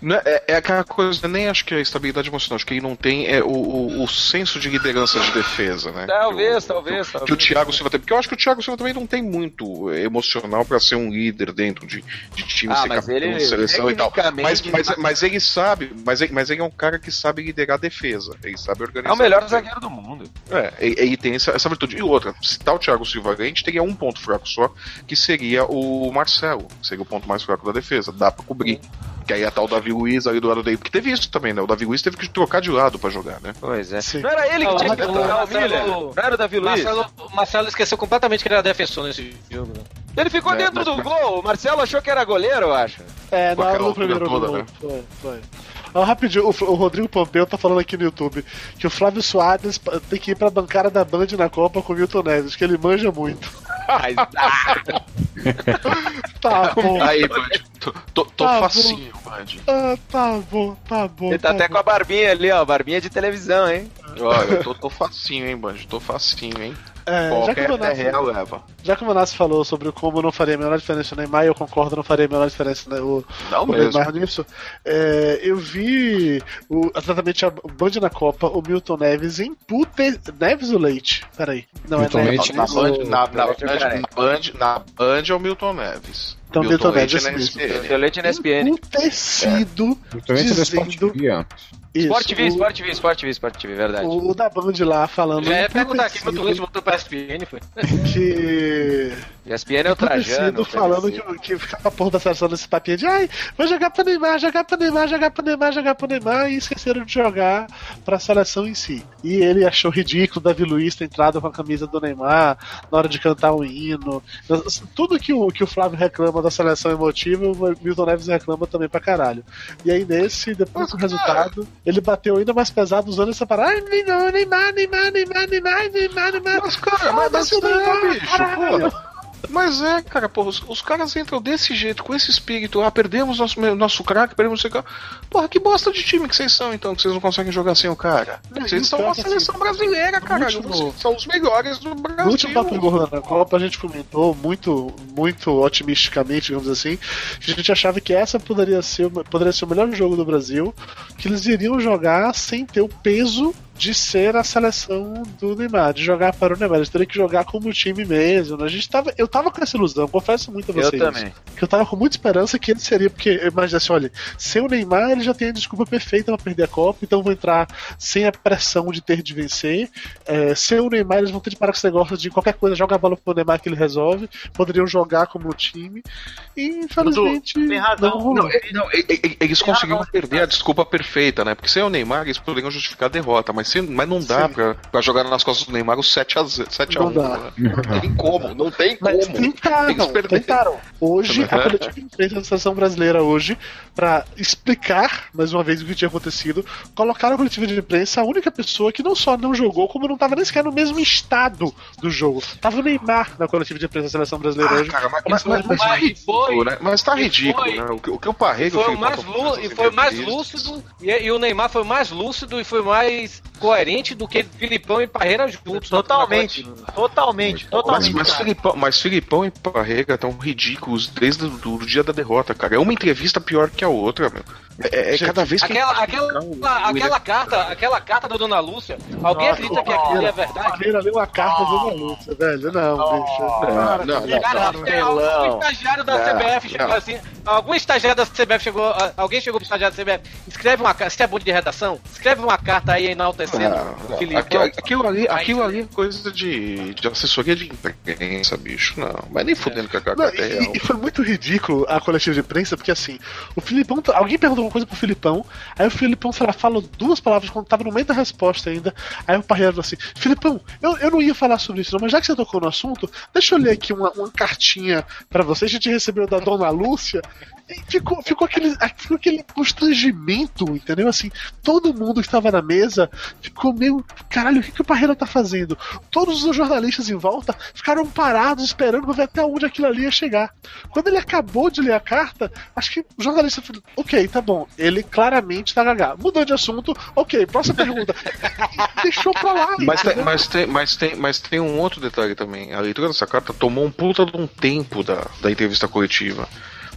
Não é, é- é aquela coisa, nem acho que é a estabilidade emocional, acho que ele não tem é o, o, o senso de liderança de defesa, né? Talvez, Que o- talvez, Que o talvez. Thiago Silva tem, porque eu acho que o Thiago Silva também não tem muito é, emocional pra ser um líder dentro de, de time, Ah, ser capitão ele, de seleção e tal. Mas, mas, mas ele sabe, mas ele, mas ele é um cara que sabe liderar a defesa, ele sabe organizar. é o melhor zagueiro do mundo. É, ele tem essa, essa virtude. E outra, o Thiago Silva a gente teria um ponto fraco só, que seria o Marcelo, que seria o ponto mais fraco da defesa. Dá pra cobrir. Que aí ia tá o Davi Luiz ali do lado dele. Porque teve isso também, né? O Davi Luiz teve que trocar de lado pra jogar, né? Pois é. Sim. Não era ele que tinha que trocar o Miller? Não era o Davi Luiz? Marcelo, o Marcelo esqueceu completamente que ele era defensor nesse jogo. Né? Ele ficou É, dentro mas- do gol. O Marcelo achou que era goleiro, eu acho. É, na hora do primeiro altura gol. toda, né? Foi, foi. Ó, rapidinho, o, Rodrigo Pompeu tá falando aqui no YouTube que o Flávio Soares tem que ir pra bancada da Band na Copa com o Milton Neves, que ele manja muito. Mas, ah, [laughs] Tá bom. Aí, Band, tô, tô, tô Tá bom. facinho, Band. Ah, tá bom, tá bom. ele tá até com a barbinha ali, ó. Barbinha de televisão, hein? Olha, eu tô, tô facinho, hein, Band? Tô facinho, hein? É, já, que o Manassi, real leva. já que o Manassi falou sobre como não faria a menor diferença no Neymar, eu concordo, não faria a menor diferença né, o, Não o mesmo. Neymar nisso. É, eu vi o, exatamente a Band na Copa, o Milton Neves em pute... Neves ou Leite? Peraí. Não Milton é Leite Neves. Na Band, na, na, é o cara. na, Band, na Band é o Milton Neves. Então, Milton Leite Neves, é na isso mesmo. SPN. Seu leite na SPN. Emputecido. Sport Dizendo-. Isso, Sport TV, o- Sport TV, Sport TV, Sport TV, verdade. O, o da Band lá falando Já ia perguntar aqui, meu Luiz voltou pra SPN, foi. que [laughs] ESPN é o Trajano. Falando que, que ficava a porra da seleção nesse papinho de ai, vou jogar pra Neymar, jogar pra Neymar, jogar pra Neymar, jogar pra Neymar e esqueceram de jogar pra seleção em si. E ele achou ridículo o Davi Luiz ter entrado com a camisa do Neymar na hora de cantar o hino. Tudo que o, que o Flávio reclama da seleção emotiva, o Milton Neves reclama também pra caralho. E aí nesse, depois do resultado, ele bateu ainda mais pesado usando essa parada. Ai, Neymar, Neymar, Neymar, Neymar, Neymar, Neymar, Neymar. Mas, cara, mas, mas Foda-se o Neymar, é, bicho, caralho. porra. Mas é, cara, porra, os, os caras entram desse jeito, com esse espírito, ah, perdemos nosso, nosso craque, perdemos o cara. Porra, que bosta de time que vocês são, então, que vocês não conseguem jogar sem o cara. Não, Vocês são uma é que, seleção brasileira, caralho. último- Vocês são os melhores do No Brasil. último Papo Gordo na Copa, a gente comentou muito, muito otimisticamente, digamos assim, que a gente achava que essa poderia ser, poderia ser o melhor jogo do Brasil, que eles iriam jogar sem ter o peso de ser a seleção do Neymar, de jogar para o Neymar. Eles teriam que jogar como time mesmo. A gente tava, eu tava com essa ilusão, confesso muito a Eu vocês. também. Que eu tava com muita esperança que ele seria, porque eu imagino assim, olha, sem o Neymar ele já tem a desculpa perfeita pra perder a Copa, então vou entrar sem a pressão de ter de vencer. É, sem o Neymar eles vão ter de parar com esse negócio de qualquer coisa, joga a bola pro Neymar que ele resolve. Poderiam jogar como time. E infelizmente. tem razão. não. Não, e- não, e- e- eles Tem conseguiram razão. perder a desculpa perfeita, né? Porque sem o Neymar eles poderiam justificar a derrota, mas, sem, mas não dá Sim. pra, pra jogar nas costas do Neymar o 7x1. 7 Não a 1, dá. né? Não tem [laughs] como, não tem Mas como. tentaram, Eles perderam. tentaram. Hoje, a coletiva de imprensa da seleção brasileira hoje, pra explicar mais uma vez o que tinha acontecido, colocaram a coletiva de imprensa a única pessoa que não só não jogou, como não tava nem sequer no mesmo estado do jogo. Tava o Neymar na coletiva de imprensa da seleção brasileira Ah, hoje. cara, mas, Mas- mas, mas, mas tá ridículo, foi- né? Mas tá ridículo, foi- né? O que o, que o Parreira Foi o o mais e foi mais lúcido e, e o Neymar foi mais lúcido e foi mais coerente do que Filipão e Parreira juntos. Totalmente. Totalmente. Mas, Totalmente. mas, cara. Filipão, mas Filipão e Parreira estão ridículos desde o dia da derrota, cara. É uma entrevista pior que a outra, meu. É, é cada vez que. Aquela, aquela, o aquela carta, aquela carta da Dona Lúcia, alguém Nossa, acredita que aquilo é verdade? Parreira leu a carta do Lúcia, velho. Não, bicho. Não, não, não. Cara, não, tem não. algum estagiário da Não, CBF chegou não. assim. Algum estagiário da CBF chegou. Alguém chegou pro estagiário da CBF. Escreve uma carta. Você é bom de redação? Escreve uma carta aí enaltecendo Não, o não. Filipão. Aquilo, aquilo ali, aquilo ali é coisa de, de assessoria de imprensa, bicho. Não, mas nem fudendo que a é real. e, e foi muito ridículo a coletiva de imprensa, porque assim, o Filipão. Alguém perguntou uma coisa pro Filipão, aí o Filipão, sei lá, falou duas palavras quando tava no meio da resposta ainda. Aí o Parreira falou assim: Filipão, eu, eu não ia falar sobre isso, não, mas já que você tocou no assunto, deixa eu ler aqui uma, uma cartinha pra você. A gente recebeu da Dona Lúcia. Ficou, ficou, aquele, ficou aquele constrangimento, entendeu? Assim, todo mundo que estava na mesa ficou meio. Caralho, o que, que o Parreira tá fazendo? Todos os jornalistas em volta ficaram parados esperando pra ver até onde aquilo ali ia chegar. Quando ele acabou de ler a carta, acho que o jornalista falou: Ok, tá bom, ele claramente tá gaga. Mudou de assunto, ok, próxima pergunta. Deixou pra lá. Mas tem, mas, tem, mas, tem, mas tem um outro detalhe também. A leitura dessa carta tomou um puta de um tempo da, da entrevista coletiva.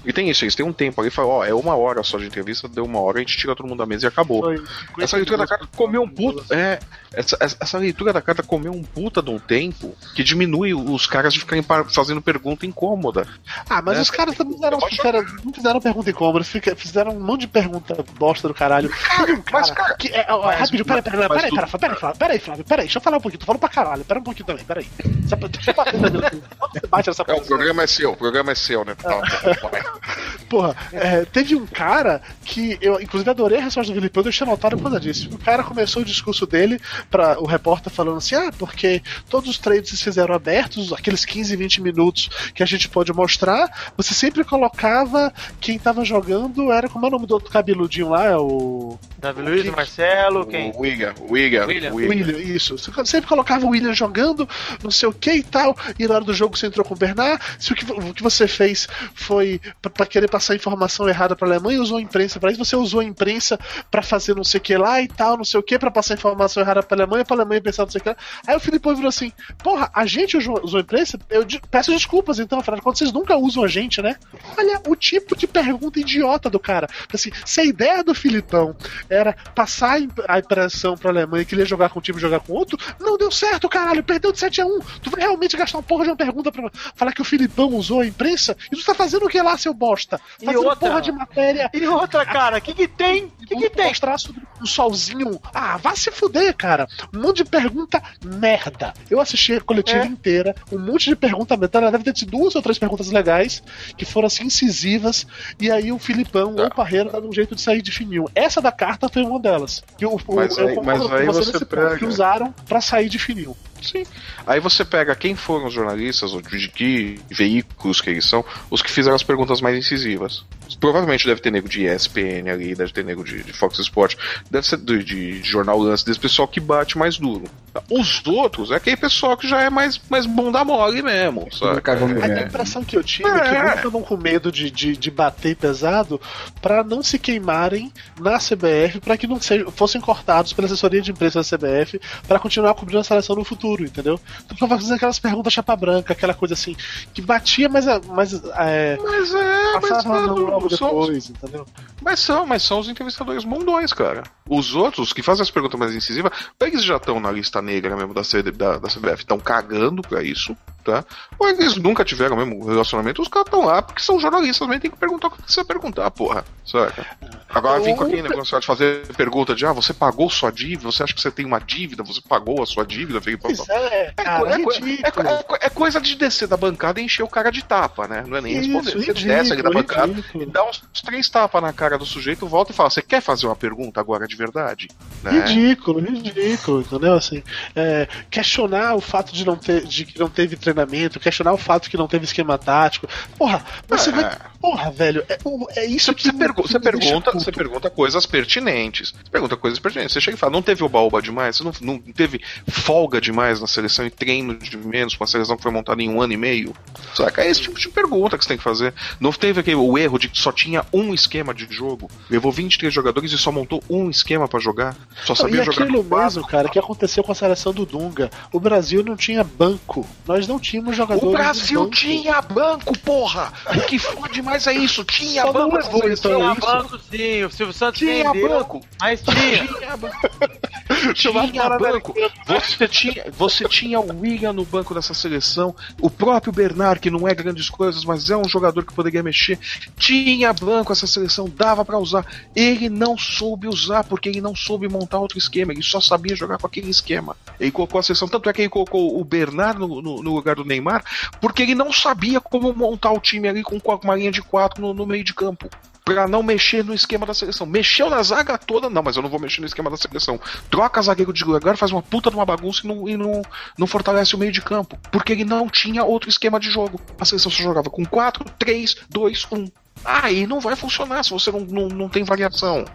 E tem isso, eles têm um tempo ali, falam, ó, é uma hora só de entrevista, deu uma hora, a gente tira todo mundo da mesa e acabou. Foi Essa leitura da carta comeu um puta. É, essa, essa leitura da carta comeu um puta de um tempo que diminui os caras de ficarem fazendo pergunta incômoda. Ah, mas né? os caras também fizeram, fizeram, não fizeram pergunta incômoda, fizeram um monte de pergunta bosta do caralho. Teve um cara, mas, cara, que, é, ó, mas- rapidinho, peraí, peraí, peraí, peraí, peraí, Flávio, peraí, Flávio, peraí, deixa eu falar um pouquinho, tô falando pra caralho, pera um pouquinho também, peraí. Deixa eu- Deixa eu bater na mesa. Você bate nessa É, o posição. programa é seu, o programa é seu, né? Tá, tá, vai. [laughs] Porra, é, teve um cara que eu, inclusive, adorei a resposta do Filipão, deixei anotado por causa disso. O cara começou o discurso dele para o repórter falando assim: ah, porque todos os trades se fizeram abertos, aqueles 15, 20 minutos que a gente pode mostrar, você sempre colocava quem tava jogando, era como é o nome do outro cabeludinho lá? É o. Davi Luiz, que- Marcelo, quem? O William, o William, William. William, isso. Você sempre colocava o William jogando, não sei o que e tal, e na hora do jogo você entrou com o Bernard. Se o que, o que você fez foi pra querer passar informação errada pra Alemanha, usou a imprensa pra isso, você usou a imprensa pra fazer não sei o que lá e tal, não sei o que, pra passar informação errada pra Alemanha, pra Alemanha pensar não sei o que lá. Aí o Filipão virou assim: Porra, a gente usou, a imprensa? Eu peço desculpas então, afinal de contas, vocês nunca usam a gente, né? Olha o tipo de pergunta idiota do cara. Assim, se a ideia do Filipão era passar a imp- a impressão pra Alemanha que ele ia jogar com um time e jogar com outro, não deu certo, caralho, perdeu de 7 a 1 Tu vai realmente gastar uma porra de uma pergunta pra falar que o Filipão usou a imprensa? E tu tá fazendo o que lá, seu bosta? E Fazendo outra? porra de matéria. E outra, cara, o que, que tem? O que, que tem? Mostrar sobre um solzinho. Ah, vá se fuder, cara. Um monte de pergunta merda. Eu assisti a coletiva É. inteira, um monte de pergunta merda. Ela deve ter tido duas ou três perguntas legais, que foram assim incisivas, e aí o Filipão ou o Parreira dá um jeito de sair de fininho. Essa da carta foi uma delas. Que o, Mas eu aí- mas aí você você pega- que usaram pra sair de fininho. Sim. Aí você pega quem foram os jornalistas, ou de que veículos que eles são, os que fizeram as perguntas mais incisivas. Provavelmente deve ter nego de ESPN ali, deve ter nego de, de Fox Sport, deve ser de, de, de Jornal Lance, desse pessoal que bate mais duro. Os outros é aquele pessoal que já é mais, mais bunda mole mesmo, sabe? Cagão de A impressão que eu tive é que É. muitos estavam com medo de, de, de bater pesado pra não se queimarem na CBF, pra que não sejam, fossem cortados pela assessoria de imprensa da CBF pra continuar cobrindo a seleção no futuro, entendeu? Então pra fazer aquelas perguntas chapa branca, aquela coisa assim, que batia, mas, mas é, Mas é, mas, passava é, logo depois, entendeu? Mas são, mas são os entrevistadores bundões, cara. Os outros que fazem as perguntas mais incisivas, eles já estão na lista negra mesmo da, CD, da, da CBF, estão cagando pra isso, tá? Ou eles nunca tiveram mesmo relacionamento, os caras estão lá porque são jornalistas, também tem que perguntar o que você perguntar, porra, saca? Agora vem com aquele negócio de fazer pergunta de, ah, você pagou sua dívida, você acha que você tem uma dívida, você pagou a sua dívida, vem pra Pois é, É, cara, é, é- é- é coisa de descer da bancada e encher o cara de tapa, né? Não é nem Isso, responder. Você ridículo, desce ali da bancada e dá uns, uns três tapas na cara do sujeito, volta e fala: Você quer fazer uma pergunta agora de verdade? Né? Ridículo, ridículo, entendeu? Assim, é, questionar o fato de não ter, de que não teve treinamento, questionar o fato que não teve esquema tático. Porra, você É. vai. Porra, velho, é, é isso que você me- pergu- que você pergunta, puto. você pergunta coisas pertinentes. Você pergunta coisas pertinentes. Você chega e fala, não teve oba-oba demais? Você não, não teve folga demais na seleção e treino de menos com a seleção que foi montada em um ano e meio? Saca? É esse tipo de pergunta que você tem que fazer. Não teve aquele, o erro de que só tinha um esquema de jogo. Levou 23 jogadores e só montou um esquema pra jogar. Só Não, sabia e jogar aquilo mesmo, cara, que aconteceu com a seleção do Dunga. O Brasil não tinha banco. Nós não tínhamos jogadores. O Brasil banco. tinha banco, porra! O que fode mais é isso, tinha Só não banco. levou, essa então, seleção. isso. banco sim, o Silvio Santos Tinha vendeu, banco. mas tinha. Tinha banco. Tinha banco. Você tinha, você tinha o William no banco dessa seleção, o próprio Bernard, que não é grandes coisas, mas é um jogador que poderia mexer. Tinha banco essa seleção, dava pra usar. Ele não soube usar porque ele não soube montar outro esquema, ele só sabia jogar com aquele esquema. Ele colocou a seleção, tanto é que ele colocou o Bernard no, no- no lugar do Neymar, porque ele não sabia como montar o time ali com uma linha de quatro no, no meio de campo. Pra não mexer no esquema da seleção. Mexeu na zaga toda, não, mas eu não vou mexer no esquema da seleção. Troca zagueiro de lugar, faz uma puta de uma bagunça e não, e não, não fortalece o meio de campo. Porque ele não tinha outro esquema de jogo. A seleção só jogava com 4, 3, 2, 1. Aí não vai funcionar se você não, não, não tem variação.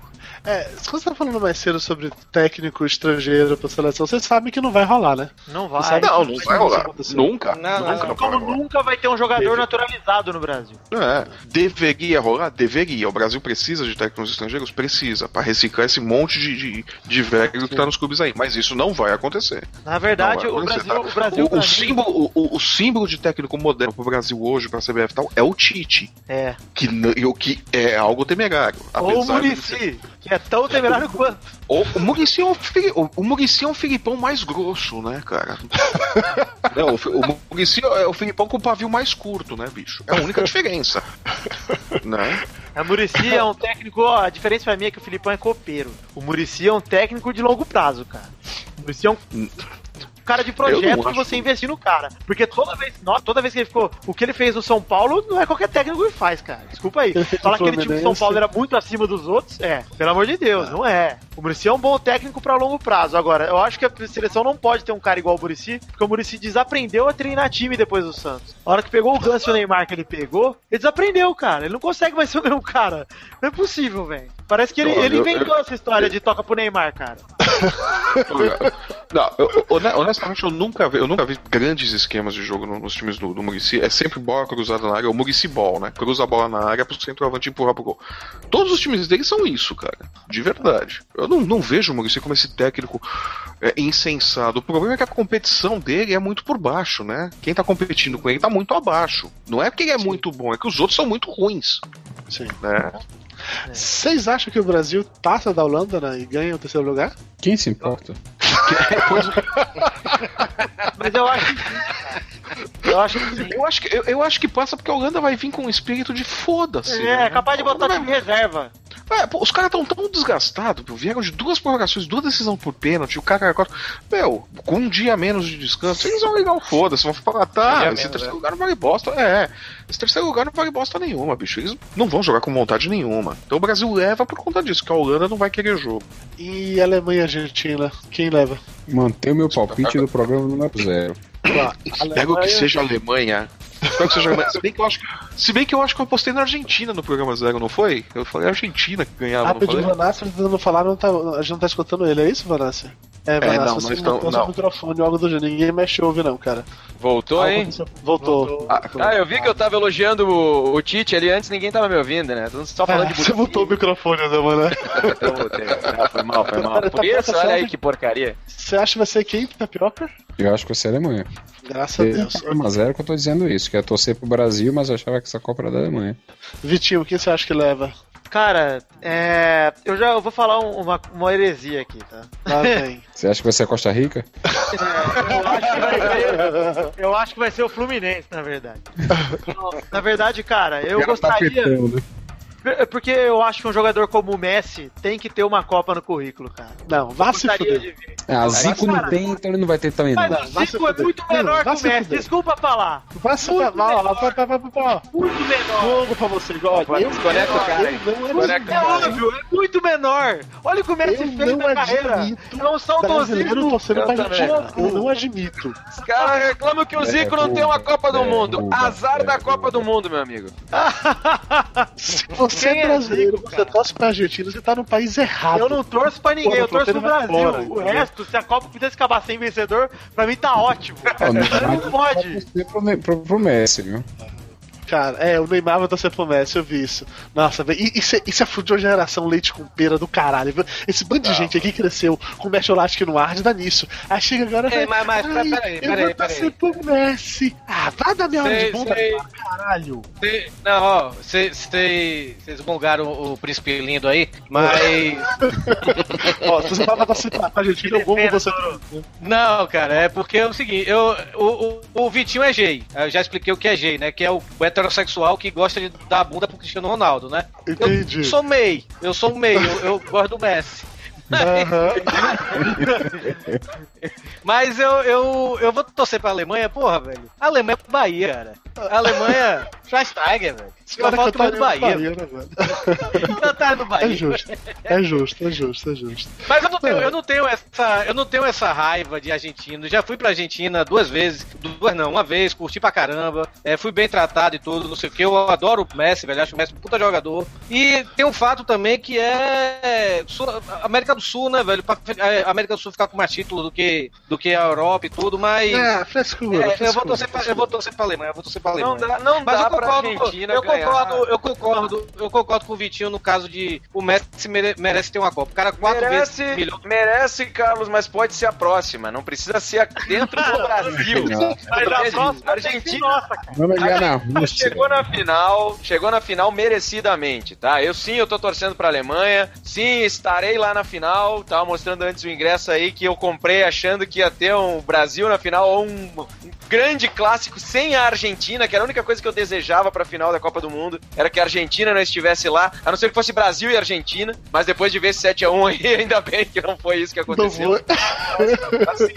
É, se você tá falando mais cedo sobre técnico estrangeiro pra seleção, vocês sabem que não vai rolar, né? Não Você vai. sabe Não, não vai rolar. acontecer. Nunca. Não, nunca não. não vai Como nunca vai ter um jogador Teve. naturalizado no Brasil. É, deveria rolar? Deveria. O Brasil precisa de técnicos estrangeiros? Precisa, Pra reciclar esse monte de, de, de velho que tá nos clubes aí. Mas isso não vai acontecer. Na verdade, vai o acontecer, Brasil, tá? o Brasil O, mim, símbolo, o, o- símbolo de técnico moderno pro Brasil hoje, pra CBF e tal, é o Tite. é. Que, e que é algo temerário. Ou o Murici, que é tão temerário quanto. O, o Muricy é Fili- o, o Muricy é um Filipão mais grosso, né, cara? [laughs] Não, o, o Muricy é o Filipão com o pavio mais curto, né, bicho? É a única diferença. né? A Murici é um técnico, ó, a diferença pra mim é que o Filipão é copeiro. O Murici é um técnico de longo prazo, cara. O Murici é um cara de projeto que você investir no cara. Porque toda vez, nossa, toda vez que ele ficou, o que ele fez no São Paulo não é qualquer técnico que faz, cara. Desculpa aí. [laughs] Falar que aquele time do São. Paulo era muito acima dos outros, é, pelo amor de Deus, não é. O Murici é um bom técnico pra longo prazo. Agora, eu acho que a seleção não pode ter um cara igual o Murici, porque o Murici desaprendeu a treinar time depois do Santos. A hora que pegou o Ganso e o Neymar que ele pegou, ele desaprendeu, cara. Ele não consegue mais ser o mesmo cara. Não é possível, velho. Parece que ele, Não, ele eu- inventou essa história de toca pro Neymar, cara. [laughs] Não, eu- hone- honestamente, eu nunca vi, eu nunca vi grandes esquemas de jogo no- nos times do, do Murici. É sempre bola cruzada na área, o Murici Ball, né? Cruza a bola na área pro centroavante empurrar pro gol. Todos os times dele são isso, cara. De verdade. Eu não, não vejo o Murici como esse técnico é, insensado. O problema é que a competição dele é muito por baixo, né? Quem tá competindo com ele tá muito abaixo. Não é porque ele é muito bom, é que os outros são muito ruins, Sim. né? Vocês acham que o Brasil passa da Holanda né, e ganha o terceiro lugar? Quem se importa? [laughs] Mas eu acho que. Eu acho que. Eu acho que, eu, eu acho que passa porque a Holanda vai vir com um espírito de foda-se. É, né? é capaz de botar time reserva. É, pô, os caras estão tão desgastados, vieram de duas prorrogações, duas decisões por pênalti, o cara agora. Meu, com um dia menos de descanso, eles vão ligar o foda-se, vão falar, tá, Um dia esse menos, terceiro é. lugar não vale bosta. É, esse terceiro lugar não vale bosta nenhuma, bicho. Eles não vão jogar com vontade nenhuma. Então o Brasil leva por conta disso, que a Holanda não vai querer jogo. E Alemanha e Argentina, quem leva? Manter o meu palpite do programa número zero. Espero que seja a Alemanha. Espero que seja a. Se bem que eu acho que, se bem que, eu, acho que eu apostei na Argentina no programa zero, não foi? Eu falei Argentina que ganhava, não Rápido, falei? Vanassi tentando falar, não tá, a gente não tá escutando ele, é isso, Vanassi? É, Vanessa, não, você não estão- não. seu microfone ou algo do gênero. Ninguém mexe ouve, não, cara. Voltou, Algo hein? aconteceu. Voltou. Ah, eu vi que eu tava elogiando o, o Tite ali antes, ninguém tava me ouvindo, né? Só falando Ah, de você botou o microfone, né, mano? [laughs] Eu voltei. Ah, foi mal, foi mal. Cara, Por tá isso, passando- olha aí que porcaria. Você acha que vai ser quem, Tapioca? Eu acho que vai ser a Alemanha. Graças a Deus. 1x0 que eu tô dizendo isso, que é torcer pro Brasil, mas eu achava que essa Copa era da Alemanha. Vitinho, quem você acha que leva? Cara, é. Eu já vou falar um- uma, uma heresia aqui, tá? Lá vem. [laughs] Você acha que vai ser a Costa Rica? Eu acho que vai ser, eu acho que vai ser o Fluminense, na verdade. [laughs] Na verdade, cara, eu gostaria. Porque eu acho que um jogador como o Messi tem que ter uma Copa no currículo, cara. Não, vá se fuder. Ah, Zico cara, não tem, então ele não vai ter também não. Mas Não, o vai se Zico é fuder. muito Não, menor vai que o Messi. fuder. Desculpa falar. Vai se vai. Muito menor. Jogo pra você, igual. Desconecta o cara não Desconecta admito. É óbvio, é muito menor. Olha o que o Messi Eu fez não na carreira. admito É um saudosismo. Eu não admito. Os caras reclamam que o Zico não tem uma Copa do É, Mundo. Azar é, da Copa do Mundo, meu amigo. [laughs] Se você Quem é é brasileiro, você torce pra Argentina, você tá no país errado. Eu não torço pra ninguém, eu Porra, torço pro Brasil. fora, o entendeu? resto, se a Copa pudesse acabar sem vencedor, pra mim tá ótimo. Ó, o Não Neymar pode. pro, pro, pro Messi, viu? Cara, é, o Neymar vai torcer pro Messi, eu vi isso. Nossa, velho, isso, é- isso é fudiu a geração leite com pera do caralho, viu? Esse bando de gente aqui cresceu com o Messi não arde, dá nisso. Aí chega agora É, vai, mas- mas, "Ai, peraí, eu peraí, vou torcer peraí. pro Messi. Ah, vai dar minha hora de Sei, bunda, sei. caralho. Cê- Não, ó, vocês gongaram o príncipe lindo aí, mas. [laughs] Ó, se você tava pra Argentina, eu vou com você. Não, cara, é porque é o seguinte, eu, o, o, o Vitinho é gay. Eu já expliquei o que é gay, né? Que é o, o heterossexual que gosta de dar a bunda pro Cristiano Ronaldo, né? Entendi. Eu sou meio, eu sou meio, eu, eu gosto do Messi. Aham. [laughs] [laughs] Mas eu, eu, eu vou torcer pra Alemanha, porra, velho. A Alemanha é Bahia, cara. A Alemanha, [laughs] Schweinsteiger, velho. Eu caras falo mais do Bahia. Bahia, né, velho? [laughs] Cantar do É Bahia. justo, é justo, é justo, é justo. Mas eu não tenho, eu não tenho essa, eu não tenho essa raiva de argentino. Já fui pra Argentina duas vezes, duas não, uma vez, curti pra caramba. É, fui bem tratado e tudo, não sei o que. Eu adoro o Messi, velho, acho o Messi um puta jogador. E tem um fato também que é América do Sul, né, velho? Pra, a América do Sul ficar com mais título do que do que a Europa e tudo, mas É, frescura, é, eu frescura, vou torcer pra, eu vou torcer pra Alemanha, eu vou torcer pra Alemanha. Não dá, não Mas dá eu pra concordo, Argentina eu ganhar. concordo, eu concordo, eu concordo com o Vitinho no caso de o Messi mere- merece ter uma Copa. O cara quatro Merece, vezes milhão. merece, Carlos, mas pode ser a próxima. Não precisa ser a- dentro do [laughs] Brasil. Não, Mas a próxima Argentina nossa, cara. vamos ligar na Rússia. chegou na final, chegou na final merecidamente, tá? Eu sim, eu tô torcendo pra Alemanha. Sim, estarei lá na final. Tava mostrando antes o ingresso aí que eu comprei achando que ia ter um Brasil na final ou um, um grande clássico sem a Argentina, que era a única coisa que eu desejava pra final da Copa do Mundo, era que a Argentina não estivesse lá, a não ser que fosse Brasil e Argentina, mas depois de ver esse 7x1 aí, [laughs] ainda bem que não foi isso que aconteceu. Assim,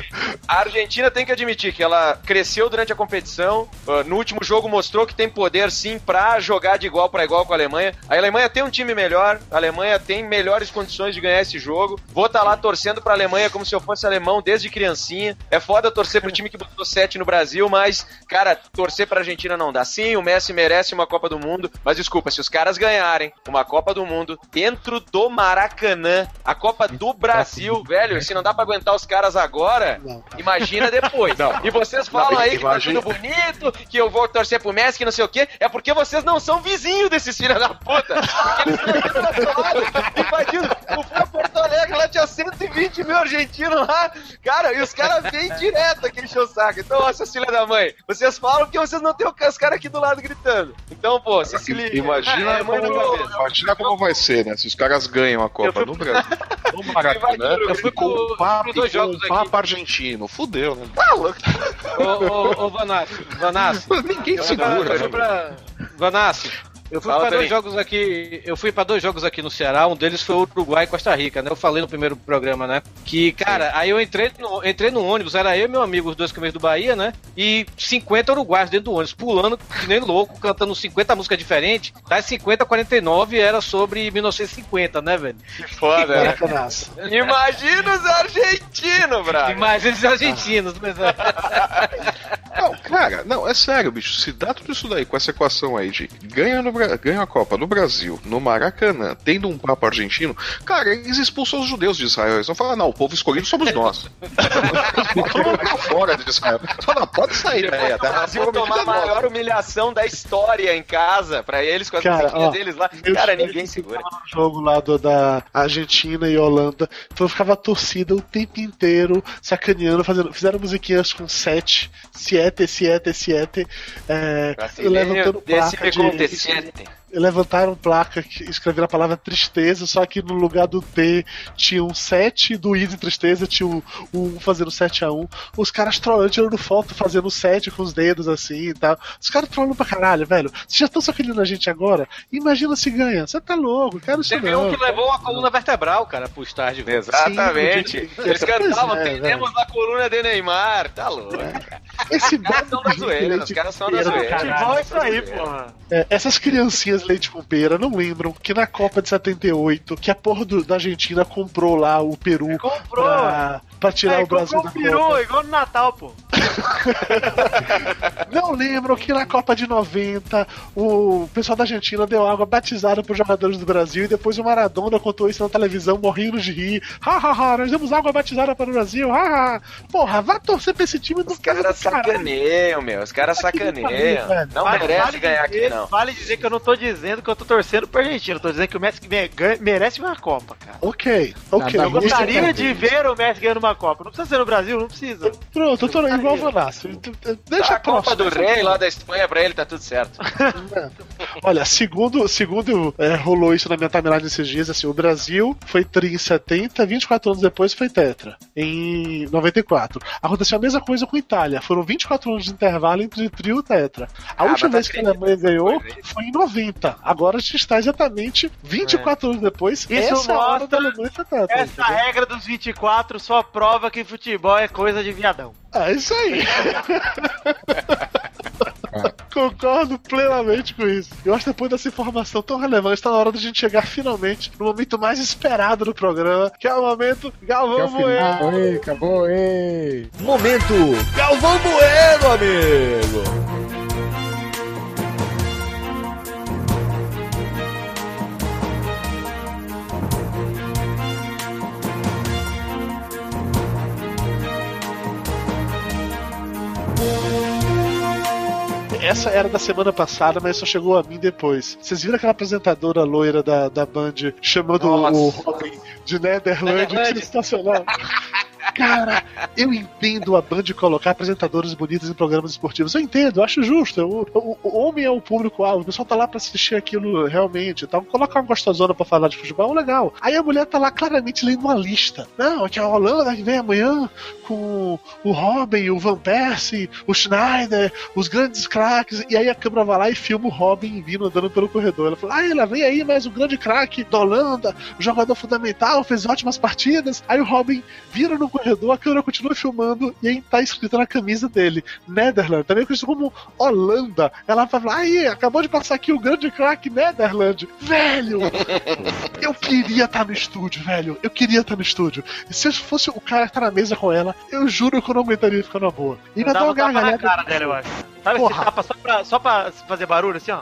a Argentina tem que admitir que ela cresceu durante a competição. uh, no último jogo mostrou que tem poder sim pra jogar de igual pra igual com a Alemanha. A Alemanha tem um time melhor, a Alemanha tem melhores condições de ganhar esse jogo. Vou estar lá torcendo pra Alemanha como se eu fosse alemão desde criancinha. É foda torcer pro time que botou 7 no Brasil, mas, cara, torcer pra Argentina não dá. Sim, o Messi merece uma Copa do Mundo, mas desculpa, se os caras ganharem uma Copa do Mundo dentro do Maracanã, a Copa do Brasil, velho, se não dá pra aguentar os caras agora, Não. imagina depois. E vocês falam Não, aí que tá tudo bonito, que eu vou torcer pro Messi, que não sei o quê, é porque vocês não são vizinhos desses filhos da puta. Porque eles estão aqui do nosso lado, invadindo. Eu fui a Porto Alegre, lá tinha 120 mil argentinos lá. Cara, e os caras vêm direto aqui encher o saco. Então, ó, seus filhos da mãe, vocês falam porque vocês não tem os caras aqui do lado gritando. Então, pô, vocês se ligam. Imagina, É, mãe do como, imagina como vai ser, né? Se os caras ganham a Copa no Brasil. No Maracanã, [laughs] Eu fui com o papo, dois com o jogos aqui. papo argentino. Fudeu, né? Tá louco. Ô, ô, ô Vanassi, Vanassi. [laughs] Ninguém Eu fui pra, segura, eu fui né? pra, Vanassi, eu fui pra dois jogos aqui. Eu fui pra dois jogos aqui no Ceará. Um deles foi o Uruguai e Costa Rica, né? Eu falei no primeiro programa, né? Que, cara, aí eu entrei no, entrei no ônibus, era eu e meu amigo, os dois caminhos do Bahia, né? E 50 uruguaios dentro do ônibus, pulando que nem louco, cantando 50 músicas diferentes. Das 50 a 49 era sobre 1950, né, velho? Foda, né? [laughs] Imagina os argentinos, brother. Imagina os argentinos, mas é. Não, Cara, não, é sério, bicho. Se dá tudo isso daí com essa equação aí de ganha, no, Bra- ganha a Copa no Brasil, no Maracanã, tendo um papo argentino, cara, eles expulsam os judeus de Israel. Eles vão falar, não, o povo escolhido somos nós. [laughs] Pra fora de Israel. Não pode sair, velho. O Brasil tomar a maior humilhação da história em casa, pra eles, com as Cara, musiquinhas ó, deles lá. Cara, ninguém segura. no jogo lá do, da Argentina e Holanda. Então ficava a torcida o tempo inteiro sacaneando, fazendo, fizeram musiquinhas com sete, siete, siete, siete, é, levantando placa de, Cuídate. Levantaram placa que escreveram a palavra tristeza, só que no lugar do T tinha um 7, do I de tristeza tinha o um fazendo 7 a 1 Os caras trolando, tirando foto, fazendo 7 com os dedos assim e tal. Os caras trolando pra caralho, velho. Vocês já estão sacaneando a gente agora? Imagina se ganha. Você tá louco, quero isso Teve não. um que levou a coluna vertebral, cara, pro estádio. velho. Exatamente. Sim, Eles cantavam, é, temos a coluna de Neymar. Tá louco. Esse Os caras são da zoeira, os caras são da zoeira. é isso aí, porra. É, essas criancinhas leite com pera não lembram que na Copa de 78, que a porra do- da Argentina comprou lá o Peru Comprou. pra, pra tirar É, o Brasil da Copa. igual no Natal, pô. [laughs] Não lembram que na Copa de 90 o pessoal da Argentina deu água batizada pros jogadores do Brasil e depois o Maradona contou isso na televisão morrendo de rir. Ha ha ha, nós demos água batizada para o Brasil. Ha ha. Porra, vá torcer pra esse time do Os caras sacaneiam, meu. Os caras sacaneiam. Não Vale- merece vale ganhar dizer, aqui, não. Vale dizer que eu não tô dizendo que eu tô torcendo pro Argentina. Eu tô dizendo que o Messi merece uma Copa, cara. Ok, ok. Eu gostaria é de ver o Messi ganhando uma Copa. Não precisa ser no Brasil, não precisa. Pronto, eu tô igual o Vanassi. Deixa Tá a Copa do Rei lá da Espanha pra ele, tá tudo certo. [laughs] Olha, segundo, segundo é, rolou isso na minha timeline nesses dias, assim, o Brasil foi tri em 70, 24 anos depois foi tetra, em 94. Aconteceu a mesma coisa com a Itália, foram 24 anos de intervalo entre trio e tetra. A Ah, última vez que a Alemanha ganhou foi em 90, agora a gente está exatamente 24 anos depois, É. Isso essa hora mostra da Alemanha foi tetra. Essa entendeu? regra dos 24 só prova que futebol é coisa de viadão. É isso aí. [laughs] Concordo plenamente com isso. Eu acho que depois dessa informação tão relevante, está na hora da gente chegar finalmente no momento mais esperado do programa, que é o momento é Galvão o Bueno. acabou, ei. Momento Galvão Bueno, amigo. Essa era da semana passada, mas só chegou a mim depois. Vocês viram aquela apresentadora loira da, da Band chamando Nossa. o Robin de Netherland? Que Netherland. sensacional. [laughs] Cara, eu entendo a Band colocar apresentadores bonitos em programas esportivos. Eu entendo, eu acho justo. Eu- o, o homem é o público-alvo, o pessoal tá lá pra assistir aquilo realmente. Então, colocar uma gostosona pra falar de futebol é legal. Aí a mulher tá lá claramente lendo uma lista. Não, que a Holanda que vem amanhã com o Robin, o Van Persie, o Schneider, os grandes craques. E aí a câmera vai lá e filma o Robin vindo andando pelo corredor. Ela fala: Ah, ela vem aí mais um grande craque da Holanda, jogador fundamental, fez ótimas partidas. Aí o Robin vira no corredor, a câmera continua filmando e aí tá escrito na camisa dele: Netherland, também conhecido como Holanda. Ela fala: Aí, acabou de passar aqui o grande craque Netherland. Velho! Eu queria estar no estúdio, velho. Eu queria estar no estúdio. E se eu fosse o cara que tá na mesa com ela, eu juro que eu não aguentaria ficar na boa. E ainda Dá um uma gargalhada. cara dela, eu acho. Sabe Porra. esse tapa só pra, só pra fazer barulho, assim, ó?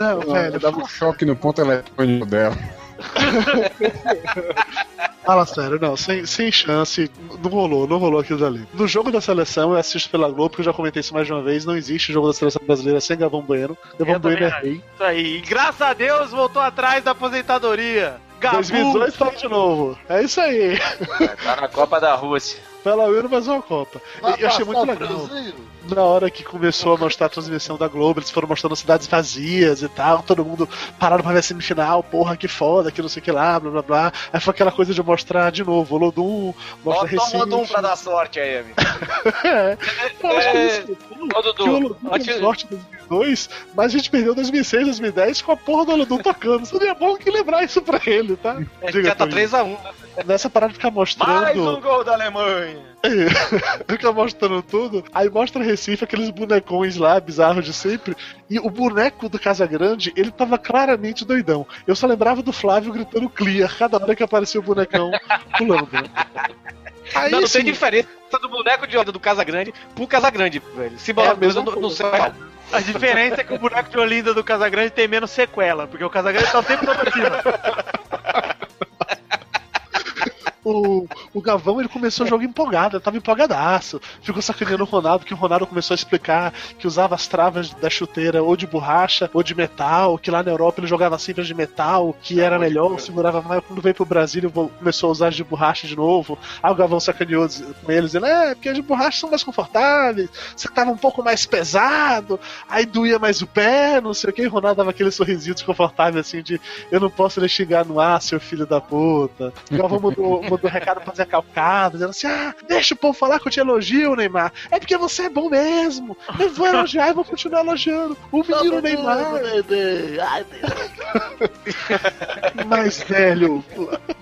Não, Eu velho. dava um choque no ponto eletrônico dela. [laughs] Fala sério, não, sem, sem chance, não rolou, não rolou aquilo dali. No jogo da seleção, eu assisto pela Globo, porque eu já comentei isso mais de uma vez, não existe jogo da seleção brasileira sem Gavão Bueno. Gavão Eu Bueno é rei. Isso aí. E graças a Deus voltou atrás da aposentadoria. Gabu. 2018 tá de novo. É isso aí. Tá na Copa da Rússia. Pela Euro mais uma Copa. E eu achei muito legal. Na hora que começou a mostrar a transmissão da Globo, eles foram mostrando cidades vazias e tal, todo mundo parado pra ver a semifinal, porra, que foda, que não sei o que lá, blá blá blá. Aí foi aquela coisa de mostrar de novo o Lodum, mostra Bota o Recife. Lodum pra dar sorte aí, amigo. [laughs] É, que É, isso, Ô, que o Dudu, Lodum deu antes- sorte em 2002, mas a gente perdeu 2006, 2010 com a porra do Lodum tocando. Seria bom que lembrar isso pra ele, tá? gente Diga, já tá Toninho. 3x1, né? Nessa parada de ficar mostrando. Mais um gol da Alemanha. [laughs] Fica mostrando tudo. Aí mostra Recife, aqueles bonecões lá, bizarros de sempre. E o boneco do Casagrande, ele tava claramente doidão. Eu só lembrava do Flávio gritando clear cada hora que aparecia o bonecão [laughs] pulando. Aí, não, não assim, tem diferença do boneco de Olinda do Casagrande pro Casagrande, velho. Se É a mesma no, no coisa. céu. A diferença é que o boneco de Olinda do Casagrande tem menos sequela, porque o Casagrande tá o tempo todo. O, o Gavão ele começou o jogo empolgado, ele tava empolgadaço. Ficou sacaneando o Ronaldo, que o Ronaldo começou a explicar que usava as travas da chuteira ou de borracha ou de metal, que lá na Europa ele jogava sempre de metal, que era melhor, segurava mais. Quando veio pro Brasil, começou a usar as de borracha de novo. Aí o Gavão sacaneou com eles, ele, é, porque as de borracha são mais confortáveis, você tava um pouco mais pesado, aí doía mais o pé, não sei o que. E o Ronaldo dava aquele sorrisinho desconfortável assim de eu não posso lhe xingar no ar, seu filho da puta. O Galvão mandou, mandou recado pra Zé Calcado, dizendo assim: ah, deixa o povo falar que eu te elogio, Neymar. É porque você é bom mesmo. Eu vou elogiar e vou continuar elogiando. O menino Neymar. Mas, [laughs] velho,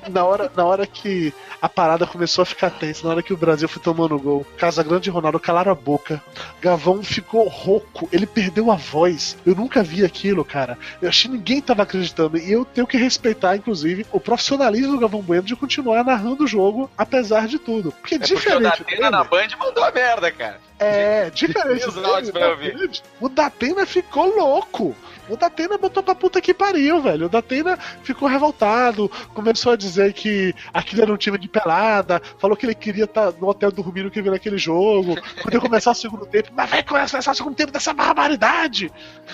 na hora, na hora que a parada começou a ficar tensa, na hora que o Brasil foi tomando gol, Casagrande e Ronaldo calaram a boca. Gavão ficou rouco, ele perdeu a voz. Eu nunca vi aquilo, cara. Eu achei que ninguém tava acreditando. E eu tenho que respeitar, inclusive, o profissionalismo do Gavão Bueno de continuar narrando o jogo, apesar de tudo. Porque É porque o diferente. Datena na Band mandou a merda, cara. É, diferente. Ouvir. Datena- O Datena ficou louco. O Datena botou pra puta que pariu, velho. O Datena ficou revoltado, começou a dizer que aquilo era um time de pelada, falou que ele queria estar no hotel dormindo que viu naquele jogo. Quando eu começar o segundo tempo, mas vai começar o segundo tempo dessa barbaridade.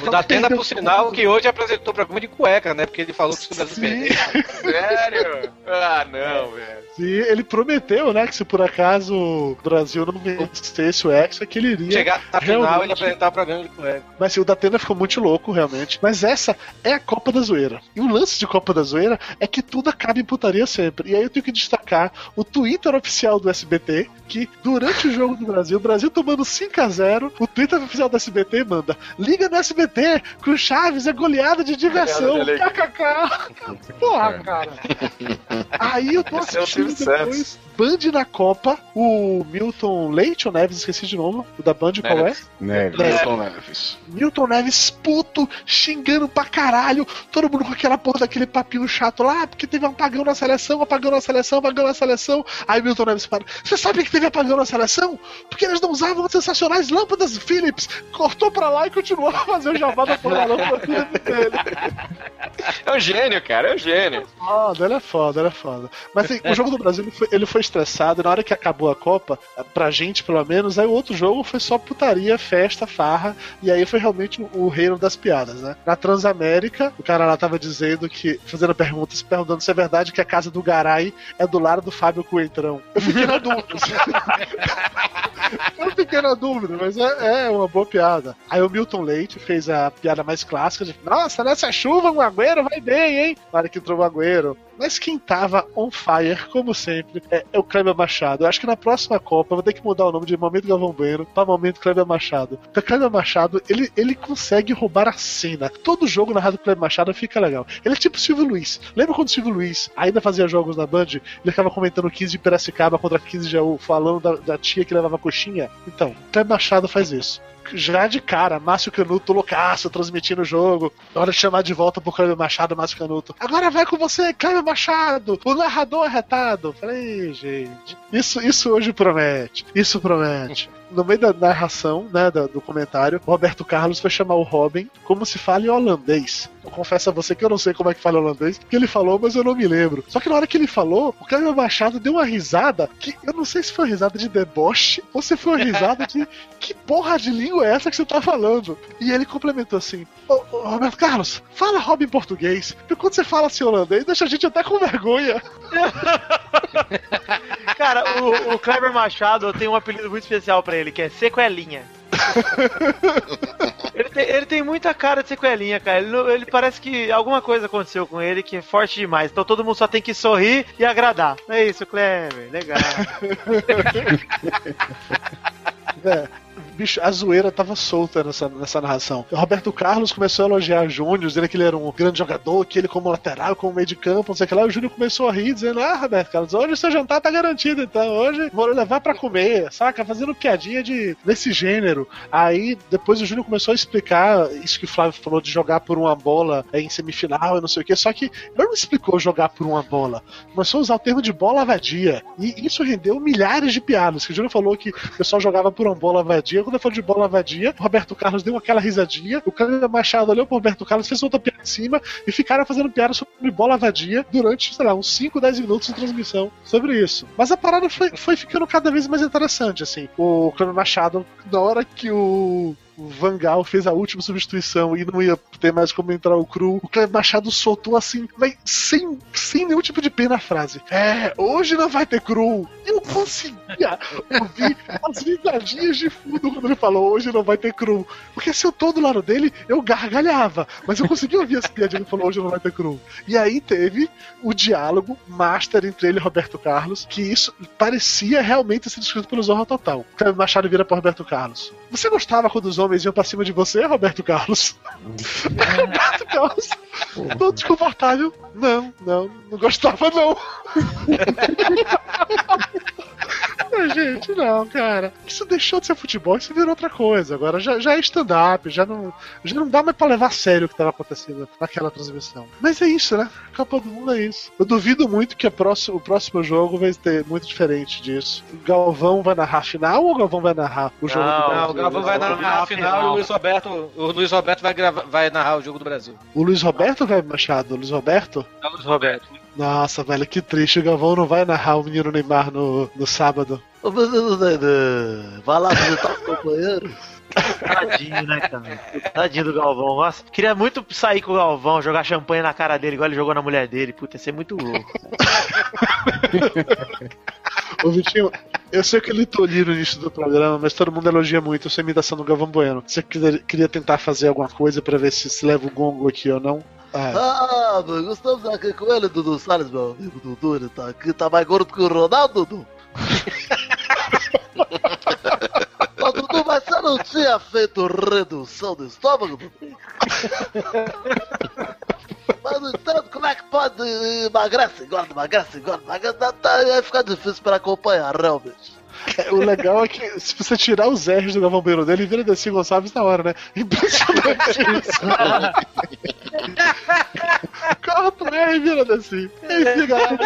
O Datena, por sinal, que hoje apresentou programa de cueca, né? Porque ele falou que se o Brasil perder. Sério? Ah, não, velho. Sim, ele prometeu, né, que se por acaso o Brasil não vencesse o Hexa, que ele iria Chegar na final ele apresentar o programa de cueca. Mas assim, o Datena ficou muito louco, realmente. Mas essa é a Copa da Zoeira. E o lance de Copa da Zoeira é que tudo acaba em putaria sempre. E aí eu tenho que destacar o Twitter oficial do SBT, que durante o jogo do Brasil, o Brasil tomando 5 a 0 o Twitter oficial do SBT manda: Liga no SBT, que o Chaves é goleada de diversão. Goleada de KKK. [laughs] Porra, cara. [laughs] Aí eu tô é assistindo depois. Band na Copa, o Milton Leite ou Neves, esqueci de novo, o da Band, qual é? Neves. Neves. Neves. Milton Neves. Milton Neves puto, xingando pra caralho, todo mundo com aquela porra daquele papinho chato lá, porque teve um apagão na seleção, apagão na seleção, apagão na seleção. Aí Milton Neves para. Você sabe que teve apagão na seleção? Porque eles não usavam as sensacionais lâmpadas Philips. Cortou pra lá e continuou a fazer o jabá da porra da lâmpada dele. É um gênio, cara, é um gênio. Foda, ele é foda, ele é foda. Mas assim, o jogo do Brasil ele foi, ele foi estressado. Na hora que acabou a Copa, pra gente pelo menos, aí o outro jogo foi só putaria, festa, farra. E aí foi realmente o, reino das piadas, né? Na Transamérica, o cara lá tava dizendo que, fazendo perguntas, perguntando se é verdade que a casa do Garay é do lado do Fábio Coentrão. Eu fiquei na dúvida. Eu fiquei na dúvida, mas é, é uma boa piada. Aí o Milton Leite fez a piada mais clássica de Nossa, nessa chuva o Agüero vai bem, hein? Na que entrou o Agüero. Mas quem tava on fire, como sempre, é, é o Kleber Machado. Eu acho que na próxima Copa eu vou ter que mudar o nome de Momento Galvão Bueno pra Momento Kleber Machado. Porque o Kleber Machado, ele, ele consegue roubar a cena. Todo jogo narrado do Kleber Machado fica legal. Ele é tipo o Silvio Luiz. Lembra quando o Silvio Luiz ainda fazia jogos na Band? Ele ficava comentando 15 de Piracicaba contra 15 de Jaú, falando da, da tia que levava coxinha? Então, o Kleber Machado faz isso já de cara, Márcio Canuto loucaço, transmitindo o jogo. Na hora de chamar de volta pro Cleber Machado, Márcio Canuto. Agora vai com você, Cleber Machado! O narrador é retado. Falei, gente, isso, isso hoje promete. Isso promete. No meio da narração, né, do, do comentário, o Roberto Carlos foi chamar o Robin como se fala em holandês. Eu confesso a você que eu não sei como é que fala holandês, porque ele falou, mas eu não me lembro. Só que na hora que ele falou, o Cleber Machado deu uma risada que eu não sei se foi uma risada de deboche ou se foi uma risada de [laughs] que porra de língua é essa que você tá falando? E ele complementou assim: Ô, ô, Roberto Carlos, fala Robin em português. Porque quando você fala assim holandês, deixa a gente até com vergonha. [laughs] Cara, o, o Kleber Machado tem um apelido muito especial pra ele, que é Sequelinha. [laughs] ele, tem, ele tem muita cara de sequelinha, cara. Ele, ele parece que alguma coisa aconteceu com ele que é forte demais. Então todo mundo só tem que sorrir e agradar. É isso, Kleber. Legal. [laughs] É, bicho, a zoeira tava solta nessa, nessa narração. O Roberto Carlos começou a elogiar Júnior, dizendo que ele era um grande jogador, que ele como lateral, como meio de campo, não sei o que lá. O Júnior começou a rir, dizendo: Ah, Roberto Carlos, hoje o seu jantar tá garantido, então. Hoje vou levar pra comer, saca? Fazendo piadinha de, desse gênero. Aí depois o Júnior começou a explicar isso que o Flávio falou de jogar por uma bola em semifinal e não sei o que. Só que ele não explicou jogar por uma bola. Começou a usar o termo de bola vadia. E isso rendeu milhares de piadas. Que o Júnior falou que o pessoal jogava por uma bola vadia. Quando eu falou de bola vadia, o Roberto Carlos deu aquela risadinha. O Câmara Machado olhou pro Roberto Carlos, fez outra piada em cima e ficaram fazendo piada sobre bola vadia durante, sei lá, uns 5, 10 minutos de transmissão sobre isso. Mas a parada foi, foi ficando cada vez mais interessante, assim. O Câmara Machado, na hora que o o Vangal fez a última substituição e não ia ter mais como entrar o cru. O Cleber Machado soltou assim, mas sem, sem nenhum tipo de pena a frase. É, hoje não vai ter cru. Eu conseguia ouvir as risadinhas de fundo quando ele falou hoje não vai ter cru. Porque se eu tô do lado dele, eu gargalhava. Mas eu conseguia ouvir as piadinhas ele falou hoje não vai ter cru. E aí teve o diálogo master entre ele e Roberto Carlos, que isso parecia realmente ser escrito pelo Zorra Total. O Cleber Machado vira para Roberto Carlos. Você gostava quando os homens iam pra cima de você, Roberto Carlos? Roberto Carlos, todo desconfortável. Não, não, não gostava não. [laughs] Não, gente, não, cara. Isso deixou de ser futebol, isso virou outra coisa. Agora já, já é stand-up, já não, já não dá mais pra levar a sério o que tava acontecendo naquela transmissão. Mas é isso, né? Copa do Mundo é isso. Eu duvido muito que a próxima, o próximo jogo vai ter muito diferente disso. O Galvão vai narrar a final ou o Galvão vai narrar o jogo do Não, Brasil? o Galvão vai narrar a final e o Luiz Roberto, o Luiz Roberto vai, grava, vai narrar o jogo do Brasil. O Luiz Roberto vai, Machado? O Luiz Roberto? É o Luiz Roberto. Nossa, velho, que triste. O Galvão não vai narrar o menino Neymar no, no sábado. Ô, menino vai lá visitar os companheiros. Tadinho, né, cara? Tadinho do Galvão. Nossa, queria muito sair com o Galvão, jogar champanhe na cara dele, igual ele jogou na mulher dele. Puta, ia ser muito louco. [laughs] Ô, Vitinho, eu sei que ele tolhi no início do programa, mas todo mundo elogia muito a sua imitação do Galvão Bueno. Você queria, tentar fazer alguma coisa pra ver se se leva o gongo aqui ou não? Ah, Ah, mano, estamos aqui com ele, Dudu Salles, meu amigo Dudu. Ele tá aqui, tá mais gordo que o Ronaldo, Dudu. [laughs] Ô, Dudu, mas você não tinha feito redução do estômago? Mas não entendo como é que pode emagrece, engorda, emagrece, engorda, emagrece. Tá, tá, ficar difícil pra acompanhar, realmente. [laughs] o legal é que se você tirar os R's do Galvão Bueno dele, vira Desi Gonçalves na hora, né? Impressionante [laughs] isso. Corta o R e vira Desi. Enfim, galera,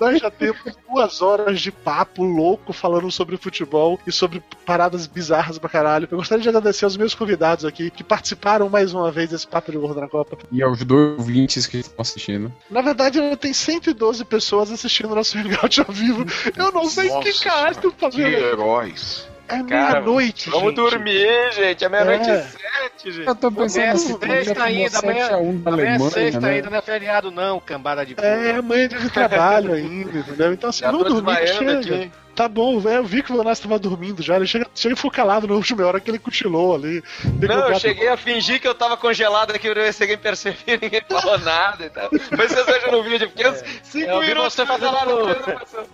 nós já temos duas horas de papo louco falando sobre futebol e sobre paradas bizarras pra caralho. Eu gostaria de agradecer aos meus convidados aqui que participaram mais uma vez desse Papo de Gordo na Copa. E aos dois ouvintes que estão assistindo. Na verdade, tem 112 pessoas assistindo nosso Hangout ao vivo. Eu não sei Nossa que caralho estão Que fazendo. heróis. É meia-noite, Vamos gente. dormir, gente. É meia-noite É. e sete, gente. Eu tô pensando Amanhã é assim, já sexta ainda, 7 amanhã, a 1 da amanhã é sexta né? ainda, não é feriado não, cambada de É, amanhã é dia de trabalho ainda, entendeu? Então assim, Já vamos dormir chega. aqui. Tá bom, velho. Eu vi que o Vanassi tava dormindo já. Ele chega, chega e ficou calado na última hora que ele cochilou ali. Não, eu cheguei a fingir que eu tava congelado aqui, eu não ninguém percebia, [laughs] ninguém falou nada e tal. Mas vocês vejam no vídeo, porque os cinco Eu vi minutos você fazendo no- não passou.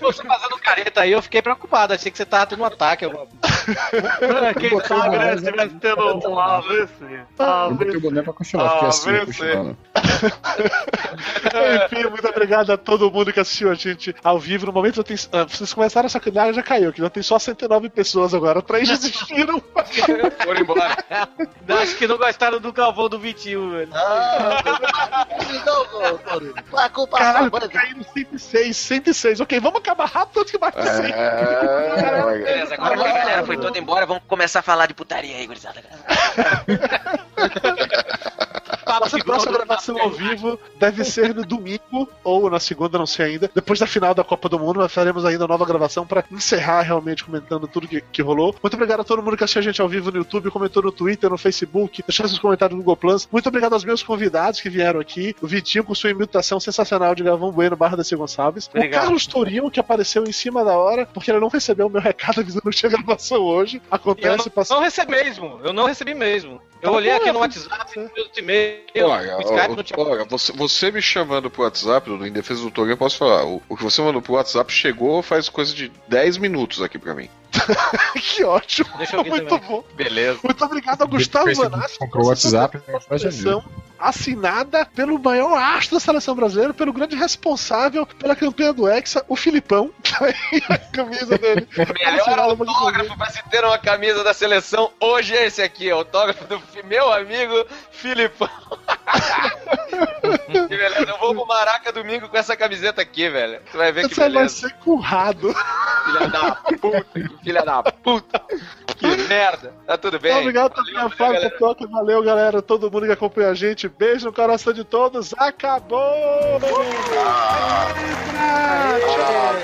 Você fazendo careta aí, eu fiquei preocupado. Achei que você tava tendo um ataque. Eu... Quem sabe, né? Se tivesse tendo um AVC. Eu botei o boné pra cochilar, fiquei Ah, assim, cochilando. [laughs] [laughs] Enfim, muito obrigado a todo mundo que assistiu a gente ao vivo. No momento, eu tenho, ah, vocês começaram a sacanear, já caiu, que já tem só 109 pessoas agora. Três [laughs] desistiram. Foram embora. [laughs] Acho que não gostaram do Galvão do Vitinho, velho. Ah, não, culpar sua Caralho, tá caindo 106, 106. Ok, vamos acabar rápido antes que bate 100. É, Beleza, agora que a galera foi toda embora, vamos começar a falar de putaria aí, gurizada. [laughs] Nossa próxima gravação ao vivo deve ser no domingo ou na segunda, não sei ainda. Depois da final da Copa do Mundo, nós faremos ainda nova gravação pra encerrar realmente comentando tudo que, que rolou. Muito obrigado a todo mundo que assistiu a gente ao vivo no YouTube, comentou no Twitter, no Facebook, deixou seus comentários no Google Plus. Muito obrigado aos meus convidados que vieram aqui. O Vitinho com sua imitação sensacional de Gavão Bueno barra da Gonçalves. Obrigado. O Carlos Tourinho, que apareceu em cima da hora, porque ele não recebeu o meu recado avisando que tinha gravação hoje. Eu Acontece, não, passa- não recebi mesmo. Eu não recebi mesmo. Eu Tá olhei bom, aqui no é. WhatsApp, no meu e-mail, Olha, o tinha. olha você, você me chamando pro WhatsApp, em defesa do Toga, eu posso falar. O, o que você mandou pro WhatsApp chegou faz coisa de 10 minutos aqui pra mim. [laughs] que ótimo. Deixa eu ver Muito também. bom. Beleza. Muito obrigado ao Gustavo Vanassi. comprou o WhatsApp, né? assinada pelo maior astro da seleção brasileira, pelo grande responsável pela campanha do Hexa, o Filipão. [laughs] Tá aí a camisa dele. [laughs] Melhor autógrafo pra se ter uma camisa da seleção hoje é esse aqui, autógrafo do meu amigo Filipão. Que beleza, eu vou pro Maraca domingo com essa camiseta aqui, velho. Tu vai ver que Você vai beleza. ser currado. Filha da puta, que filha da puta. Que merda. Tá tudo bem? Obrigado também a Fábio Toca. Valeu, galera. Todo mundo que acompanha a gente. Beijo no coração de todos. Acabou! Ah, tchau.